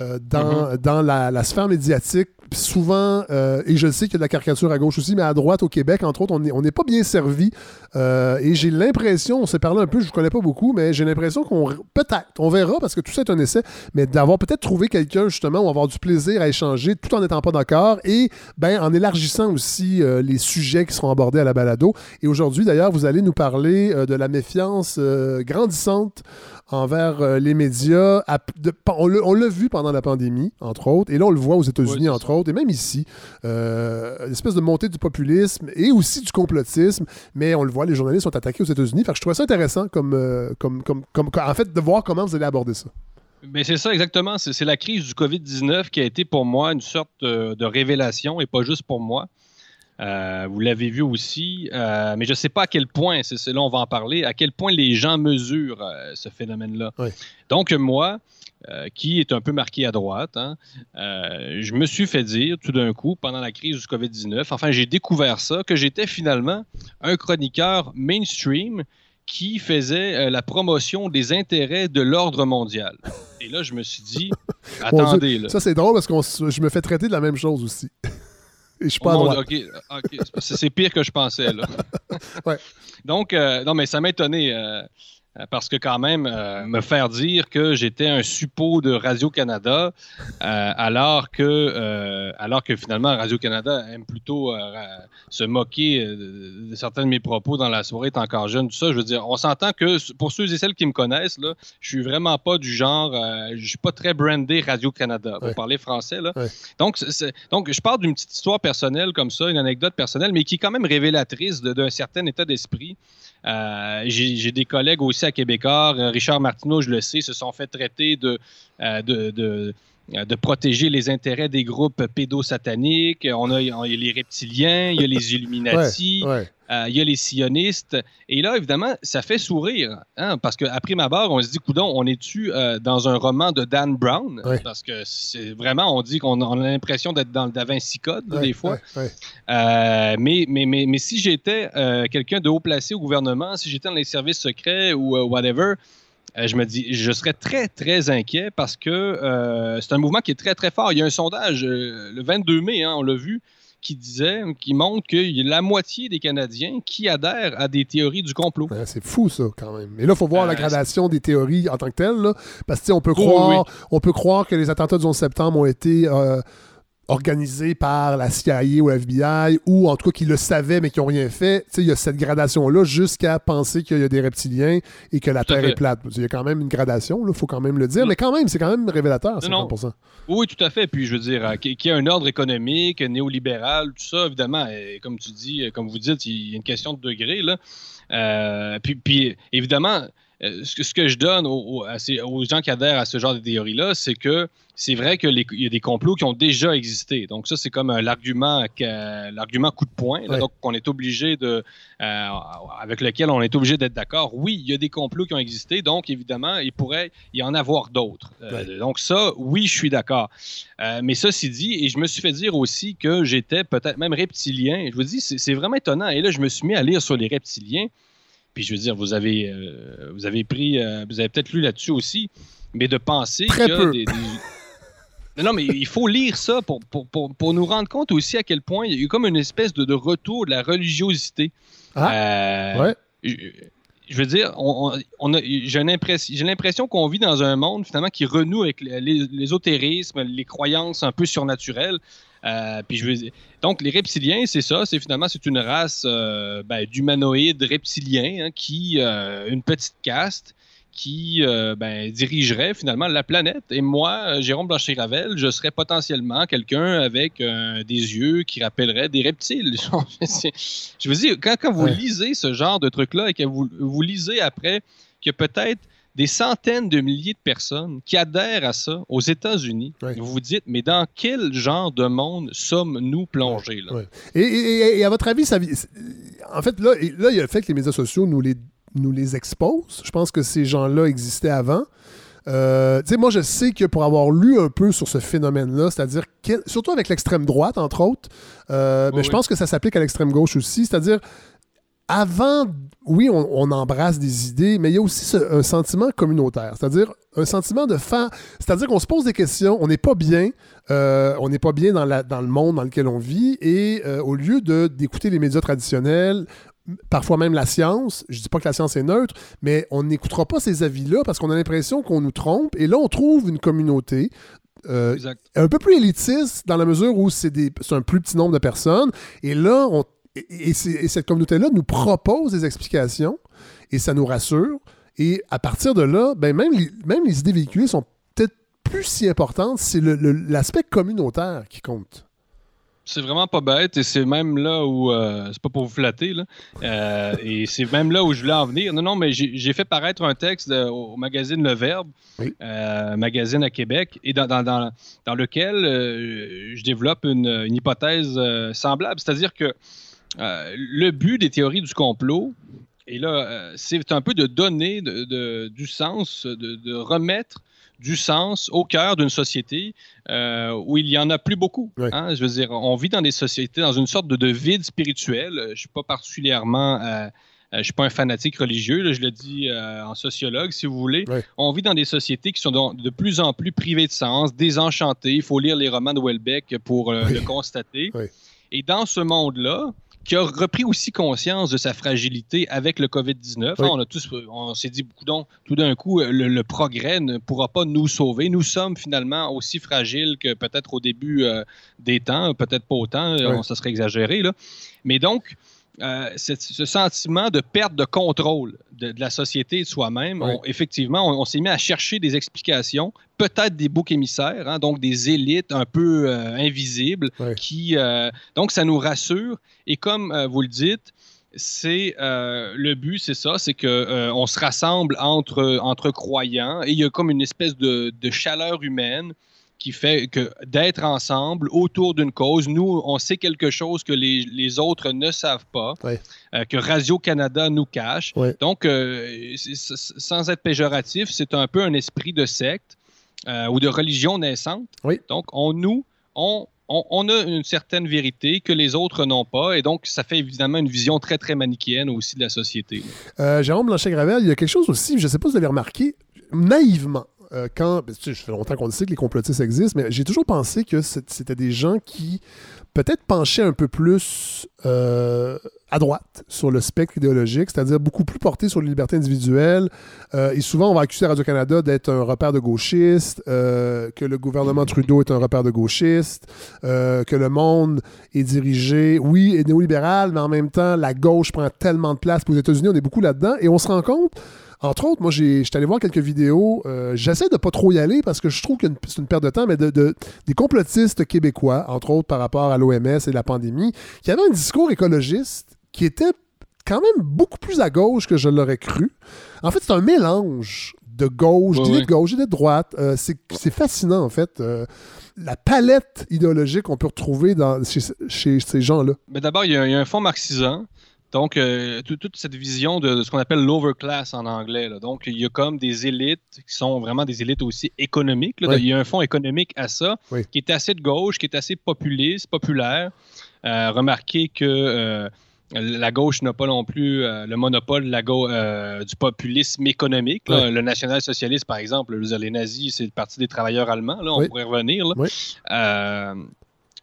euh, dans, dans la, la sphère médiatique. Souvent, euh, et je sais qu'il y a de la caricature à gauche aussi, mais à droite, au Québec, entre autres, on n'est pas bien servi. Euh, et j'ai l'impression, on s'est parlé un peu, je ne connais pas beaucoup, mais j'ai l'impression qu'on, peut-être, on verra, parce que tout ça est un essai, mais d'avoir peut-être trouvé quelqu'un, justement, où avoir du plaisir à échanger tout en n'étant pas d'accord et ben, en élargissant aussi euh, les sujets qui seront abordés à la balado. Et aujourd'hui, d'ailleurs, vous allez nous parler de la méfiance grandissante envers euh, les médias. à- de- on l'a vu pendant la pandémie, entre autres, et là, on le voit aux États-Unis, entre autres, et même ici. Euh, une espèce de montée du populisme et aussi du complotisme, mais on le voit, les journalistes sont attaqués aux États-Unis. Fait que je trouvais ça intéressant, comme, euh, comme, comme, comme- en fait, de voir comment vous allez aborder ça. Ben, c'est ça exactement. C'est c'est la crise du COVID-19 qui a été pour moi une sorte euh, de révélation et pas juste pour moi. Euh, vous l'avez vu aussi, euh, mais je ne sais pas à quel point, c'est là on va en parler, à quel point les gens mesurent euh, ce phénomène-là. Donc moi, qui est un peu marqué à droite, hein, je me suis fait dire tout d'un coup, pendant la crise du COVID-19, enfin j'ai découvert ça, que j'étais finalement un chroniqueur mainstream qui faisait la promotion des intérêts de l'ordre mondial. Et là, je me suis dit, Mon Dieu, attendez, là. Ça, c'est drôle parce que je me fais traiter de la même chose aussi. Je suis pas à Oh mon droite. Dieu, ok, ok, c'est pire que je pensais, là. Ouais. Donc, euh, non, mais ça m'a étonné. euh, parce que quand même, euh, me faire dire que j'étais un suppôt de Radio-Canada, euh, alors, que, euh, alors que finalement Radio-Canada aime plutôt euh, se moquer euh, de, certains de mes propos dans la soirée, est encore jeune, tout ça, je veux dire, on s'entend que pour ceux et celles qui me connaissent, là, je suis vraiment pas du genre, euh, je suis pas très brandé Radio-Canada, pour Ouais. parler français, là. Ouais. Donc, donc, je parle d'une petite histoire personnelle comme ça, une anecdote personnelle, mais qui est quand même révélatrice d'un certain état d'esprit. Euh, J'ai des collègues aussi à Québécois, euh, Richard Martineau, je le sais, se sont fait traiter de, euh, de, de- de protéger les intérêts des groupes pédosataniques. On a, on- il y a les reptiliens, il y a les Illuminati, Ouais, ouais. Euh, il y a les sionistes. Et là, évidemment, ça fait sourire. hein, parce qu'à prime abord, on se dit, coudon, on est-tu euh, dans un roman de Dan Brown? Parce que c'est vraiment, on dit qu'on on a l'impression d'être dans le Da Vinci Code, des fois. Euh, mais, mais, mais, mais si j'étais quelqu'un de haut placé au gouvernement, si j'étais dans les services secrets ou whatever, euh, je me dis, je serais très, très inquiet parce que euh, c'est un mouvement qui est très, très fort. Il y a un sondage euh, le 22 mai, hein, on l'a vu, qui disait, qui montre qu'il y a la moitié des Canadiens qui adhèrent à des théories du complot. Ouais, c'est fou, ça, quand même. Et là, il faut voir Euh, la gradation des théories en tant que telles. là, parce que tu sais, on peut, Oui, croire, oui. on peut croire que les attentats du 11 septembre ont été euh, organisés par la CIA ou FBI, ou en tout cas qu'ils le savaient mais qui n'ont rien fait. Tu sais, il y a cette gradation-là jusqu'à penser qu'il y a des reptiliens et que la Tout Terre fait. est plate. Il y a quand même une gradation, il faut quand même le dire. Mais quand même, c'est quand même révélateur, Non, non. 50%. Oui, tout à fait. Puis, je veux dire, euh, qu'il y ait un ordre économique, néolibéral, tout ça, évidemment, euh, comme tu dis, euh, comme vous dites, il y a une question de degré, là. Euh, puis, puis, évidemment, euh, ce, que, ce que je donne aux, gens qui adhèrent à ce genre de théorie-là, c'est que c'est vrai qu'il y a des complots qui ont déjà existé. Donc, ça, c'est comme euh, l'argument que- l'argument coup de poing, là, donc on est obligé de, euh, avec lequel on est obligé d'être d'accord. Oui, il y a des complots qui ont existé, donc évidemment, il pourrait y en avoir d'autres. Euh, Donc, ça, oui, je suis d'accord. Euh, mais ceci dit, et je me suis fait dire aussi que j'étais peut-être même reptilien. Je vous dis, c'est vraiment étonnant. Et là, je me suis mis à lire sur les reptiliens. Puis je veux dire, vous avez, euh, vous avez pris, euh, vous avez peut-être lu là-dessus aussi, mais de penser Très que peu. des- des- Non, non, mais il faut lire ça pour, pour, pour, pour nous rendre compte aussi à quel point il y a eu comme une espèce de, de retour de la religiosité. Euh, ouais. je, je veux dire, on, on- a- j'ai l'impression qu'on vit dans un monde finalement qui renoue avec l'ésotérisme, les croyances un peu surnaturelles. Euh, puis je veux donc les reptiliens, c'est ça, c'est finalement c'est une race euh, ben, d'humanoïdes reptiliens hein, qui euh, une petite caste qui ben, dirigerait finalement la planète. Et moi, Jérôme Blanchet-Ravel, je serais potentiellement quelqu'un avec des yeux qui rappelleraient des reptiles. je veux dire, quand, quand vous lisez ce genre de truc-là et que vous, vous lisez après a peut-être des centaines de milliers de personnes qui adhèrent à ça aux États-Unis, vous vous dites, mais dans quel genre de monde sommes-nous plongés? Là? Et, et- et à votre avis, ça, en fait, là, là, il y a le fait que les médias sociaux nous les, nous les exposent. Je pense que ces gens-là existaient avant. Euh, tu sais, moi, je sais que pour avoir lu un peu sur ce phénomène-là, c'est-à-dire, surtout avec l'extrême droite, entre autres, euh, mais Oui, je oui. pense que ça s'applique à l'extrême gauche aussi, c'est-à-dire, avant, oui, on, on embrasse des idées, mais il y a aussi ce- un sentiment communautaire, c'est-à-dire un sentiment de faire, c'est-à-dire qu'on se pose des questions, on n'est pas bien, euh, on n'est pas bien dans, la, dans le monde dans lequel on vit, et euh, au lieu d'écouter les médias traditionnels, parfois même la science, je dis pas que la science est neutre, mais on n'écoutera pas ces avis-là parce qu'on a l'impression qu'on nous trompe, et là on trouve une communauté euh, un peu plus élitiste dans la mesure où c'est un plus petit nombre de personnes. Et là, on, et, et c'est- et cette communauté-là nous propose des explications et ça nous rassure. Et à partir de là, ben même, les, même les idées véhiculées sont peut-être plus si importantes. C'est l'aspect communautaire qui compte. C'est vraiment pas bête et c'est même là où euh, c'est pas pour vous flatter là, Euh, et c'est même là où je voulais en venir. Non non mais j'ai fait paraître un texte de- au magazine Le Verbe, euh, magazine à Québec et dans, dans, dans, dans lequel je développe une, une hypothèse semblable, c'est-à-dire que euh, le but des théories du complot et là, euh, c'est un peu de donner de- de- du sens, de, de remettre du sens au cœur d'une société euh, où il y en a plus beaucoup. hein. Je veux dire, on vit dans des sociétés, dans une sorte de, de vide spirituel. Je suis pas particulièrement, euh, euh, je suis pas un fanatique religieux, là, je le dis euh, en sociologue, si vous voulez. On vit dans des sociétés qui sont de plus en plus privées de sens, désenchantées. Il faut lire les romans de Welbeck pour euh, le constater. Et dans ce monde-là, qui a repris aussi conscience de sa fragilité avec le COVID-19. Oui. On a tous, on s'est dit, donc, tout d'un coup, le, le progrès ne pourra pas nous sauver. Nous sommes finalement aussi fragiles que peut-être au début euh, des temps, peut-être pas autant, Oui. on, ça serait exagéré. Là. Mais donc, euh, ce sentiment de perte de contrôle de, de la société et de soi-même, Oui. effectivement, on, on s'est mis à chercher des explications, peut-être des boucs émissaires, hein, donc des élites un peu euh, invisibles, qui euh, donc ça nous rassure. Et comme vous le dites, c'est euh, le but, c'est ça, c'est que euh, on se rassemble entre entre croyants et il y a comme une espèce de, de chaleur humaine qui fait que d'être ensemble autour d'une cause, nous, on sait quelque chose que les, les autres ne savent pas, euh, que Radio-Canada nous cache. Donc, euh, sans être péjoratif, c'est un peu un esprit de secte euh, ou de religion naissante. Donc, on nous, on, on, on a une certaine vérité que les autres n'ont pas, et donc ça fait évidemment une vision très, très manichéenne aussi de la société. Euh, Jérôme Blanchet-Gravel, il y a quelque chose aussi, je ne sais pas si vous avez remarqué, naïvement, euh, quand. ben, tu sais, ça fait longtemps qu'on le sait que les complotistes existent, mais j'ai toujours pensé que c'était des gens qui peut-être penchaient un peu plus euh, à droite sur le spectre idéologique, c'est-à-dire beaucoup plus portés sur les libertés individuelles. Euh, et souvent, on va accuser Radio-Canada d'être un repère de gauchistes, que le gouvernement Trudeau est un repère de gauchistes, que le monde est dirigé, oui, est néolibéral, mais en même temps, la gauche prend tellement de place. Puis Aux États-Unis, on est beaucoup là-dedans. Et on se rend compte entre autres, moi, j'ai- j'étais allé voir quelques vidéos. euh, J'essaie de pas trop y aller parce que je trouve que c'est une perte de temps, mais de, de- des complotistes québécois, entre autres par rapport à l'OMS et la pandémie, qui avaient un discours écologiste qui était quand même beaucoup plus à gauche que je l'aurais cru. En fait, c'est un mélange de gauche, d'idées de gauche, d'idées de droite. Euh, c'est c'est fascinant, en fait. euh, la palette idéologique qu'on peut retrouver dans, chez, chez ces gens-là. Mais d'abord, il y, y a un fond marxisant. Donc, euh, tout- toute cette vision de, de ce qu'on appelle l'overclass en anglais. là. Donc, il y a comme des élites qui sont vraiment des élites aussi économiques. là. Oui. Il y a un fond économique à ça Oui. qui est assez de gauche, qui est assez populiste, populaire. Euh, remarquez que euh, la gauche n'a pas non plus le monopole la du populisme économique. là. Oui. Le national-socialiste, par exemple, les nazis, c'est le Parti des travailleurs allemands. Là, on pourrait revenir. là.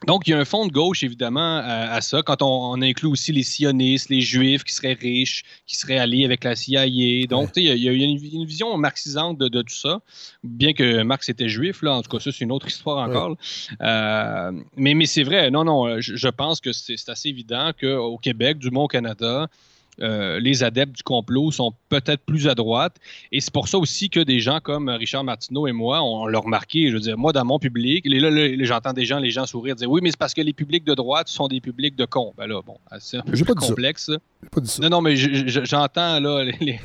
Donc, il y a un fond de gauche, évidemment, à, à ça. Quand on, on, inclut aussi les sionistes, les juifs qui seraient riches, qui seraient alliés avec la CIA. Donc, il, y a, il y a une, une, vision marxisante de, de, tout ça. Bien que Marx était juif, là. En tout cas, ça, c'est une autre histoire encore. Ouais. Euh, mais mais c'est vrai. Non, non, je, je pense que c'est assez évident qu'au Québec, du moins au Canada, euh, les adeptes du complot sont peut-être plus à droite. Et c'est pour ça aussi que des gens comme Richard Martineau et moi, on l'a remarqué. Je veux dire, moi, dans mon public, là, là, j'entends des gens, les gens sourire, dire oui, mais c'est parce que les publics de droite sont des publics de cons. Ben là, bon, c'est un peu plus complexe. Pas dit ça. Non, non, mais j'entends, là, les, les,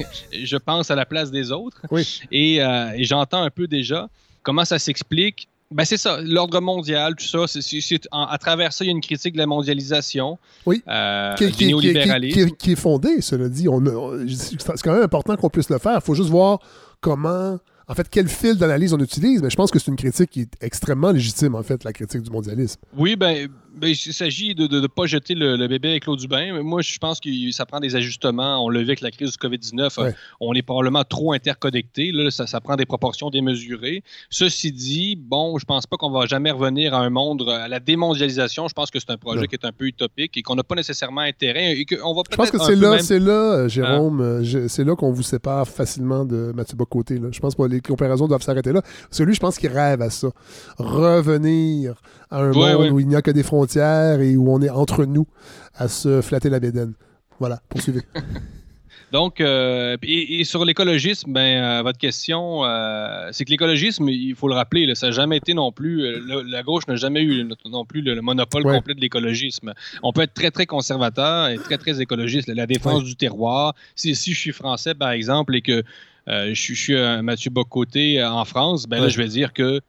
je pense à la place des autres. Oui. Et, euh, et j'entends un peu déjà comment ça s'explique ben c'est ça, l'ordre mondial, tout ça, c'est, c'est, en, à travers ça, il y a une critique de la mondialisation, oui. euh, qui, du qui, néolibéralisme. Qui, qui, est fondée, cela dit. On c'est quand même important qu'on puisse le faire. Il faut juste voir comment, en fait, quel fil d'analyse on utilise. Mais je pense que c'est une critique qui est extrêmement légitime, en fait, la critique du mondialisme. Oui, ben, ben il s'agit de ne pas jeter le, le, bébé avec l'eau du bain. Moi, je pense que ça prend des ajustements. On l'a vu avec la crise du COVID-19. Ouais. On est probablement trop interconnectés. Là, ça, ça, prend des proportions démesurées. Ceci dit, bon, je pense pas qu'on va jamais revenir à un monde, à la démondialisation. Je pense que c'est un projet qui est un peu utopique et qu'on n'a pas nécessairement intérêt. Et qu'on va je pense que c'est là, même... c'est là, Jérôme, ah. c'est là qu'on vous sépare facilement de Mathieu Bocoté. Là. Je pense que les comparaisons doivent s'arrêter là. Celui, je pense qu'il rêve à ça. Revenir à un ouais, monde où il n'y a que des frontières et où on est entre nous à se flatter la bédaine. Voilà, poursuivez. Donc, euh, et, et, sur l'écologisme, ben, euh, votre question, euh, c'est que l'écologisme, il faut le rappeler, là, ça n'a jamais été non plus, euh, le, la gauche n'a jamais eu non plus le, le monopole ouais. complet de l'écologisme. On peut être très, très conservateur et très, très écologiste. La défense ouais. du terroir, si, si je suis français, par exemple, et que euh, je, je, suis un Mathieu Bocoté en France, ben là, je vais dire que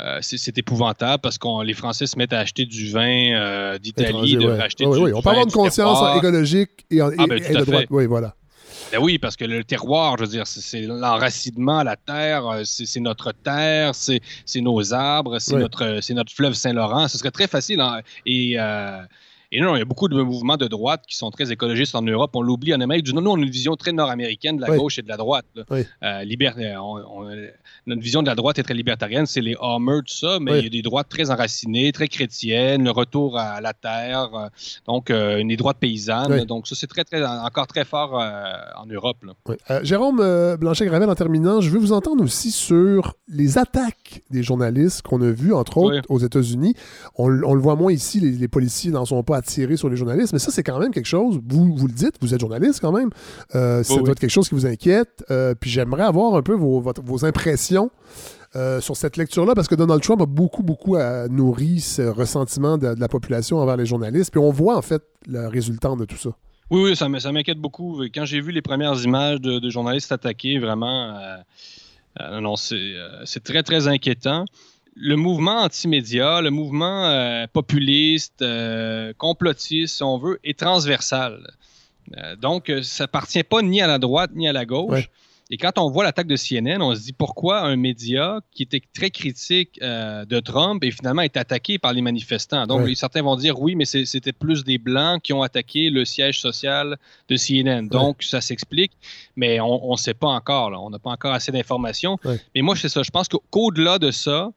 euh, c'est épouvantable parce que les Français se mettent à acheter du vin euh, d'Italie, de ouais. acheter oh, du oui, On peut avoir une conscience écologique et, ah, ben, et de droite. Oui, voilà. Ben oui, parce que le terroir, je veux dire, c'est l'enracinement la terre, euh, c'est notre terre, c'est nos arbres, c'est oui. notre, notre fleuve Saint-Laurent. Ce serait très facile. Hein? Et euh, et non, il y a beaucoup de mouvements de droite qui sont très écologistes en Europe. On l'oublie en Amérique du Nord. Nous, on a une vision très nord-américaine de la oui. gauche et de la droite. Oui. Euh, liber... on, on... notre vision de la droite est très libertarienne. C'est les Homer, tout ça. Mais oui. il y a des droites très enracinées, très chrétiennes, le retour à la terre. Euh, donc, euh, des droites paysannes. Donc, ça, c'est très, très, encore très fort euh, en Europe. Euh, Jérôme Blanchet-Gravel, en terminant, je veux vous entendre aussi sur les attaques des journalistes qu'on a vues, entre autres, aux États-Unis. On, on, le voit moins ici, les, les policiers n'en sont pas à tirer sur les journalistes, mais ça, c'est quand même quelque chose, vous, vous le dites, vous êtes journaliste quand même, euh, ça oh, doit oui. être quelque chose qui vous inquiète, euh, puis j'aimerais avoir un peu vos, votre, vos impressions euh, sur cette lecture-là, parce que Donald Trump a beaucoup, beaucoup nourri ce ressentiment de, de, la population envers les journalistes, puis on voit en fait le résultat de tout ça. Oui, oui, ça m'inquiète beaucoup. Quand j'ai vu les premières images de, de journalistes attaqués, vraiment, non, c'est très, très inquiétant le mouvement anti-média, le mouvement euh, populiste, euh, complotiste, si on veut, est transversal. Euh, donc, ça appartient pas ni à la droite ni à la gauche. Ouais. Et quand on voit l'attaque de CNN, on se dit pourquoi un média qui était très critique de Trump et finalement est attaqué par les manifestants. Donc, ouais. certains vont dire oui, mais c'était plus des Blancs qui ont attaqué le siège social de CNN. Donc, ça s'explique, mais on ne sait pas encore. Là. On n'a pas encore assez d'informations. Mais moi, c'est ça. Je pense qu'au-delà de ça,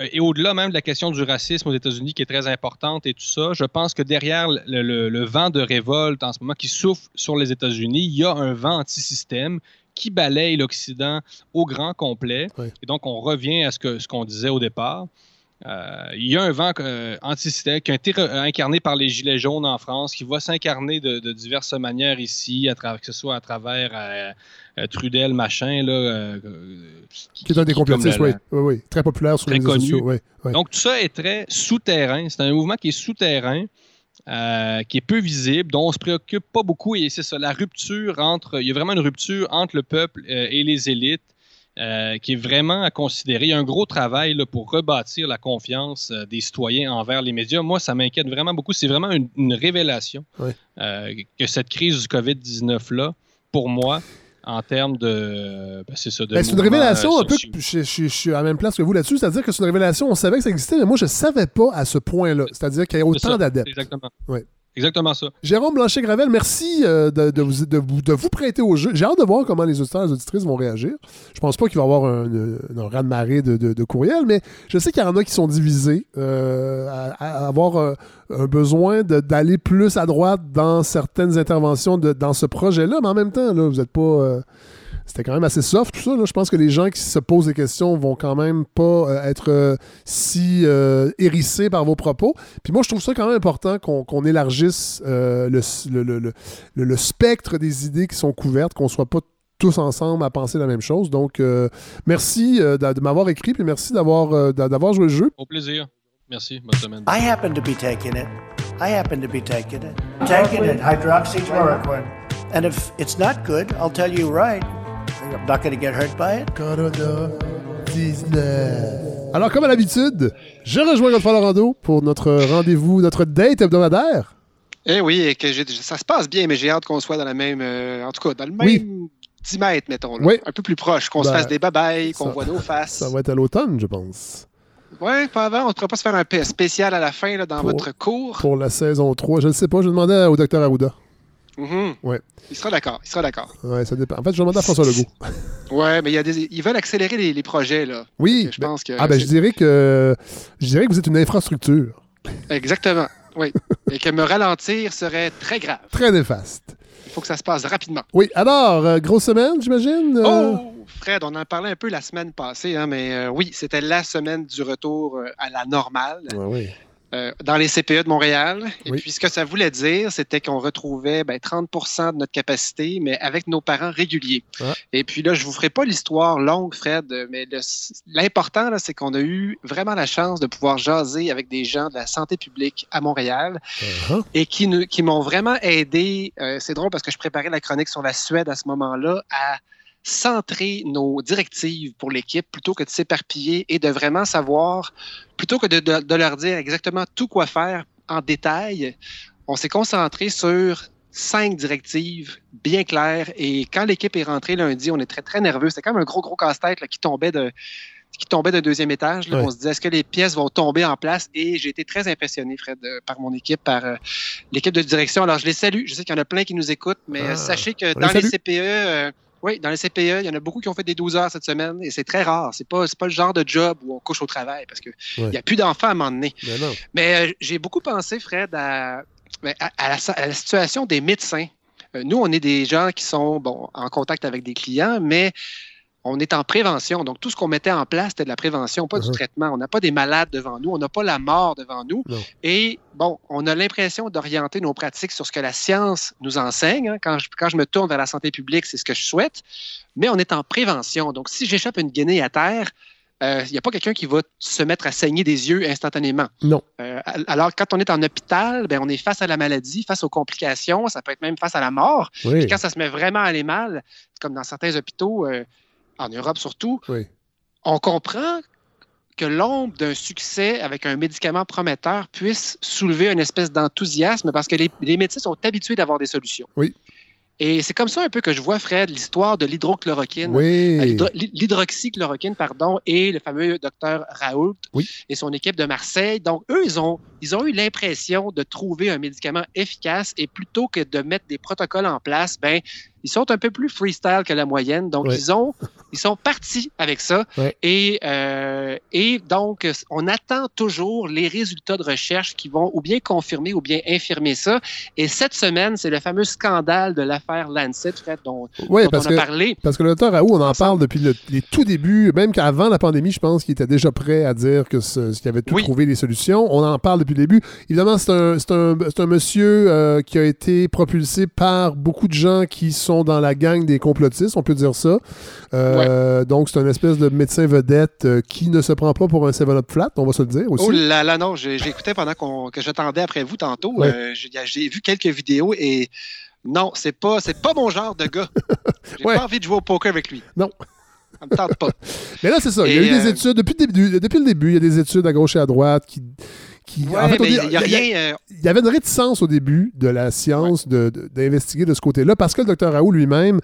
et au-delà même de la question du racisme aux États-Unis qui est très importante et tout ça, je pense que derrière le, le, le, vent de révolte en ce moment qui souffle sur les États-Unis, il y a un vent anti-système qui balaye l'Occident au grand complet. Oui. Et donc, on revient à ce qu'on ce qu'on disait au départ. Euh, il y a un vent euh, anti-système qui a été incarné par les Gilets jaunes en France, qui va s'incarner de, de, diverses manières ici, à que ce soit à travers euh, Trudel, machin, là, euh, qui, qui, est un des complotistes, oui, oui, oui, très populaire sur très les réseaux connu. sociaux. Oui, oui. Donc, tout ça est très souterrain. C'est un mouvement qui est souterrain. Euh, qui est peu visible, dont on se préoccupe pas beaucoup, et c'est ça, la rupture entre, il y a vraiment une rupture entre le peuple euh, et les élites, euh, qui est vraiment à considérer. Il y a un gros travail là, pour rebâtir la confiance euh, des citoyens envers les médias. Moi, ça m'inquiète vraiment beaucoup. C'est vraiment une, une révélation oui. Euh, que cette crise du COVID-19-là, pour moi, en termes de. Ben, c'est ça. Ben, c'est une révélation un peu. Je, je, je, suis à la même place que vous là-dessus. C'est-à-dire que c'est une révélation. On savait que ça existait, mais moi, je ne savais pas à ce point-là. C'est-à-dire qu'il y a autant d'adeptes. Exactement. Ouais. Exactement ça. Jérôme Blanchet-Gravel, merci euh, de, vous, prêter au jeu. J'ai hâte de voir comment les auditeurs et les auditrices vont réagir. Je pense pas qu'il va y avoir un, un, raz-de-marée de, courriels, mais je sais qu'il y en a qui sont divisés euh, à, avoir euh, un besoin d'aller plus à droite dans certaines interventions dans ce projet-là, mais en même temps, là, vous n'êtes pas... c'était quand même assez soft tout ça. Là. Je pense que les gens qui se posent des questions vont quand même pas euh, être euh, si euh, hérissés par vos propos. Puis moi, je trouve ça quand même important qu'on qu'on élargisse euh, le, le, le, le, le spectre des idées qui sont couvertes, qu'on soit pas tous ensemble à penser la même chose. Donc, euh, merci euh, de, m'avoir écrit, puis merci d'avoir euh, d'a- d'avoir joué le jeu. Au plaisir. Merci. Bonne semaine. I happen to be taking it. I happen to be taking it. Taking it, hydroxychloroquine. And if it's not good, I'll tell you right. I'm not going to get hurt by it. Corona 19. Alors, comme à l'habitude, je rejoins Godfrey Lorando pour notre rendez-vous, notre date hebdomadaire. Eh oui, et que j'ai- ça se passe bien, mais j'ai hâte qu'on soit dans la même. euh, en tout cas, dans le même Oui. 10 mètres, mettons. là. Oui. Un peu plus proche, qu'on se Ben, fasse des babayes, qu'on voit nos faces. Ça va être à l'automne, je pense. Ouais, pas avant. On ne pourrait pas se faire un spécial à la fin là, dans Pour- votre cours. Pour la saison 3. Je ne sais pas, je demandais au docteur Arruda. Mhm. Ouais. Il sera d'accord. Il sera d'accord. Ouais, ça dépend. En fait, je demandais à François Legault. Ouais, mais il y a des... ils veulent accélérer les, les projets. là. Oui. Je pense que. Ah, ben, je dirais que je dirais que vous êtes une infrastructure Exactement. Oui. et que me ralentir serait très grave. très néfaste. Il faut que ça se passe rapidement. Oui, alors, euh, grosse semaine, j'imagine? euh? Oh, Fred, on en parlait un peu la semaine passée, hein, mais euh, oui, c'était la semaine du retour à la normale Ouais, oui. Euh, dans les CPE de Montréal. Et Oui. puis, ce que ça voulait dire, c'était qu'on retrouvait ben, 30 de notre capacité, mais avec nos parents réguliers. Ah. Et puis là, je vous ferai pas l'histoire longue, Fred, mais l'important, là, c'est qu'on a eu vraiment la chance de pouvoir jaser avec des gens de la santé publique à Montréal Uh-huh. et qui, nous- qui m'ont vraiment aidé. euh, c'est drôle parce que je préparais la chronique sur la Suède à ce moment-là à centrer nos directives pour l'équipe plutôt que de s'éparpiller et de vraiment savoir, plutôt que de, de- de leur dire exactement tout quoi faire en détail, on s'est concentré sur cinq directives bien claires. Et quand l'équipe est rentrée lundi, on est très, très nerveux. C'était comme un gros, gros casse-tête qui tombait de qui tombait d'un deuxième étage. Là. On se disait, est-ce que les pièces vont tomber en place? Et j'ai été très impressionné, Fred, euh, par mon équipe, par euh, l'équipe de direction. Alors, je les salue. Je sais qu'il y en a plein qui nous écoutent, mais Ah. euh, sachez que dans les. CPE, euh, oui, dans les CPE, il y en a beaucoup qui ont fait des 12 heures cette semaine et c'est très rare. C'est pas, pas le genre de job où on couche au travail parce qu'il Ouais. n'y a plus d'enfants à un moment donné. Mais euh, j'ai beaucoup pensé, Fred, à, ben, à- à la, à la situation des médecins. Euh, nous, on est des gens qui sont bon, en contact avec des clients, mais on est en prévention. Donc, tout ce qu'on mettait en place, c'était de la prévention, pas du Mhm. traitement. On n'a pas des malades devant nous, on n'a pas la mort devant nous. Non. Et bon, on a l'impression d'orienter nos pratiques sur ce que la science nous enseigne. hein. Quand, je, quand je me tourne vers la santé publique, c'est ce que je souhaite. Mais on est en prévention. Donc, si j'échappe une guinée à terre, euh, il n'y a pas quelqu'un qui va se mettre à saigner des yeux instantanément. Non. Euh, alors, quand on est en hôpital, ben, on est face à la maladie, face aux complications, ça peut être même face à la mort. Oui. Puis quand ça se met vraiment à aller mal, comme dans certains hôpitaux, euh, en Europe surtout, Oui. on comprend que l'ombre d'un succès avec un médicament prometteur puisse soulever une espèce d'enthousiasme parce que les, les médecins sont habitués d'avoir des solutions. Oui. Et c'est comme ça un peu que je vois, Fred, l'histoire de l'hydrochloroquine. Oui. Euh, l'hydro- L'hydroxychloroquine, pardon, et le fameux docteur Raoult Oui. et son équipe de Marseille. Donc, eux, ils ont, ils ont eu l'impression de trouver un médicament efficace et plutôt que de mettre des protocoles en place, ben, ils sont un peu plus freestyle que la moyenne. Donc, ils ont, ils sont partis avec ça. Et, euh, et donc, on attend toujours les résultats de recherche qui vont ou bien confirmer ou bien infirmer ça. Et cette semaine, c'est le fameux scandale de l'affaire Lancet, Fred, dont, Oui, dont parce on a que, parlé. parce que le docteur Raoult, on en parle depuis le- les tout débuts, même qu'avant la pandémie, je pense qu'il était déjà prêt à dire que qu'il avait tout trouvé les solutions. On en parle depuis le début. Évidemment, c'est un, c'est un, c'est un monsieur euh, qui a été propulsé par beaucoup de gens qui sont dans la gang des complotistes, on peut dire ça. Euh, Donc, c'est un espèce de médecin vedette euh, qui ne se prend pas pour un 7-up flat, on va se le dire aussi. Oh là là, non, j'écoutais pendant qu'on- que j'attendais après vous tantôt. Ouais. J'ai vu quelques vidéos et non, c'est pas, c'est pas mon genre de gars. J'ai Ouais. pas envie de jouer au poker avec lui. Non. Ça me tente pas. Mais là, c'est ça. il y a eu des euh, études, depuis le, début, depuis le début, il y a des études à gauche et à droite qui. Qui Ouais, en fait, au mais dé- il y avait une réticence au début de la science de- de- d'investiguer de, ce côté-là parce que le docteur Raoult lui-même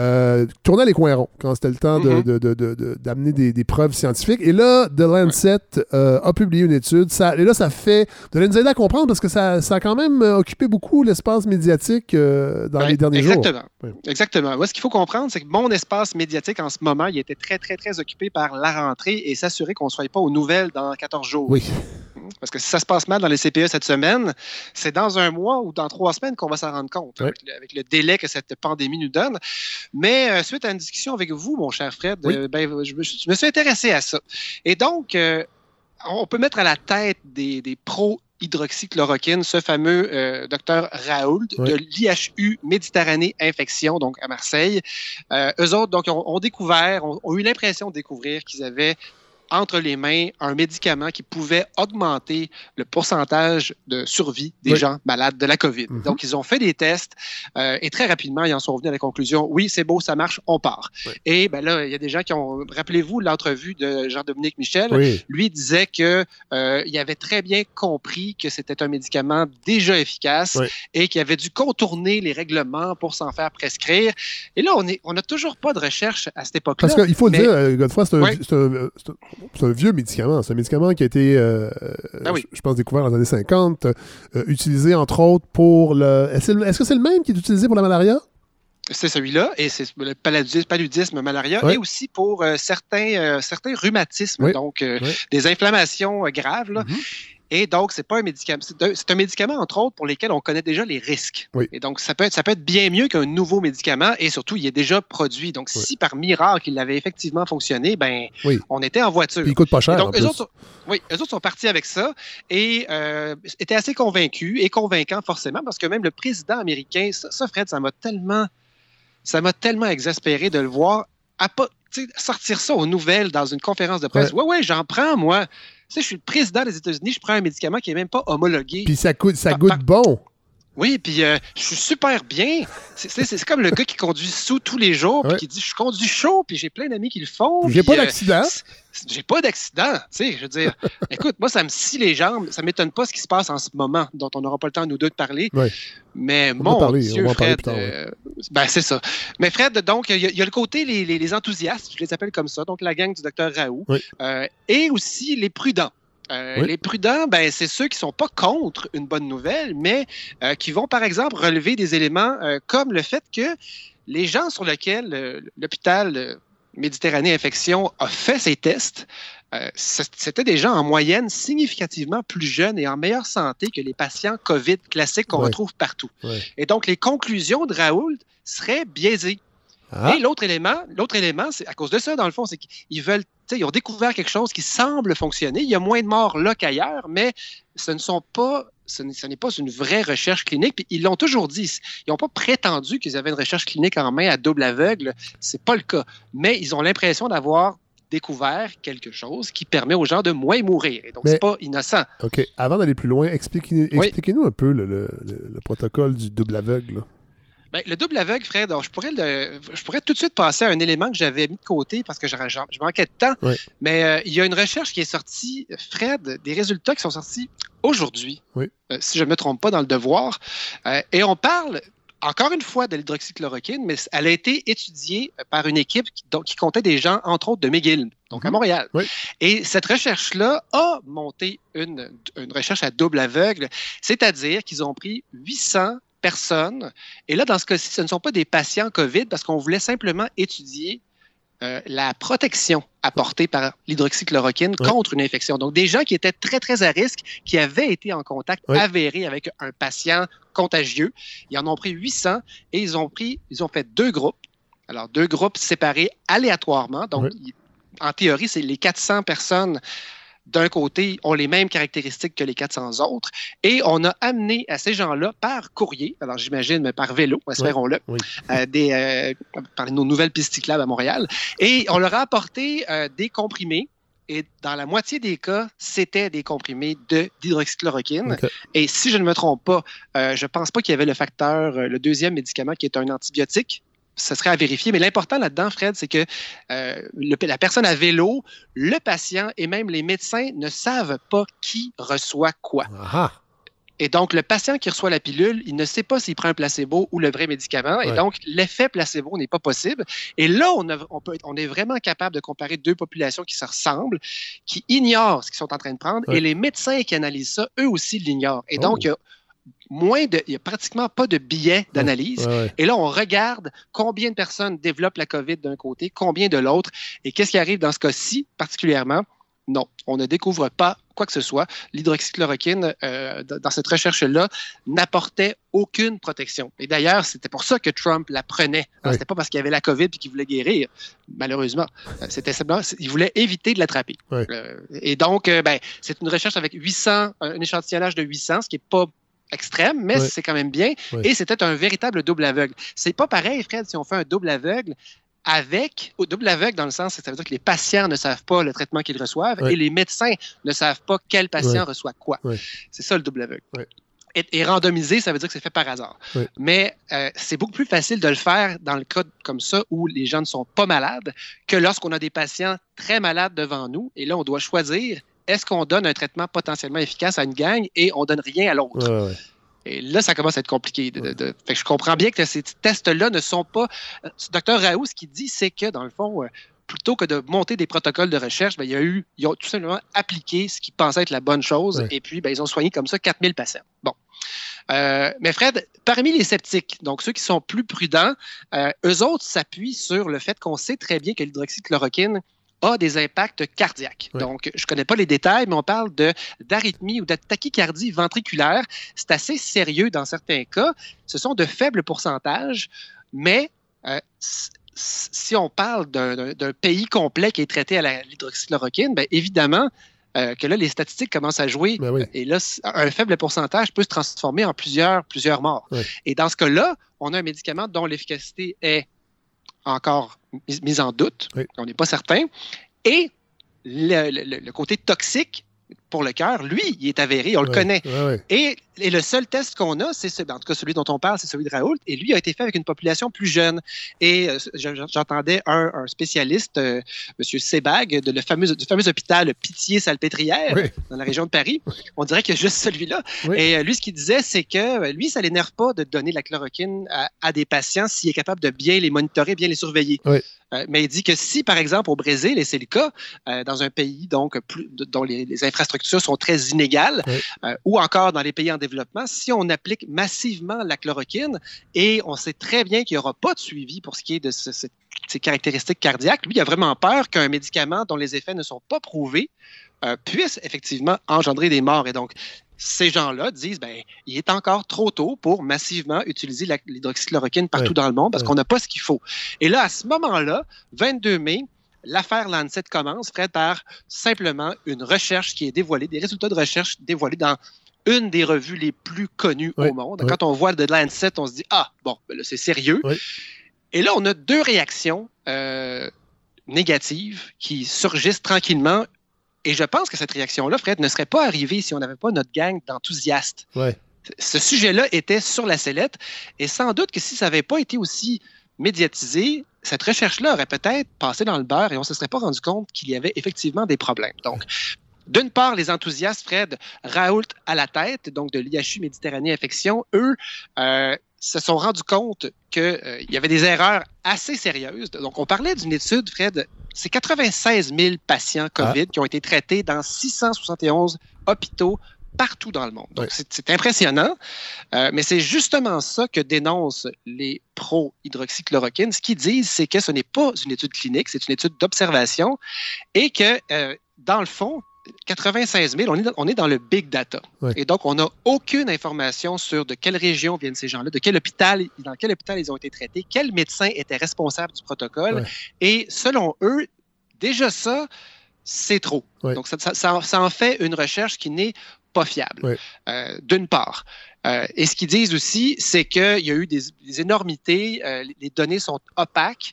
euh, tournait les coins ronds quand c'était le temps de- Mhm. de- de- de- de- d'amener des, des preuves scientifiques. Et là, The Lancet euh, a publié une étude. Ça, et là, ça fait. Allez nous aider à comprendre parce que ça, ça a quand même euh, occupé beaucoup l'espace médiatique euh, dans Ben, les derniers exactement. jours. Oui. Exactement. Moi, ce qu'il faut comprendre, c'est que mon espace médiatique en ce moment, il était très, très, très occupé par la rentrée et s'assurer qu'on ne soit pas aux nouvelles dans 14 jours. Oui. Parce que si ça se passe mal dans les CPE cette semaine, c'est dans un mois ou dans trois semaines qu'on va s'en rendre compte, avec, le, avec le délai que cette pandémie nous donne. Mais euh, suite à une discussion avec vous, mon cher Fred, Oui. euh, ben, je, me, suis- je me suis intéressé à ça. Et donc, euh, on peut mettre à la tête des, des pros hydroxychloroquine, ce fameux euh, docteur Raoult Oui. de l'IHU Méditerranée Infection, donc à Marseille. Euh, eux autres, donc, ont, ont découvert, ont, ont eu l'impression de découvrir qu'ils avaient entre les mains un médicament qui pouvait augmenter le pourcentage de survie des Oui. gens malades de la COVID. Mhm. Donc, ils ont fait des tests euh, et très rapidement, ils en sont venus à la conclusion oui, c'est beau, ça marche, on part. Et ben là, il y a des gens qui ont. Rappelez-vous l'entrevue de Jean-Dominique Michel. Oui. Lui disait que euh, il avait très bien compris que c'était un médicament déjà efficace et qu'il avait dû contourner les règlements pour s'en faire prescrire. Et là, on est, on n'a toujours pas de recherche à cette époque-là. Parce qu'il faut le mais- dire, euh, Godefroy, c'est un, Ouais. C'est un- vieux médicament. C'est un médicament qui a été, euh, Ah oui. je je pense, découvert dans les années 50, euh, utilisé entre autres pour le. Est-ce que c'est le même qui est utilisé pour la malaria? C'est celui-là, et c'est le paludisme, paludisme malaria, Ouais. et aussi pour euh, certains, certains rhumatismes, donc des inflammations graves. là. Et donc, c'est pas un médicament. C'est un, médicament, entre autres, pour lesquels on connaît déjà les risques. Oui. Et donc, ça peut, être, ça peut être bien mieux qu'un nouveau médicament, et surtout, il est déjà produit. Donc, si par miracle, il avait effectivement fonctionné, ben, Oui. on était en voiture. Puis il coûte pas cher, Et en donc, eux plus. autres, sont- oui, eux autres sont partis avec ça et euh, étaient assez convaincus et convaincants forcément parce que même le président américain, ça, ça, Fred, ça m'a tellement, ça m'a tellement exaspéré de le voir à pas, sortir ça aux nouvelles dans une conférence de presse. Ouais. Ouais, ouais, j'en prends moi. Tu sais, je suis le président des États-Unis, je prends un médicament qui est même pas homologué. Puis ça, coûte, ça goûte par- bon. Oui, puis euh, je suis super bien. C'est- comme le gars qui conduit sous tous les jours, puis Ouais. qui dit je conduis chaud, puis j'ai plein d'amis qui le font. J'ai pas euh, d'accident. J'ai pas d'accident. Tu sais, je veux dire, écoute, moi, ça me scie les jambes. Ça m'étonne pas ce qui se passe en ce moment, dont on n'aura pas le temps, nous deux, de parler. Ouais. Mais On mon parler, Dieu, Fred, ouais. euh, ben, c'est ça. Mais Fred, donc, il y, a- il y a le côté, les, les- les enthousiastes, je les appelle comme ça, donc la gang du docteur Raoult, et aussi les prudents. Euh, Oui. Les prudents, ben, c'est ceux qui sont pas contre une bonne nouvelle, mais euh, qui vont, par exemple, relever des éléments euh, comme le fait que les gens sur lesquels l'hôpital Méditerranée Infection a fait ses tests, c'était des gens en moyenne significativement plus jeunes et en meilleure santé que les patients COVID classiques qu'on retrouve partout. Et donc, les conclusions de Raoult seraient biaisées. Ah. Et l'autre élément, l'autre élément, c'est à cause de ça, dans le fond, c'est qu'ils veulent, tu sais, ils ont découvert quelque chose qui semble fonctionner. Il y a moins de morts là qu'ailleurs, mais ce ne sont pas, ce n'est pas une vraie recherche clinique. Puis ils l'ont toujours dit. Ils n'ont pas prétendu qu'ils avaient une recherche clinique en main à double aveugle. C'est pas le cas. Mais ils ont l'impression d'avoir découvert quelque chose qui permet aux gens de moins mourir. Et donc, c'est pas innocent. OK. Avant d'aller plus loin, expliquez- Oui. expliquez-nous un peu le, le- le- le protocole du double aveugle. là. Ben, le double aveugle, Fred, je pourrais, le- je pourrais tout de suite passer à un élément que j'avais mis de côté parce que je, je- je manquais de temps. Oui. Mais euh, il y a une recherche qui est sortie, Fred, des résultats qui sont sortis aujourd'hui, Oui. euh, si je ne me trompe pas, dans le devoir. Euh, et on parle encore une fois de l'hydroxychloroquine, mais elle a été étudiée par une équipe qui, donc, qui comptait des gens, entre autres, de McGill, donc à Montréal. Oui. Et cette recherche-là a monté une, une recherche à double aveugle, c'est-à-dire qu'ils ont pris 800 personnes. Et là, dans ce cas-ci, ce ne sont pas des patients COVID parce qu'on voulait simplement étudier euh, la protection apportée par l'hydroxychloroquine Oui. contre une infection. Donc, des gens qui étaient très, très à risque, qui avaient été en contact Oui. avéré avec un patient contagieux. Ils en ont pris 800 et ils ont pris, ils ont fait deux groupes. Alors, deux groupes séparés aléatoirement. Donc, Oui. en théorie, c'est les 400 personnes d'un côté ont les mêmes caractéristiques que les 400 autres. Et on a amené à ces gens-là par courrier, alors j'imagine, mais par vélo, espérons-le, Oui. euh, des, euh, par nos nouvelles pistes cyclables à Montréal. Et on leur a apporté euh, des comprimés. Et dans la moitié des cas, c'était des comprimés de d'hydroxychloroquine. Et si je ne me trompe pas, je pense pas qu'il y avait le facteur, le deuxième médicament qui est un antibiotique. Ce serait à vérifier. Mais l'important là-dedans, Fred, c'est que euh, le- la personne à vélo, le patient et même les médecins ne savent pas qui reçoit quoi. Ah. Et donc, le patient qui reçoit la pilule, il ne sait pas s'il prend un placebo ou le vrai médicament. Et donc, l'effet placebo n'est pas possible. Et là, on, a- on peut, on est vraiment capable de comparer deux populations qui se ressemblent, qui ignorent ce qu'ils sont en train de prendre. Ouais. Et les médecins qui analysent ça, eux aussi l'ignorent. Et Oh. donc, moins de, il y a pratiquement pas de billets d'analyse. Ouais, ouais. Et là, on regarde combien de personnes développent la COVID d'un côté, combien de l'autre. Et qu'est-ce qui arrive dans ce cas-ci particulièrement? Non, on ne découvre pas quoi que ce soit. L'hydroxychloroquine, euh, dans cette recherche-là, n'apportait aucune protection. Et d'ailleurs, c'était pour ça que Trump la prenait. Oui. C'était pas parce qu'il avait la COVID et qu'il voulait guérir, malheureusement. Euh, C'était simplement, il voulait éviter de l'attraper. Oui. Euh, et donc, euh, ben, c'est une recherche avec 800, un échantillonnage de 800, ce qui n'est pas extrême, mais Oui. c'est quand même bien. Oui. Et c'était un véritable double aveugle. C'est pas pareil, Fred, si on fait un double aveugle avec, au double aveugle dans le sens, ça veut dire que les patients ne savent pas le traitement qu'ils reçoivent Oui. et les médecins ne savent pas quel patient reçoit quoi. C'est ça le double aveugle. Et, et randomisé, ça veut dire que c'est fait par hasard. Oui. Mais euh, c'est beaucoup plus facile de le faire dans le cas comme ça où les gens ne sont pas malades que lorsqu'on a des patients très malades devant nous. Et là, on doit choisir est-ce qu'on donne un traitement potentiellement efficace à une gang et on donne rien à l'autre? Ouais, ouais. Et là, ça commence à être compliqué. De, de- de- Fait que je comprends bien que ces tests-là ne sont pas. Euh, Docteur Raoult, ce qu'il dit, c'est que, dans le fond, euh, plutôt que de monter des protocoles de recherche, ben, il y a eu, ils ont tout simplement appliqué ce qu'ils pensaient être la bonne chose, Ouais. et puis ben, ils ont soigné comme ça 4000 patients. Bon. Euh, mais Fred, parmi les sceptiques, donc ceux qui sont plus prudents, euh, eux autres s'appuient sur le fait qu'on sait très bien que l'hydroxychloroquine a des impacts cardiaques. Ouais. Donc, je ne connais pas les détails, mais on parle de d'arythmie ou de tachycardie ventriculaire. C'est assez sérieux dans certains cas. Ce sont de faibles pourcentages, mais euh, si on parle d'un- pays complet qui est traité à l'hydroxychloroquine, bien évidemment euh, que là, les statistiques commencent à jouer. Ben oui. Et là, un faible pourcentage peut se transformer en plusieurs, plusieurs morts. Et dans ce cas-là, on a un médicament dont l'efficacité est encore mise mise en doute. Oui. On n'est pas certain. Et le, le- le côté toxique pour le cœur, lui, il est avéré, on le connaît. ouais, ouais. Et, et le seul test qu'on a, c'est ce- en tout cas celui dont on parle, c'est celui de Raoult, et lui a été fait avec une population plus jeune. Et euh, je- j'entendais un, un spécialiste, euh, M. Sebag, de le fameux, du fameux hôpital Pitié-Salpêtrière, Oui. dans la région de Paris. On dirait qu'il y a juste celui-là. Oui. Et euh, lui, ce qu'il disait, c'est que euh, lui, ça l'énerve pas de donner la chloroquine à, à des patients s'il est capable de bien les monitorer, bien les surveiller. Mais il dit que si, par exemple, au Brésil, et c'est le cas, dans un pays donc plus, de- dont les, les infrastructures sont très inégales, ou encore dans les pays en développement, si on applique massivement la chloroquine, et on sait très bien qu'il n'y aura pas de suivi pour ce qui est de ce- ce- ces caractéristiques cardiaques, lui, il a vraiment peur qu'un médicament dont les effets ne sont pas prouvés euh, puisse effectivement engendrer des morts. Et donc, ces gens-là disent, ben, il est encore trop tôt pour massivement utiliser l'hydroxychloroquine partout dans le monde parce qu'on n'a pas ce qu'il faut. Et là, à ce moment-là, 22 mai, l'affaire Lancet commence, Fred, par simplement une recherche qui est dévoilée, des résultats de recherche dévoilés dans une des revues les plus connues au monde. Quand on voit de Lancet, on se dit, ah, bon, ben là, c'est sérieux. Et là, on a deux réactions euh, négatives qui surgissent tranquillement. Et je pense que cette réaction-là, Fred, ne serait pas arrivée si on n'avait pas notre gang d'enthousiastes. Ce sujet-là était sur la sellette. Et sans doute que si ça n'avait pas été aussi médiatisé, cette recherche-là aurait peut-être passé dans le beurre et on ne se serait pas rendu compte qu'il y avait effectivement des problèmes. Donc, d'une part, les enthousiastes, Fred, Raoult à la tête, donc de l'IHU Méditerranée Infection, eux, euh, se sont rendus compte qu'il y avait des erreurs assez sérieuses. Donc, on parlait d'une étude, Fred, c'est 96 000 patients COVID qui ont été traités dans 671 hôpitaux partout dans le monde. Donc, c'est impressionnant, euh, mais c'est justement ça que dénoncent les pro-hydroxychloroquine. Ce qu'ils disent, c'est que ce n'est pas une étude clinique, c'est une étude d'observation et que, euh, dans le fond, 96 000, on est dans, on est dans le big data. Et donc, on n'a aucune information sur de quelle région viennent ces gens-là, de quel hôpital, dans quel hôpital ils ont été traités, quel médecin était responsable du protocole. Et selon eux, déjà ça, c'est trop. Donc, ça, ça- ça en- fait une recherche qui n'est pas fiable, euh, d'une part. Euh, et ce qu'ils disent aussi, c'est qu'il y a eu des, des énormités, euh, les- données sont opaques.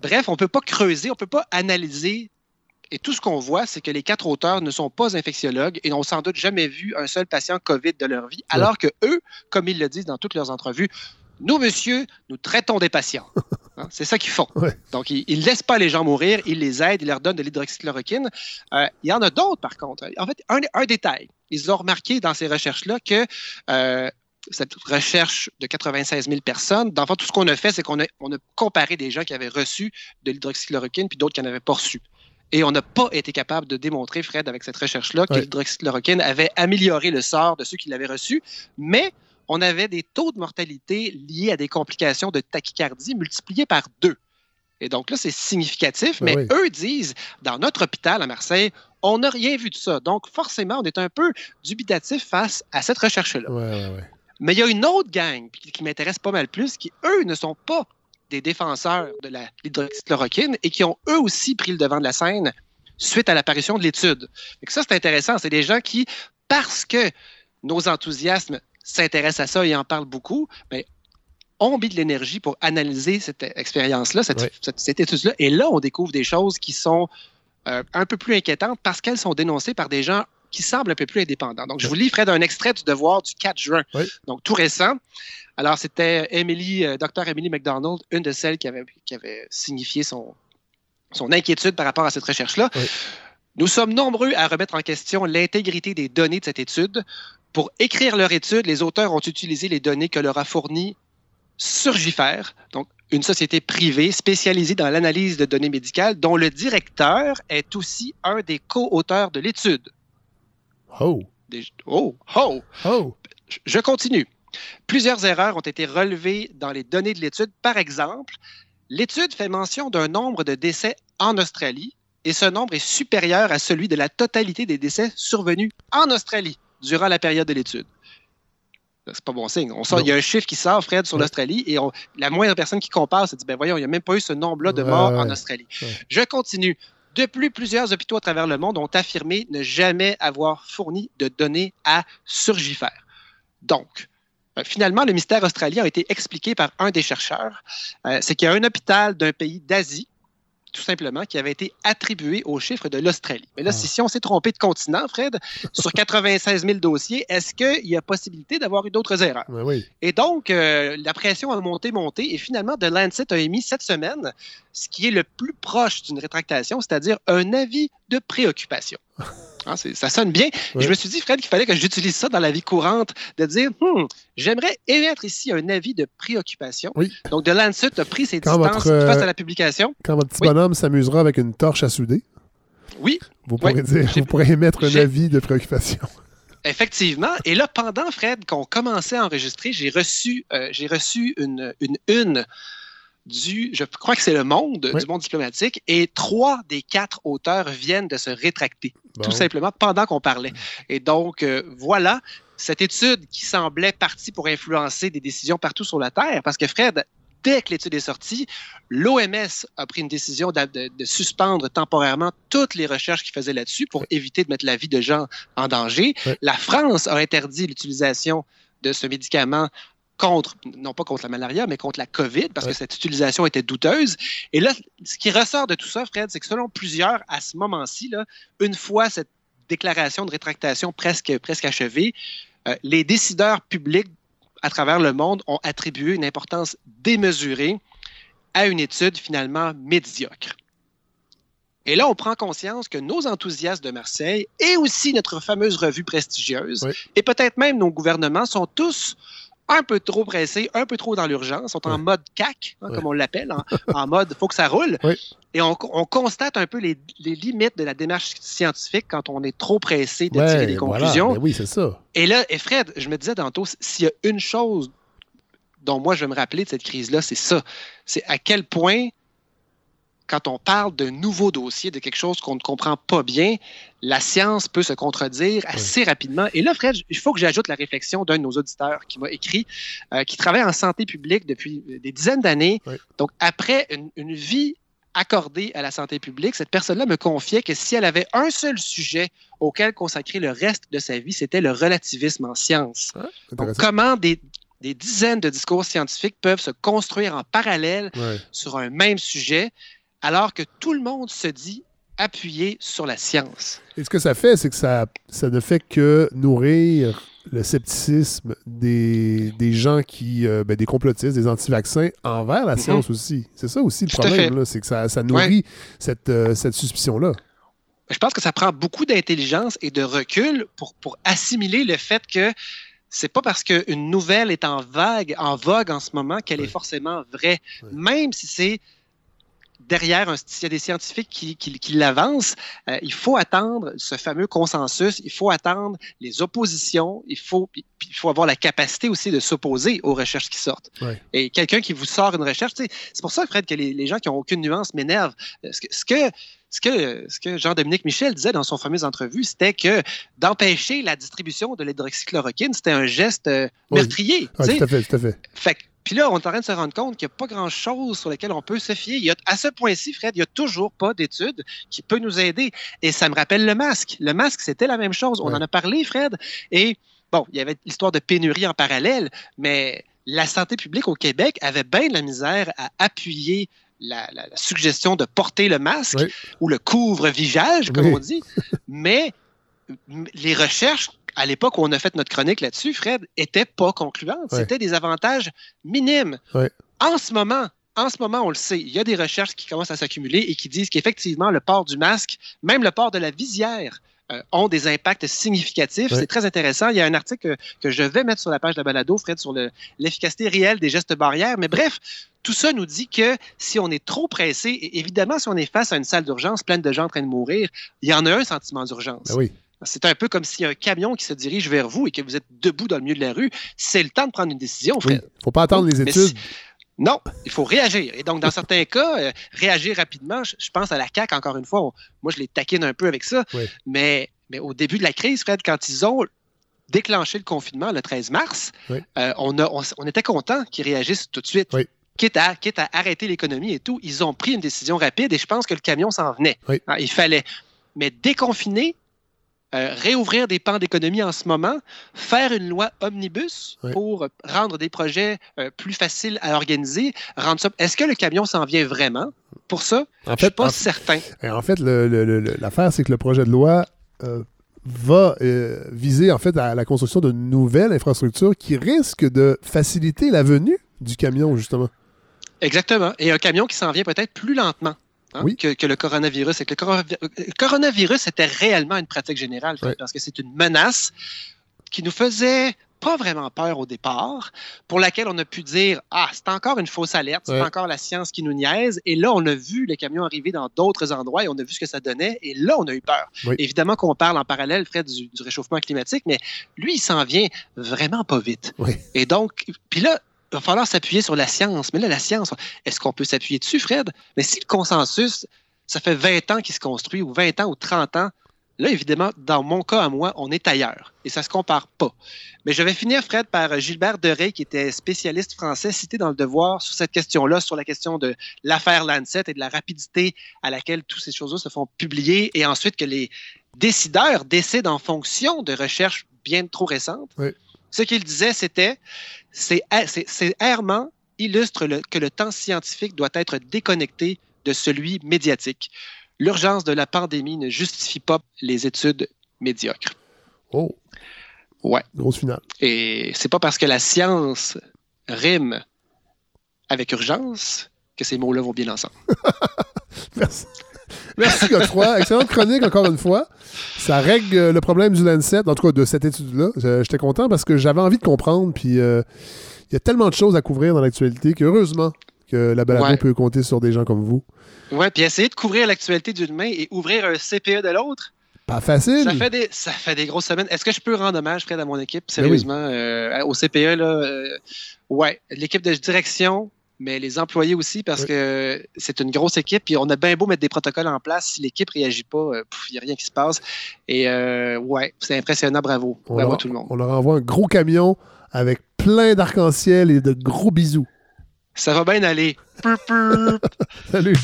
Bref, on ne peut pas creuser, on ne peut pas analyser. Et tout ce qu'on voit, c'est que les quatre auteurs ne sont pas infectiologues et n'ont sans doute jamais vu un seul patient COVID de leur vie, alors que eux, comme ils le disent dans toutes leurs entrevues, Nous, monsieur, nous traitons des patients. Hein, c'est ça qu'ils font. Ouais. Donc, ils ne laissent pas les gens mourir, ils les aident, ils leur donnent de l'hydroxychloroquine. Euh, il y en a d'autres, par contre. En fait, un, un détail. Ils ont remarqué dans ces recherches-là que euh, cette recherche de 96 000 personnes, dans le fond, tout ce qu'on a fait, c'est qu'on a, on a comparé des gens qui avaient reçu de l'hydroxychloroquine puis d'autres qui n'en avaient pas reçu. Et on n'a pas été capable de démontrer, Fred, avec cette recherche-là, que Ouais. l'hydroxychloroquine avait amélioré le sort de ceux qui l'avaient reçu, mais on avait des taux de mortalité liés à des complications de tachycardie multipliés par deux. Et donc là, c'est significatif, mais Oui. eux disent, dans notre hôpital à Marseille, on n'a rien vu de ça. Donc forcément, on est un peu dubitatif face à cette recherche-là. Mais il y a une autre gang qui, qui m'intéresse pas mal plus, qui, eux, ne sont pas des défenseurs de l'hydroxychloroquine et qui ont eux aussi pris le devant de la scène suite à l'apparition de l'étude. Ça, c'est intéressant. C'est des gens qui, parce que nos enthousiasmes s'intéressent à ça et en parlent beaucoup, ben, ont mis de l'énergie pour analyser cette expérience-là, cette, Ouais. cette- cette étude-là. Et là, on découvre des choses qui sont euh, un peu plus inquiétantes parce qu'elles sont dénoncées par des gens qui semblent un peu plus indépendants. Donc, je vous lis, Fred, un extrait du Devoir du 4 juin, Oui. donc tout récent. Alors, c'était Emily, euh, Dr. Emily McDonald, une de celles qui avait, qui avait signifié son, son inquiétude par rapport à cette recherche-là. Oui. Nous sommes nombreux à remettre en question l'intégrité des données de cette étude. Pour écrire leur étude, les auteurs ont utilisé les données que leur a fournies Surgifer, donc une société privée spécialisée dans l'analyse de données médicales, dont le directeur est aussi un des co-auteurs de l'étude. Oh. Des- Oh, oh! Oh. Je- continue. Plusieurs erreurs ont été relevées dans les données de l'étude. Par exemple, l'étude fait mention d'un nombre de décès en Australie et ce nombre est supérieur à celui de la totalité des décès survenus en Australie durant la période de l'étude. C'est pas bon signe. On sort, Non. il y a un chiffre qui sort, Fred, sur Ouais. l'Australie, et on- la moindre personne qui compare se dit ben voyons, il n'y a même pas eu ce nombre-là de morts ouais. en Australie. Je continue. De plus, plusieurs hôpitaux à travers le monde ont affirmé ne jamais avoir fourni de données à Surgifer. Donc, euh, finalement, le mystère australien a été expliqué par un des chercheurs. Euh, c'est qu'il y a un hôpital d'un pays d'Asie, tout simplement, qui avait été attribué au chiffre de l'Australie. Mais là, Ah. si, si on s'est trompé de continent, Fred, sur 96 000 dossiers, est-ce qu'il y a possibilité d'avoir eu d'autres erreurs? Ouais, oui. Et donc, euh, la pression a monté, monté, et finalement, The Lancet a émis cette semaine ce qui est le plus proche d'une rétractation, c'est-à-dire un avis de préoccupation. C'est- ça sonne bien. Ouais. Je me suis dit, Fred, qu'il fallait que j'utilise ça dans la vie courante, de dire, Hmm, j'aimerais émettre ici un avis de préoccupation. Oui. Donc, The Lancet a pris ses Quand distances votre, euh, face à la publication. Quand votre petit Oui. bonhomme s'amusera avec une torche à souder, Oui, vous pourrez, Oui. dire, J'ai- vous pourrez émettre un avis de préoccupation. Effectivement. Et là, pendant, Fred, qu'on commençait à enregistrer, j'ai reçu, euh, j'ai reçu une, une une du, je crois que c'est le Monde, Oui. du Monde diplomatique, et trois des quatre auteurs viennent de se rétracter, Bon. tout simplement pendant qu'on parlait. Et donc, euh, voilà cette étude qui semblait partie pour influencer des décisions partout sur la Terre, parce que Fred, dès que l'étude est sortie, l'OMS a pris une décision de, de suspendre temporairement toutes les recherches qu'il faisait là-dessus pour éviter de mettre la vie de gens en danger. La France a interdit l'utilisation de ce médicament contre, non pas contre la malaria, mais contre la COVID, parce Ouais. que cette utilisation était douteuse. Et là, ce qui ressort de tout ça, Fred, c'est que selon plusieurs, à ce moment-ci, une fois cette déclaration de rétractation presque, presque achevée, euh, les décideurs publics à travers le monde ont attribué une importance démesurée à une étude finalement médiocre. Et là, on prend conscience que nos enthousiastes de Marseille et aussi notre fameuse revue prestigieuse, Oui. et peut-être même nos gouvernements, sont tous un peu trop pressés, un peu trop dans l'urgence, sont en mode CAC, hein, comme on l'appelle, en, en mode faut que ça roule. Et on, on constate un peu les, les limites de la démarche scientifique quand on est trop pressé de tirer des conclusions. Ben oui, c'est ça. Et là, et Fred, je me disais tantôt, s'il y a une chose dont moi je vais me rappeler de cette crise-là, c'est ça. C'est à quel point, quand on parle de nouveaux dossiers, de quelque chose qu'on ne comprend pas bien, la science peut se contredire assez rapidement. Et là, Fred, il faut que j'ajoute la réflexion d'un de nos auditeurs qui m'a écrit, euh, qui travaille en santé publique depuis des dizaines d'années. Oui. Donc, après une, une vie accordée à la santé publique, cette personne-là me confiait que si elle avait un seul sujet auquel consacrer le reste de sa vie, c'était le relativisme en sciences. Donc, Intéressant. comment des, des dizaines de discours scientifiques peuvent se construire en parallèle Ouais. sur un même sujet, alors que tout le monde se dit appuyé sur la science. Et ce que ça fait, c'est que ça, ça ne fait que nourrir le scepticisme des, des gens qui, euh, ben, des complotistes, des anti-vaccins envers la science aussi. C'est ça aussi le Tout problème, c'est que ça, ça nourrit cette, euh, cette suspicion-là. Je pense que ça prend beaucoup d'intelligence et de recul pour, pour assimiler le fait que c'est pas parce qu'une nouvelle est en vague, en vogue en ce moment qu'elle est forcément vraie. Même si c'est derrière, un, s'il y a des scientifiques qui, qui, qui l'avancent, euh, il faut attendre ce fameux consensus, il faut attendre les oppositions, il faut, puis- puis il faut avoir la capacité aussi de s'opposer aux recherches qui sortent. Ouais. Et quelqu'un qui vous sort une recherche, c'est pour ça, Fred, que les, les gens qui n'ont aucune nuance m'énervent. Euh, Ce que, ce que, ce que, ce que Jean-Dominique Michel disait dans son fameuse entrevue, c'était que d'empêcher la distribution de l'hydroxychloroquine, c'était un geste euh, Oui. meurtrier. Sais. tout à fait, tout à fait. Fait que- puis là, on est en train de se rendre compte qu'il n'y a pas grand-chose sur lequel on peut se fier. Il y a, à ce point-ci, Fred, il n'y a toujours pas d'études qui peut nous aider. Et ça me rappelle le masque. Le masque, c'était la même chose. On en a parlé, Fred. Et bon, il y avait l'histoire de pénurie en parallèle, mais la santé publique au Québec avait bien de la misère à appuyer la, la- la suggestion de porter le masque ou le couvre-visage, comme Oui. on dit. mais les recherches, à l'époque où on a fait notre chronique là-dessus, Fred, étaient pas concluantes. Ouais. C'était des avantages minimes. Ouais. En ce moment, en ce moment, on le sait, il y a des recherches qui commencent à s'accumuler et qui disent qu'effectivement, le port du masque, même le port de la visière, euh, ont des impacts significatifs. C'est très intéressant. Il y a un article que, que je vais mettre sur la page de la balado, Fred, sur le- l'efficacité réelle des gestes barrières. Mais bref, tout ça nous dit que si on est trop pressé, et évidemment, si on est face à une salle d'urgence pleine de gens en train de mourir, il y en a un sentiment d'urgence. Ben oui. C'est un peu comme s'il y a un camion qui se dirige vers vous et que vous êtes debout dans le milieu de la rue. C'est le temps de prendre une décision, Oui. Fred. Faut pas attendre les études. Non, il faut réagir. Et donc, dans certains cas, euh, réagir rapidement, je, je pense à la CAQ, encore une fois, on- moi, je les taquine un peu avec ça. Oui. Mais, mais au début de la crise, Fred, quand ils ont déclenché le confinement le 13 mars, Oui. euh, on, a, on, s- on était content qu'ils réagissent tout de suite. Oui. Quitte à, quitte à arrêter l'économie et tout, ils ont pris une décision rapide et je pense que le camion s'en venait. Hein, il fallait. Mais déconfiner, euh, réouvrir des pans d'économie en ce moment, faire une loi omnibus Oui. pour rendre des projets euh, plus faciles à organiser, rendre ça. Est-ce que le camion s'en vient vraiment pour ça? En Je suis fait, pas en- certain. En fait, l'affaire, c'est que le projet de loi euh, va viser en fait à la construction de nouvelles infrastructures qui risquent de faciliter la venue du camion, justement. Exactement. Et un camion qui s'en vient peut-être plus lentement. Hein, Oui. que, que le coronavirus. Et que le, le coronavirus était réellement une pratique générale, Ouais. parce que c'est une menace qui nous faisait pas vraiment peur au départ, pour laquelle on a pu dire Ah, c'est encore une fausse alerte, c'est Ouais. encore la science qui nous niaise. Et là, on a vu les camions arriver dans d'autres endroits et on a vu ce que ça donnait. Et là, on a eu peur. Oui. Évidemment qu'on parle en parallèle, Fred, du, du réchauffement climatique, mais lui, il s'en vient vraiment pas vite. Oui. Et donc, puis là, il va falloir s'appuyer sur la science. Mais là, la science, est-ce qu'on peut s'appuyer dessus, Fred? Mais si le consensus, ça fait 20 ans qu'il se construit, ou 20 ans ou 30 ans, là, évidemment, dans mon cas à moi, on est ailleurs. Et ça se compare pas. Mais je vais finir, Fred, par Gilbert Derey, qui était spécialiste français cité dans le Devoir sur cette question-là, sur la question de l'affaire Lancet et de la rapidité à laquelle toutes ces choses-là se font publier, et ensuite que les décideurs décident en fonction de recherches bien trop récentes. Oui. Ce qu'il disait, c'était airement illustre le- que le temps scientifique doit être déconnecté de celui médiatique. L'urgence de la pandémie ne justifie pas les études médiocres. Oh, Ouais. grosse finale. Et c'est pas parce que la science rime avec urgence que ces mots-là vont bien ensemble. Merci. Merci, Godefroy. Excellente chronique, encore une fois. Ça règle euh, le problème du Lancet, en tout cas de cette étude-là. J'étais content parce que j'avais envie de comprendre. Puis euh, il y a tellement de choses à couvrir dans l'actualité qu'heureusement que la balado Ouais. peut compter sur des gens comme vous. Ouais, puis essayer de couvrir l'actualité d'une main et ouvrir un CPE de l'autre, Pas facile. ça fait des ça fait des grosses semaines. Est-ce que je peux rendre hommage Fred à mon équipe Ben oui. sérieusement euh, au CPE là euh, ouais, l'équipe de direction mais les employés aussi, parce Oui. que c'est une grosse équipe. Puis on a bien beau mettre des protocoles en place. Si l'équipe réagit pas, il n'y a rien qui se passe. Et euh, ouais, c'est impressionnant. Bravo. On Bravo leur, à tout le monde. on leur envoie un gros camion avec plein d'arc-en-ciel et de gros bisous. Ça va bien aller. Salut.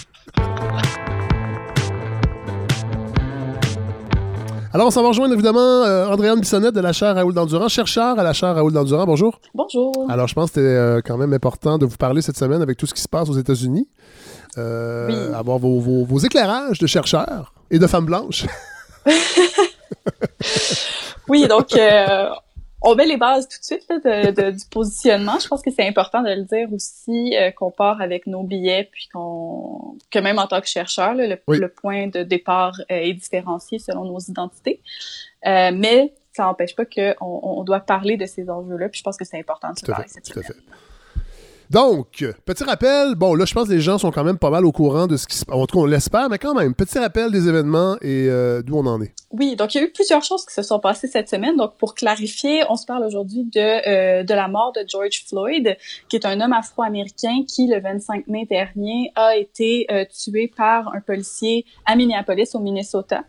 Alors, on s'en va rejoindre évidemment euh, Andréane Bissonnette de la chaire Raoul Dandurand, chercheur à la chaire Raoul Dandurand. Bonjour. Bonjour. Alors, je pense que c'était euh, quand même important de vous parler cette semaine avec tout ce qui se passe aux États-Unis. Euh, Oui. Avoir vos, vos- vos éclairages de chercheurs et de femmes blanches. Oui, donc euh, on met les bases tout de suite là, de, de, du positionnement. Je pense que c'est important de le dire aussi euh, qu'on part avec nos billets, puis qu'on que même en tant que chercheur, là, le, Oui. le point de départ euh, est différencié selon nos identités. Euh, mais ça n'empêche pas qu'on on doit parler de ces enjeux-là. Puis je pense que c'est important de se parler cette semaine. Donc, petit rappel, bon là je pense que les gens sont quand même pas mal au courant de ce qui se passe. En tout cas, on l'espère, mais quand même, petit rappel des événements et euh, d'où on en est. Oui, donc il y a eu plusieurs choses qui se sont passées cette semaine. Donc pour clarifier, on se parle aujourd'hui de euh, de la mort de George Floyd, qui est un homme afro-américain qui le 25 mai dernier a été euh, tué par un policier à Minneapolis au Minnesota.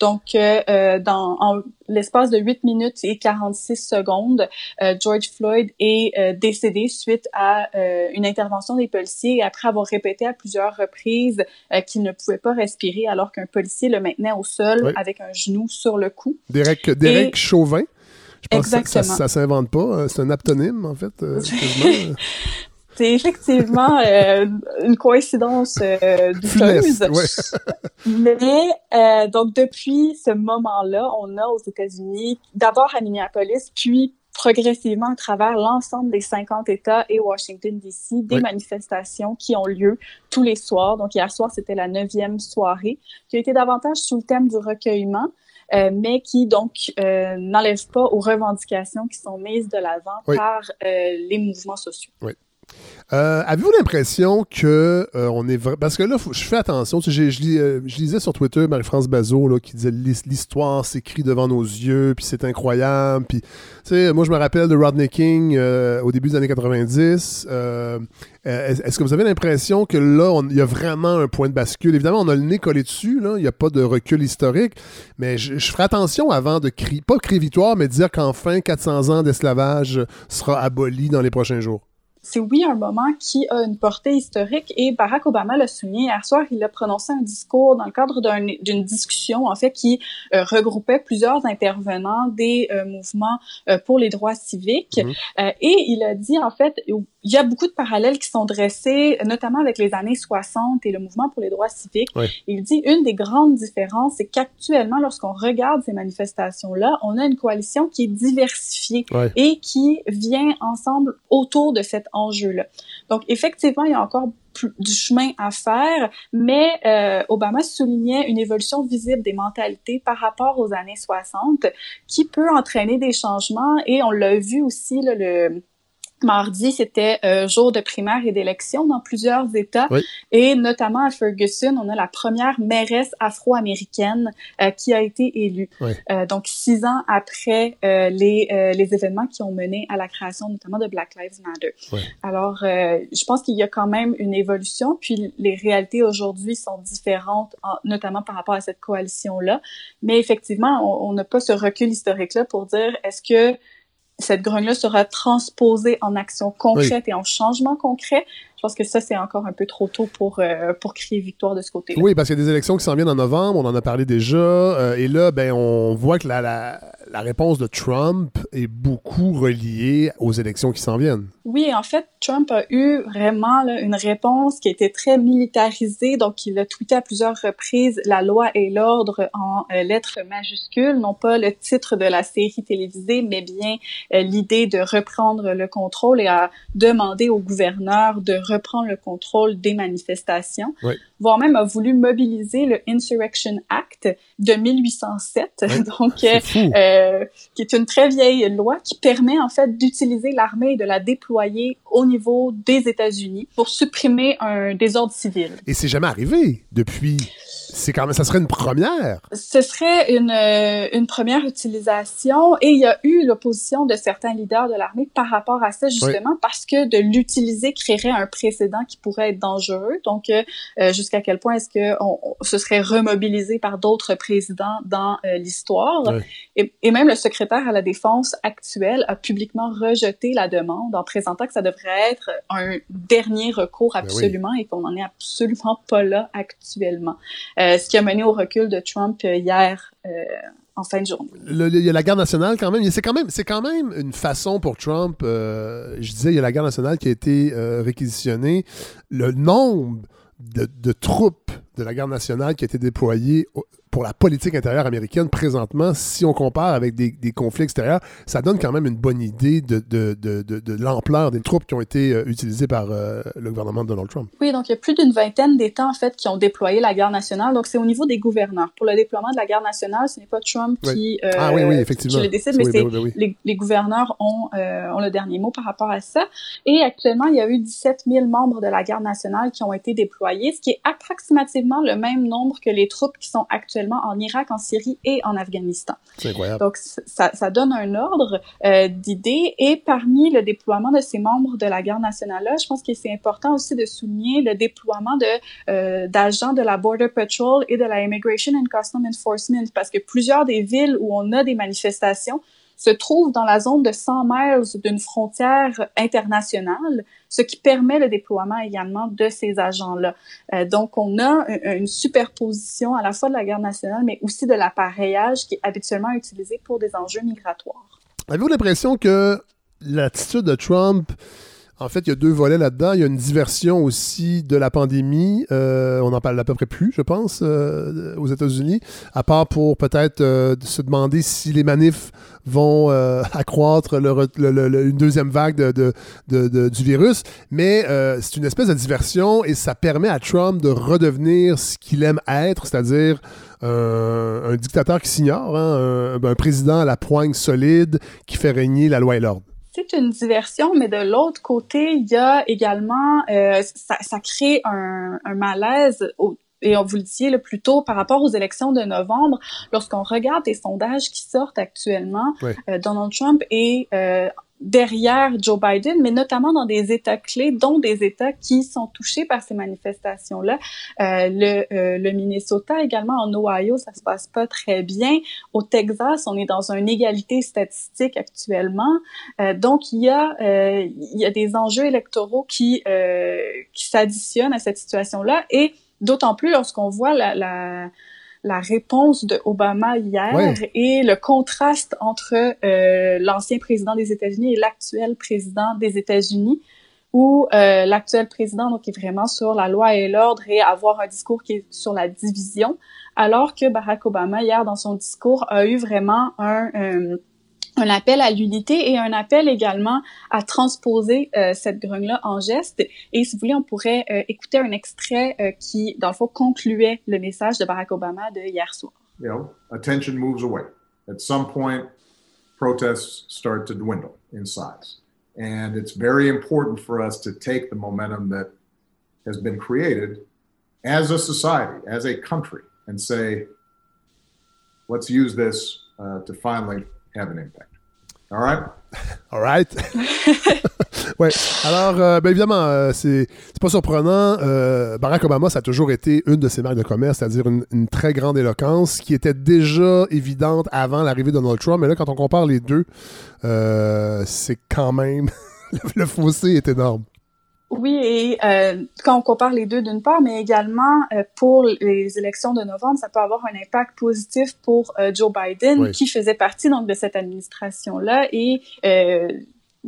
Donc, euh, euh, dans l'espace de 8 minutes et 46 secondes, euh, George Floyd est euh, décédé suite à euh, une intervention des policiers après avoir répété à plusieurs reprises euh, qu'il ne pouvait pas respirer alors qu'un policier le maintenait au sol Oui. avec un genou sur le cou. Derek, Derek Et- Chauvin. Je pense que ça, ça, Exactement. ça s'invente pas. euh, C'est un aptonyme, en fait. C'est effectivement euh, une coïncidence euh, douteuse. Ouais. Mais euh, donc depuis ce moment-là, on a aux États-Unis, d'abord à Minneapolis, puis progressivement à travers l'ensemble des 50 États et Washington DC, des Oui. manifestations qui ont lieu tous les soirs. Donc hier soir, c'était la neuvième soirée, qui a été davantage sous le thème du recueillement. euh, mais qui donc euh, n'enlève pas aux revendications qui sont mises de l'avant Oui. par euh, les mouvements sociaux. Oui. Euh, Avez-vous l'impression que euh, on est parce que là je fais attention euh, je lisais sur Twitter Marie-France Bazot là, qui disait l'his- l'histoire s'écrit devant nos yeux puis c'est incroyable puis tu sais moi je me rappelle de Rodney King au début des années 90 euh, euh, est- est-ce que vous avez l'impression que là il y a vraiment un point de bascule? Évidemment on a le nez collé dessus là il n'y a pas de recul historique mais je, je ferai attention avant de crier pas crier victoire mais dire qu'enfin 400 ans d'esclavage sera aboli dans les prochains jours c'est oui un moment qui a une portée historique et Barack Obama l'a souligné hier soir. Il a prononcé un discours dans le cadre d'un- d'une discussion en fait qui euh, regroupait plusieurs intervenants des euh, mouvements euh, pour les droits civiques Mhm. Euh, et il a dit en fait il y a beaucoup de parallèles qui sont dressés notamment avec les années 60 et le mouvement pour les droits civiques. Ouais. Il dit une des grandes différences c'est qu'actuellement lorsqu'on regarde ces manifestations là, on a une coalition qui est diversifiée Ouais. et qui vient ensemble autour de cet enjeu-là. Donc, effectivement, il y a encore du chemin à faire, mais euh, Obama soulignait une évolution visible des mentalités par rapport aux années 60 qui peut entraîner des changements et on l'a vu aussi là, le Mardi, c'était euh, jour de primaire et d'élection dans plusieurs États, Oui. et notamment à Ferguson, on a la première mairesse afro-américaine euh, qui a été élue. Oui. Euh, donc six ans après euh, les, euh, les événements qui ont mené à la création notamment de Black Lives Matter. Ouais. Alors, euh, je pense qu'il y a quand même une évolution, puis les réalités aujourd'hui sont différentes, en- notamment par rapport à cette coalition-là. Mais effectivement, on on n'a pas ce recul historique-là pour dire est-ce que cette grogne-là sera transposée en actions concrètes et en changements concrets. Je pense que ça, c'est encore un peu trop tôt pour, euh, pour crier victoire de ce côté-là. Oui, parce qu'il y a des élections qui s'en viennent en novembre, on en a parlé déjà, euh, et là, ben, on voit que la, la, la réponse de Trump est beaucoup reliée aux élections qui s'en viennent. Oui, en fait, Trump a eu vraiment là, une réponse qui était très militarisée. Donc, il a tweeté à plusieurs reprises la loi et l'ordre en euh, lettres majuscules, non pas le titre de la série télévisée, mais bien euh, l'idée de reprendre le contrôle et a demandé au gouverneur de reprendre le contrôle des manifestations Oui. voire même a voulu mobiliser le Insurrection Act de 1807, Ouais, donc euh. Euh, qui est une très vieille loi qui permet en fait d'utiliser l'armée et de la déployer au niveau des États-Unis pour supprimer un désordre civil. Et c'est jamais arrivé depuis. C'est quand même, ça serait une première. Ce serait une, euh, une première utilisation et il y a eu l'opposition de certains leaders de l'armée par rapport à ça, justement parce que de l'utiliser créerait un précédent qui pourrait être dangereux. Donc, euh, euh, jusqu'à quel point est-ce que on, on- ce serait remobilisé par d'autres présidents dans euh, l'histoire? Et, et même le secrétaire à la défense actuel a publiquement rejeté la demande en présentant que ça devrait être un dernier recours Ben oui. absolument et qu'on n'en est absolument pas là actuellement. Euh, ce qui a mené au recul de Trump euh, hier euh, en fin de journée. Il y a la garde nationale quand même. C'est quand même, quand même une façon pour Trump. je disais, il y a la garde nationale qui a été réquisitionnée. Le nombre de, troupes de la garde nationale qui a été déployée pour la politique intérieure américaine présentement, si on compare avec des, des conflits extérieurs, ça donne quand même une bonne idée de, de, de, de l'ampleur des troupes qui ont été euh, utilisées par euh, le gouvernement de Donald Trump. Oui, donc il y a plus d'une vingtaine d'États, en fait, qui ont déployé la garde nationale. Donc c'est au niveau des gouverneurs. Pour le déploiement de la garde nationale, ce n'est pas Trump qui, euh, ah, oui, oui, effectivement. qui le décide, mais c'est ben les, les, gouverneurs ont, ont le dernier mot par rapport à ça. Et actuellement, il y a eu 17 000 membres de la garde nationale qui ont été déployés, ce qui est approximativement le même nombre que les troupes qui sont actuellement en Irak, en Syrie et en Afghanistan. C'est incroyable. Donc, ça, ça donne un ordre euh, d'idées. Et parmi le déploiement de ces membres de la garde nationale-là, je pense que c'est important aussi de souligner le déploiement de euh, d'agents de la Border Patrol et de la Immigration and Custom Enforcement, parce que plusieurs des villes où on a des manifestations se trouve dans la zone de 100 miles d'une frontière internationale, ce qui permet le déploiement également de ces agents-là. Euh, donc, on a une superposition à la fois de la garde nationale, mais aussi de l'appareillage qui est habituellement utilisé pour des enjeux migratoires. Avez-vous l'impression que l'attitude de Trump en fait, il y a deux volets là-dedans. Il y a une diversion aussi de la pandémie. Euh, on en parle à peu près plus, je pense, euh, aux États-Unis, à part pour peut-être euh, se demander si les manifs vont accroître une deuxième vague du virus. Mais c'est une espèce de diversion et ça permet à Trump de redevenir ce qu'il aime être, c'est-à-dire un dictateur qui s'ignore, hein, un président à la poigne solide qui fait régner la loi et l'ordre c'est une diversion, mais de l'autre côté, il y a également, euh, ça, ça, crée un, un malaise et on vous le dit plus tôt par rapport aux élections de novembre, lorsqu'on regarde les sondages qui sortent actuellement, euh, Donald Trump est euh, derrière Joe Biden, mais notamment dans des États clés, dont des États qui sont touchés par ces manifestations-là. Euh, le, euh, le Minnesota également, en Ohio, ça se passe pas très bien. Au Texas, on est dans une égalité statistique actuellement. Euh, donc, il y a euh, il y a des enjeux électoraux qui euh, qui s'additionnent à cette situation-là, et d'autant plus lorsqu'on voit la, la la réponse de Obama hier et le contraste entre euh, l'ancien président des États-Unis et l'actuel président des États-Unis, où euh, l'actuel président donc est vraiment sur la loi et l'ordre et avoir un discours qui est sur la division, alors que Barack Obama hier dans son discours a eu vraiment un euh, un appel à l'unité et un appel également à transposer euh, cette grogne-là en geste. Et si vous voulez, on pourrait euh, écouter un extrait euh, qui, dans le fond, concluait le message de Barack Obama de hier soir. You know, attention moves away. At some point, protests start to dwindle in size. And it's very important for us to take the momentum that has been created as a society, as a country, and say, let's use this uh, to finally have an impact. All right? All right. ouais. Alors, euh, bien évidemment, euh, c'est pas surprenant. Euh, Barack Obama, ça a toujours été une de ses marques de commerce, c'est-à-dire une, une, très grande éloquence qui était déjà évidente avant l'arrivée de Donald Trump. Mais là, quand on compare les deux, c'est quand même. le fossé est énorme. Oui, et euh, quand on compare les deux d'une part, mais également euh, pour les élections de novembre, ça peut avoir un impact positif pour euh, Joe Biden, qui faisait partie donc de cette administration-là et euh,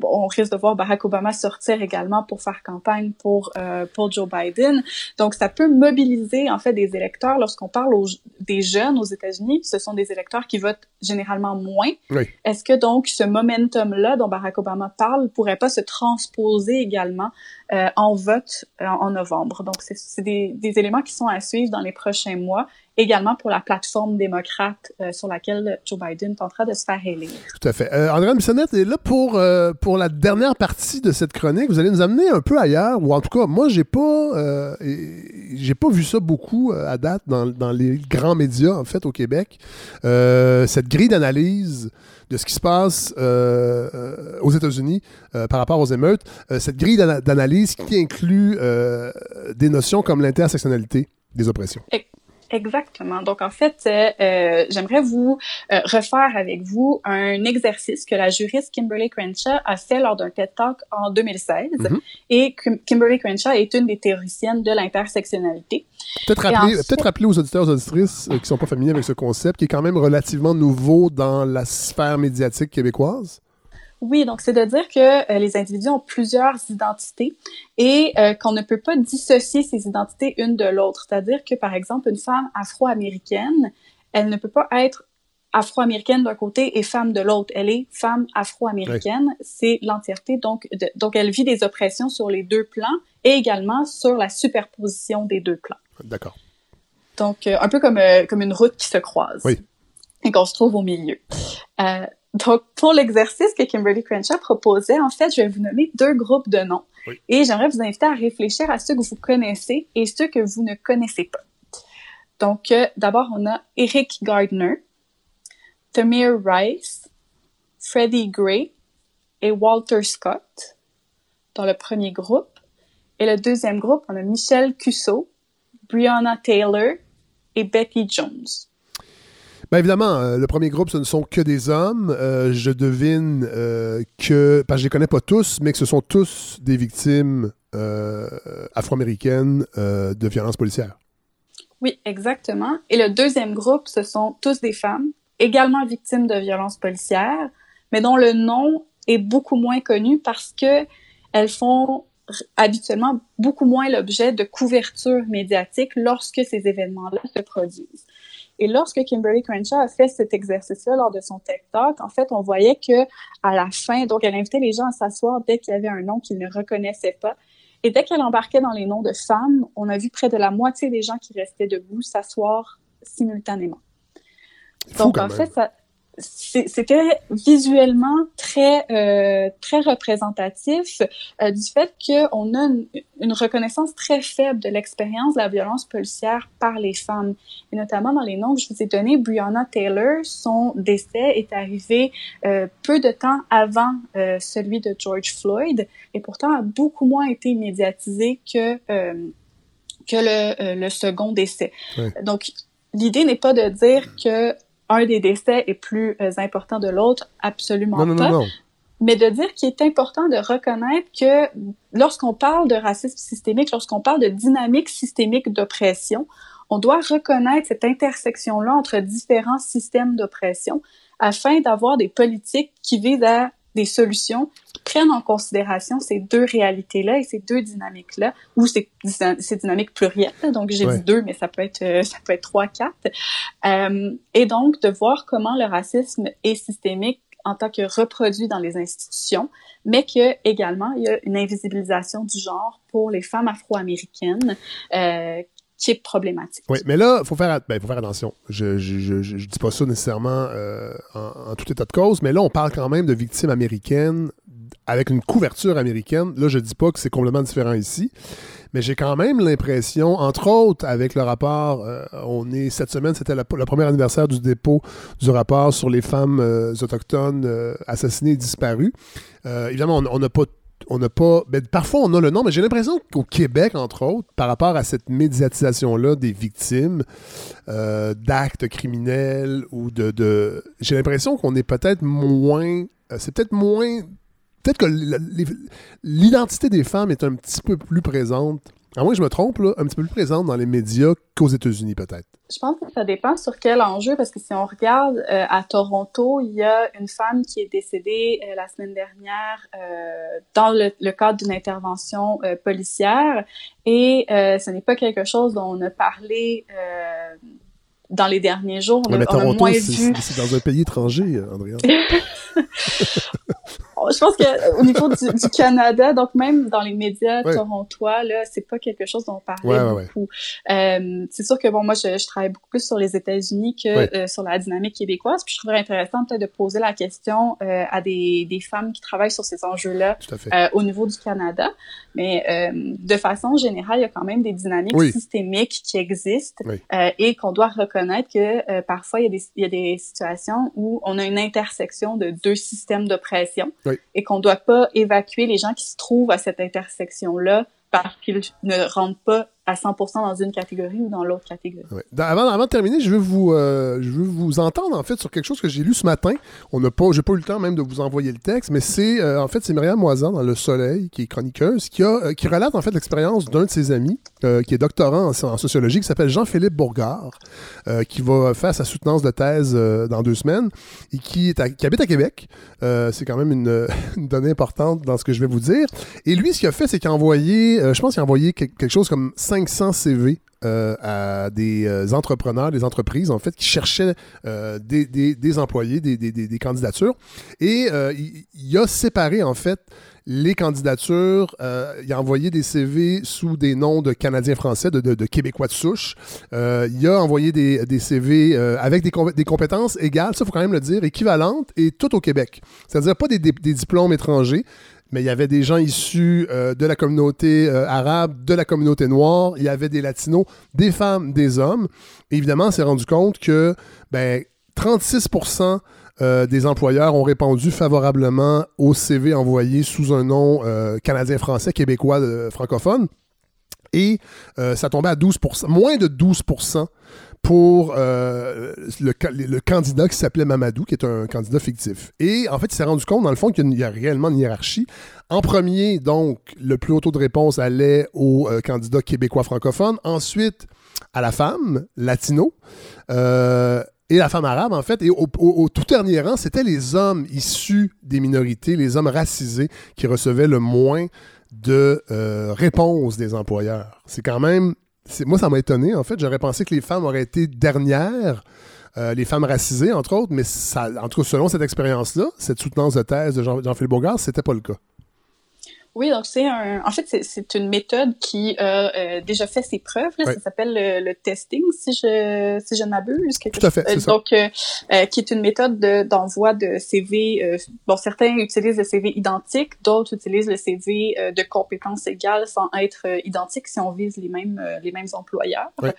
on risque de voir Barack Obama sortir également pour faire campagne pour euh, pour Joe Biden. Donc ça peut mobiliser en fait des électeurs lorsqu'on parle aux, des jeunes aux États-Unis, ce sont des électeurs qui votent généralement moins. Est-ce que donc ce momentum là dont Barack Obama parle pourrait pas se transposer également euh, en vote euh, en novembre? Donc c'est des, des éléments qui sont à suivre dans les prochains mois également pour la plateforme démocrate euh, sur laquelle Joe Biden tentera de se faire élire. Tout à fait. Euh, André Bissonnette est là pour, euh, pour la dernière partie de cette chronique. Vous allez nous amener un peu ailleurs, ou en tout cas, moi, j'ai pas, euh, j'ai pas vu ça beaucoup à date dans, dans, les grands médias, en fait, au Québec. cette grille d'analyse de ce qui se passe aux États-Unis par rapport aux émeutes, cette grille d'analyse qui inclut des notions comme l'intersectionnalité des oppressions. Exactement. Donc, en fait, euh, euh, j'aimerais vous euh, refaire avec vous un exercice que la juriste Kimberly Crenshaw a fait lors d'un TED Talk en 2016. Mm-hmm. Et Kimberly Crenshaw est une des théoriciennes de l'intersectionnalité. Peut-être rappeler, peut rappeler aux auditeurs et auditrices qui sont pas familiers avec ce concept, qui est quand même relativement nouveau dans la sphère médiatique québécoise? Oui, donc c'est de dire que euh, les individus ont plusieurs identités et euh, qu'on ne peut pas dissocier ces identités une de l'autre. C'est-à-dire que, par exemple, une femme afro-américaine elle ne peut pas être afro-américaine d'un côté et femme de l'autre. Elle est femme afro-américaine. Oui. C'est l'entièreté. Donc, de, donc, elle vit des oppressions sur les deux plans et également sur la superposition des deux plans. D'accord. Donc, euh, un peu comme, euh, comme une route qui se croise. Oui. Et qu'on se trouve au milieu. Euh, donc, pour l'exercice que Kimberly Crenshaw proposait, en fait, je vais vous nommer deux groupes de noms. Oui. Et j'aimerais vous inviter à réfléchir à ceux que vous connaissez et ceux que vous ne connaissez pas. Donc, euh, d'abord, on a Eric Gardner, Tamir Rice, Freddie Gray et Walter Scott dans le premier groupe. Et le deuxième groupe, on a Michel Cusseau, Breonna Taylor et Becky Jones. Bien évidemment, euh, le premier groupe, ce ne sont que des hommes. Euh, je devine euh, que, parce que je les connais pas tous, mais que ce sont tous des victimes afro-américaines de violences policières. Oui, exactement. Et le deuxième groupe, ce sont tous des femmes, également victimes de violences policières, mais dont le nom est beaucoup moins connu parce que elles font habituellement beaucoup moins l'objet de couverture médiatique lorsque ces événements-là se produisent. Et lorsque Kimberly Crenshaw a fait cet exercice-là lors de son TED Talk, en fait, on voyait que à la fin, donc elle invitait les gens à s'asseoir dès qu'il y avait un nom qu'ils ne reconnaissaient pas. Et dès qu'elle embarquait dans les noms de femmes, on a vu près de la moitié des gens qui restaient debout s'asseour simultanément. Donc, en fait, ça, c'était visuellement très euh, très représentatif euh, du fait qu'on a une, une, reconnaissance très faible de l'expérience de la violence policière par les femmes. Et notamment dans les noms que je vous ai donnés Breonna Taylor son décès est arrivé euh, peu de temps avant euh, celui de George Floyd. Et pourtant a beaucoup moins été médiatisé que que le, le second décès. Donc l'idée n'est pas de dire que un des décès est plus euh, important de l'autre, absolument Non, pas. non, non. Mais de dire qu'il est important de reconnaître que lorsqu'on parle de racisme systémique, lorsqu'on parle de dynamique systémique d'oppression, on doit reconnaître cette intersection-là entre différents systèmes d'oppression afin d'avoir des politiques qui visent à des solutions qui prennent en considération ces deux réalités-là et ces deux dynamiques-là, ou ces, ces dynamiques plurielles. Donc, j'ai Ouais. dit deux, mais ça peut être, euh, ça peut être trois, quatre. Euh, et donc, de voir comment le racisme est systémique en tant que reproduit dans les institutions, mais que également il y a une invisibilisation du genre pour les femmes afro-américaines euh, qui problématique. Oui, mais là, il faut faire, ben, faut faire attention. Je je dis pas ça nécessairement euh, en, en tout état de cause, mais là, on parle quand même de victimes américaines avec une couverture américaine. Là, je dis pas que c'est complètement différent ici, mais j'ai quand même l'impression, entre autres, avec le rapport, euh, on est cette semaine, c'était le premier anniversaire du dépôt du rapport sur les femmes euh, autochtones assassinées et disparues. Évidemment, on n'a pas on n'a pas. ben, parfois, on a le nom, mais j'ai l'impression qu'au Québec, entre autres, par rapport à cette médiatisation-là des victimes euh, d'actes criminels ou de. de- j'ai l'impression qu'on est peut-être moins. euh, c'est peut-être moins. Peut-être que l'identité des femmes est un petit peu plus présente. À moins que je me trompe, là, un petit peu plus présente dans les médias qu'aux États-Unis, peut-être. Je pense que ça dépend sur quel enjeu, parce que si on regarde euh, à Toronto, il y a une femme qui est décédée euh, la semaine dernière euh, dans le, le cadre d'une intervention policière, et ce n'est pas quelque chose dont on a parlé dans les derniers jours. On Ouais, a, mais a Toronto, moins vu. c'est dans un pays étranger, Andrea. Je pense que au niveau du, du Canada, donc même dans les médias Ouais. torontois, là, c'est pas quelque chose dont on parlait Ouais, ouais, ouais. beaucoup. Euh, c'est sûr que bon, moi, je, je travaille beaucoup plus sur les États-Unis que Ouais. euh, sur la dynamique québécoise. Puis je trouverais intéressant peut-être de poser la question euh, à des, des femmes qui travaillent sur ces enjeux-là Tout à fait. euh, au niveau du Canada. Mais euh, de façon générale, il y a quand même des dynamiques Oui. systémiques qui existent Oui. euh, et qu'on doit reconnaître que euh, parfois il y, a des, il y a des situations où on a une intersection de deux systèmes d'oppression Oui. Et qu'on doit pas évacuer les gens qui se trouvent à cette intersection-là parce qu'ils ne rentrent pas à 100% dans une catégorie ou dans l'autre catégorie. Avant, de terminer, je veux vous, euh, je veux vous entendre en fait sur quelque chose que j'ai lu ce matin. On n'a pas, j'ai pas eu le temps même de vous envoyer le texte, mais c'est euh, en fait c'est Myriam Moisan dans Le Soleil qui est chroniqueuse qui a, euh, qui relate en fait l'expérience d'un de ses amis qui est doctorant en, sociologie qui s'appelle Jean-Philippe Bourgard, qui va faire sa soutenance de thèse dans deux semaines et qui est qui habite à Québec. C'est quand même une, une donnée importante dans ce que je vais vous dire. Et lui, ce qu'il a fait, c'est qu'il a envoyé, je pense qu'il a envoyé quel- quelque chose comme 500 CV euh, à des euh, entrepreneurs, des entreprises, en fait, qui cherchaient euh, des, employés, des, candidatures. Et il, a séparé, en fait, les candidatures. Il a envoyé des CV sous des noms de Canadiens français, de, Québécois de souche. Il a envoyé des, CV avec des, compétences égales, ça, faut quand même le dire, équivalentes et tout au Québec. C'est-à-dire pas des, diplômes étrangers, mais il y avait des gens issus euh, de la communauté euh, arabe, de la communauté noire, il y avait des latinos, des femmes, des hommes. Et évidemment, on s'est rendu compte que ben, 36% euh, des employeurs ont répondu favorablement au CV envoyé sous un nom euh, canadien-français, québécois, francophone. Et ça tombait à 12% moins de 12 pour le, le, candidat qui s'appelait Mamadou, qui est un candidat fictif. Et en fait, il s'est rendu compte, dans le fond, qu'il y a réellement une hiérarchie. En premier, donc, le plus haut taux de réponse allait au candidat québécois francophone. Ensuite, à la femme, latino. Euh, et la femme arabe, en fait. Et au, au, tout dernier rang, c'était les hommes issus des minorités, les hommes racisés, qui recevaient le moins de euh, réponses des employeurs. C'est quand même. Moi, ça m'a étonné, en fait. J'aurais pensé que les femmes auraient été dernières. Euh, les femmes racisées, entre autres, mais ça, en tout cas, selon cette expérience-là, cette soutenance de thèse de Jean-Philippe Jean Bourgard, c'était pas le cas. Oui, donc c'est un. En fait, c'est une méthode qui a euh, déjà fait ses preuves. Là. Oui. Ça s'appelle le, le, testing, si je si je m'abuse. Tout à fait. Euh, donc, euh, qui est une méthode d'envoi de, de, CV. bon, certains utilisent le CV identique, d'autres utilisent le CV de compétences égales sans être identiques si on vise les mêmes les mêmes employeurs. Oui.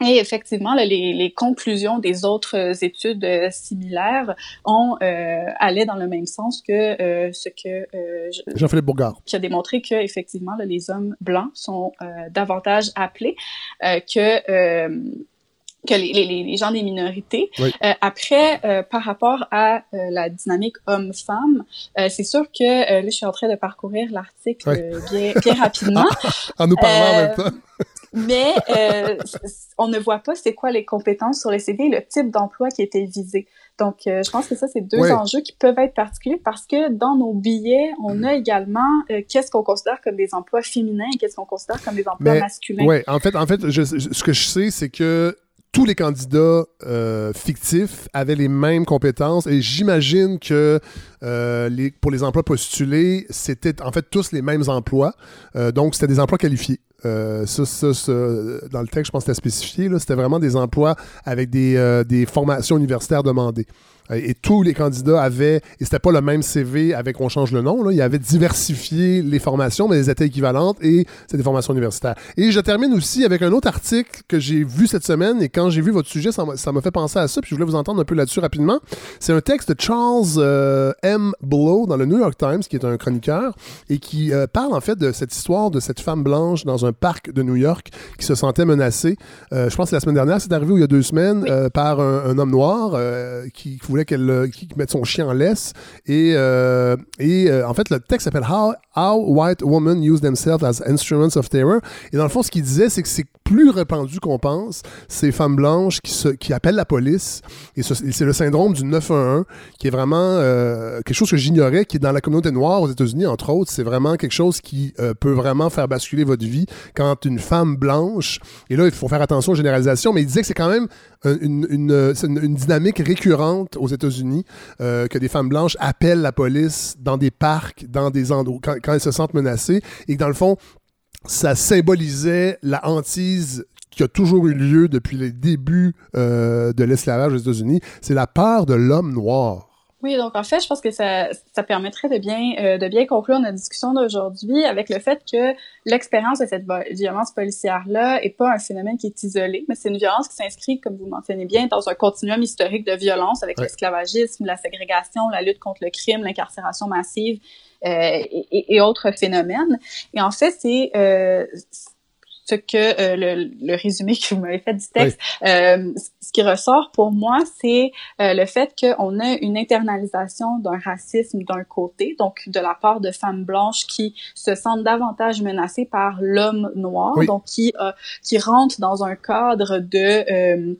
Et effectivement, là, les, les, conclusions des autres études euh, similaires ont euh, allaient dans le même sens que euh, ce que euh, Jean-Philippe Bourgard, qui a démontré que effectivement, là, les hommes blancs sont euh, davantage appelés que que les, les, les, gens des minorités. Oui. Euh, après, euh, par rapport à euh, la dynamique homme-femme, c'est sûr que là, je suis en train de parcourir l'article oui. bien, bien rapidement. en nous parlant en même temps. Mais on ne voit pas c'est quoi les compétences sur les CV et le type d'emploi qui était visé. Donc, euh, je pense que ça, c'est deux enjeux qui peuvent être particuliers parce que dans nos billets, on a également euh, qu'est-ce qu'on considère comme des emplois féminins et qu'est-ce qu'on considère comme des emplois mais, masculins. Oui, en fait, en fait je, je, ce que je sais, c'est que tous les candidats euh, fictifs avaient les mêmes compétences et j'imagine que euh, les, pour les emplois postulés, c'était en fait tous les mêmes emplois. Euh, donc, c'était des emplois qualifiés. Euh, ça, ça, ça, dans le texte, je pense que c'était spécifié. C'était vraiment des emplois avec des, euh, des formations universitaires demandées. Et tous les candidats avaient, et c'était pas le même CV avec on change le nom, là, ils avaient diversifié les formations, mais elles étaient équivalentes et c'est des formations universitaires. Et je termine aussi avec un autre article que j'ai vu cette semaine et quand j'ai vu votre sujet, ça m'a fait penser à ça, puis je voulais vous entendre un peu là-dessus rapidement. C'est un texte de Charles euh, M. Blow dans le New York Times, qui est un chroniqueur, et qui euh, parle en fait de cette histoire de cette femme blanche dans un parc de New York qui se sentait menacée. Euh, je pense que la semaine dernière, c'est arrivé il y a deux semaines oui. par un, un, homme noir qui voulait qu'elle qui mette son chien en laisse. Et, euh, et euh, en fait, le texte s'appelle How, How White Women Use Themselves as Instruments of Terror. Et dans le fond, ce qu'il disait, c'est que c'est plus répandu qu'on pense, ces femmes blanches qui, appellent la police. Et c'est le syndrome du 911, qui est vraiment euh, quelque chose que j'ignorais, qui est dans la communauté noire aux États-Unis, entre autres. C'est vraiment quelque chose qui euh, peut vraiment faire basculer votre vie quand une femme blanche, et là, il faut faire attention aux généralisations, mais il disait que c'est quand même une, dynamique récurrente aux États-Unis euh, que des femmes blanches appellent la police dans des parcs, dans des endroits, quand, elles se sentent menacées, et dans le fond, ça symbolisait la hantise qui a toujours eu lieu depuis les débuts euh, de l'esclavage aux États-Unis, c'est la peur de l'homme noir. Oui, donc en fait, je pense que ça, ça permettrait de bien, euh, de bien conclure notre discussion d'aujourd'hui avec le fait que l'expérience de cette violence policière-là est pas un phénomène qui est isolé, mais c'est une violence qui s'inscrit, comme vous mentionnez bien, dans un continuum historique de violence avec ouais. l'esclavagisme, la ségrégation, la lutte contre le crime, l'incarcération massive et, et, autres phénomènes. Et en fait, c'est euh, ce que euh, le, le, résumé que vous m'avez fait du texte, oui. euh, ce qui ressort pour moi, c'est euh, le fait qu'on a une internalisation d'un racisme d'un côté, donc de la part de femmes blanches qui se sentent davantage menacées par l'homme noir, oui. donc qui qui rentrent dans un cadre de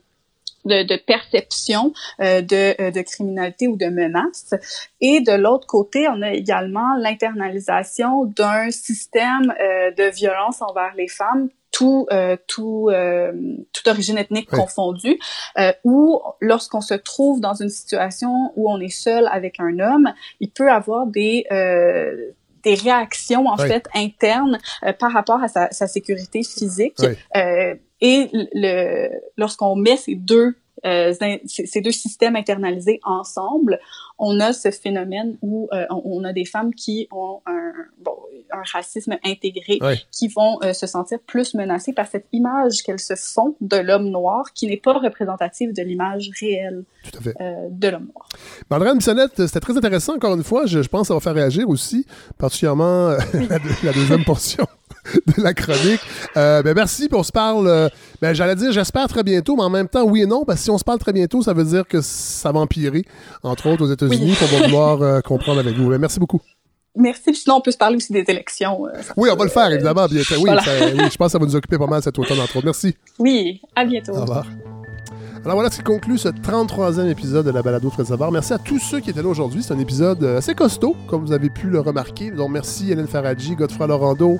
de, de, perception euh, de, de, criminalité ou de menace. Et de l'autre côté, on a également l'internalisation d'un système euh, de violence envers les femmes tout, euh, tout, euh, toute origine ethnique confondue, euh, ou lorsqu'on se trouve dans une situation où on est seul avec un homme, il peut avoir des euh, des réactions en Oui. fait internes euh, par rapport à sa, sa sécurité physique. Oui. Euh, et le, lorsqu'on met ces deux euh, ces deux systèmes internalisés ensemble, on a ce phénomène où euh, on, a des femmes qui ont un, bon, un racisme intégré, qui vont euh, se sentir plus menacées par cette image qu'elles se font de l'homme noir, qui n'est pas représentative de l'image réelle euh, de l'homme noir. Marlène Bissonnette, c'était très intéressant, encore une fois. Je, je pense que ça va faire réagir aussi, particulièrement la deuxième portion de la chronique. Euh, ben merci, puis on se parle, euh, ben, j'allais dire j'espère très bientôt, mais en même temps, oui et non, parce que si on se parle très bientôt, ça veut dire que ça va empirer, entre autres aux États-Unis, Oui. qu'on va vouloir euh, comprendre avec vous. Ben, merci beaucoup. Merci. Puis sinon, on peut se parler aussi des élections. Oui, on va le faire, évidemment. Bien, oui, voilà. ça- oui, je pense que ça va nous occuper pas mal cet automne, entre autres. Merci. Oui, à bientôt. Au revoir. Alors voilà ce qui conclut ce 33e épisode de la balado Fred Savard. Merci à tous ceux qui étaient là aujourd'hui. C'est un épisode assez costaud, comme vous avez pu le remarquer. Donc merci Hélène Faradji, Godefroy Laurando,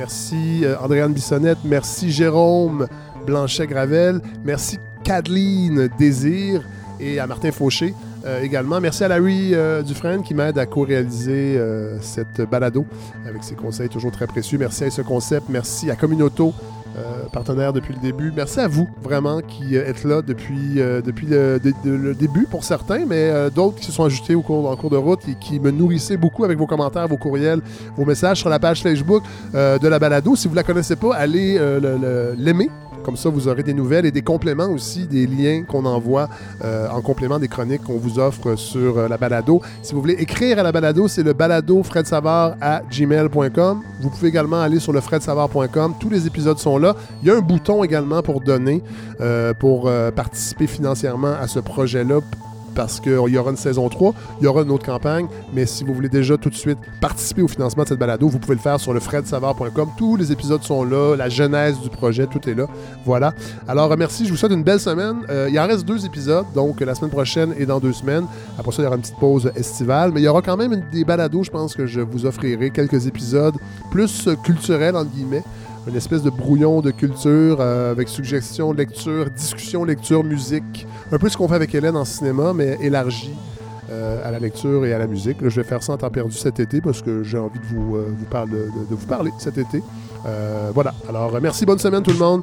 merci euh, Andréane Bissonnette, merci Jérôme Blanchet-Gravel, merci Kathleen Désir et à Martin Fauché euh, également. Merci à Larry euh, Dufresne qui m'aide à co-réaliser cette balado avec ses conseils toujours très précieux. Merci à ce concept, merci à Communauto, euh, partenaire depuis le début. Merci à vous, vraiment, qui euh, êtes là depuis, euh, depuis le, début pour certains, mais euh, d'autres qui se sont ajoutés au cours, en cours de route et qui me nourrissaient beaucoup avec vos commentaires, vos courriels, vos messages sur la page Facebook de la balado. Si vous ne la connaissez pas, allez le- le- l'aimer. Comme ça, vous aurez des nouvelles et des compléments aussi, des liens qu'on envoie euh, en complément des chroniques qu'on vous offre sur euh, la balado. Si vous voulez écrire à la balado, c'est le balado à gmail.com. Vous pouvez également aller sur le fredsavard.com. Tous les épisodes sont là. Il y a un bouton également pour donner, euh, pour participer financièrement à ce projet-là parce qu'il y aura une saison 3, il y aura une autre campagne, mais si vous voulez déjà tout de suite participer au financement de cette balado, vous pouvez le faire sur le fredsavard.com. Tous les épisodes sont là, la genèse du projet, tout est là. Voilà. Alors, merci, je vous souhaite une belle semaine. Euh, il en reste deux épisodes, donc la semaine prochaine et dans deux semaines. Après ça, il y aura une petite pause estivale, mais il y aura quand même des balados, je pense que je vous offrirai quelques épisodes plus culturels, entre guillemets une espèce de brouillon de culture euh, avec suggestions, lecture, discussion, lecture, musique. Un peu ce qu'on fait avec Hélène en cinéma, mais élargi euh, à la lecture et à la musique. Je vais faire ça en temps perdu cet été parce que j'ai envie de vous, euh, parler, cet été. Voilà. Alors, merci, bonne semaine tout le monde.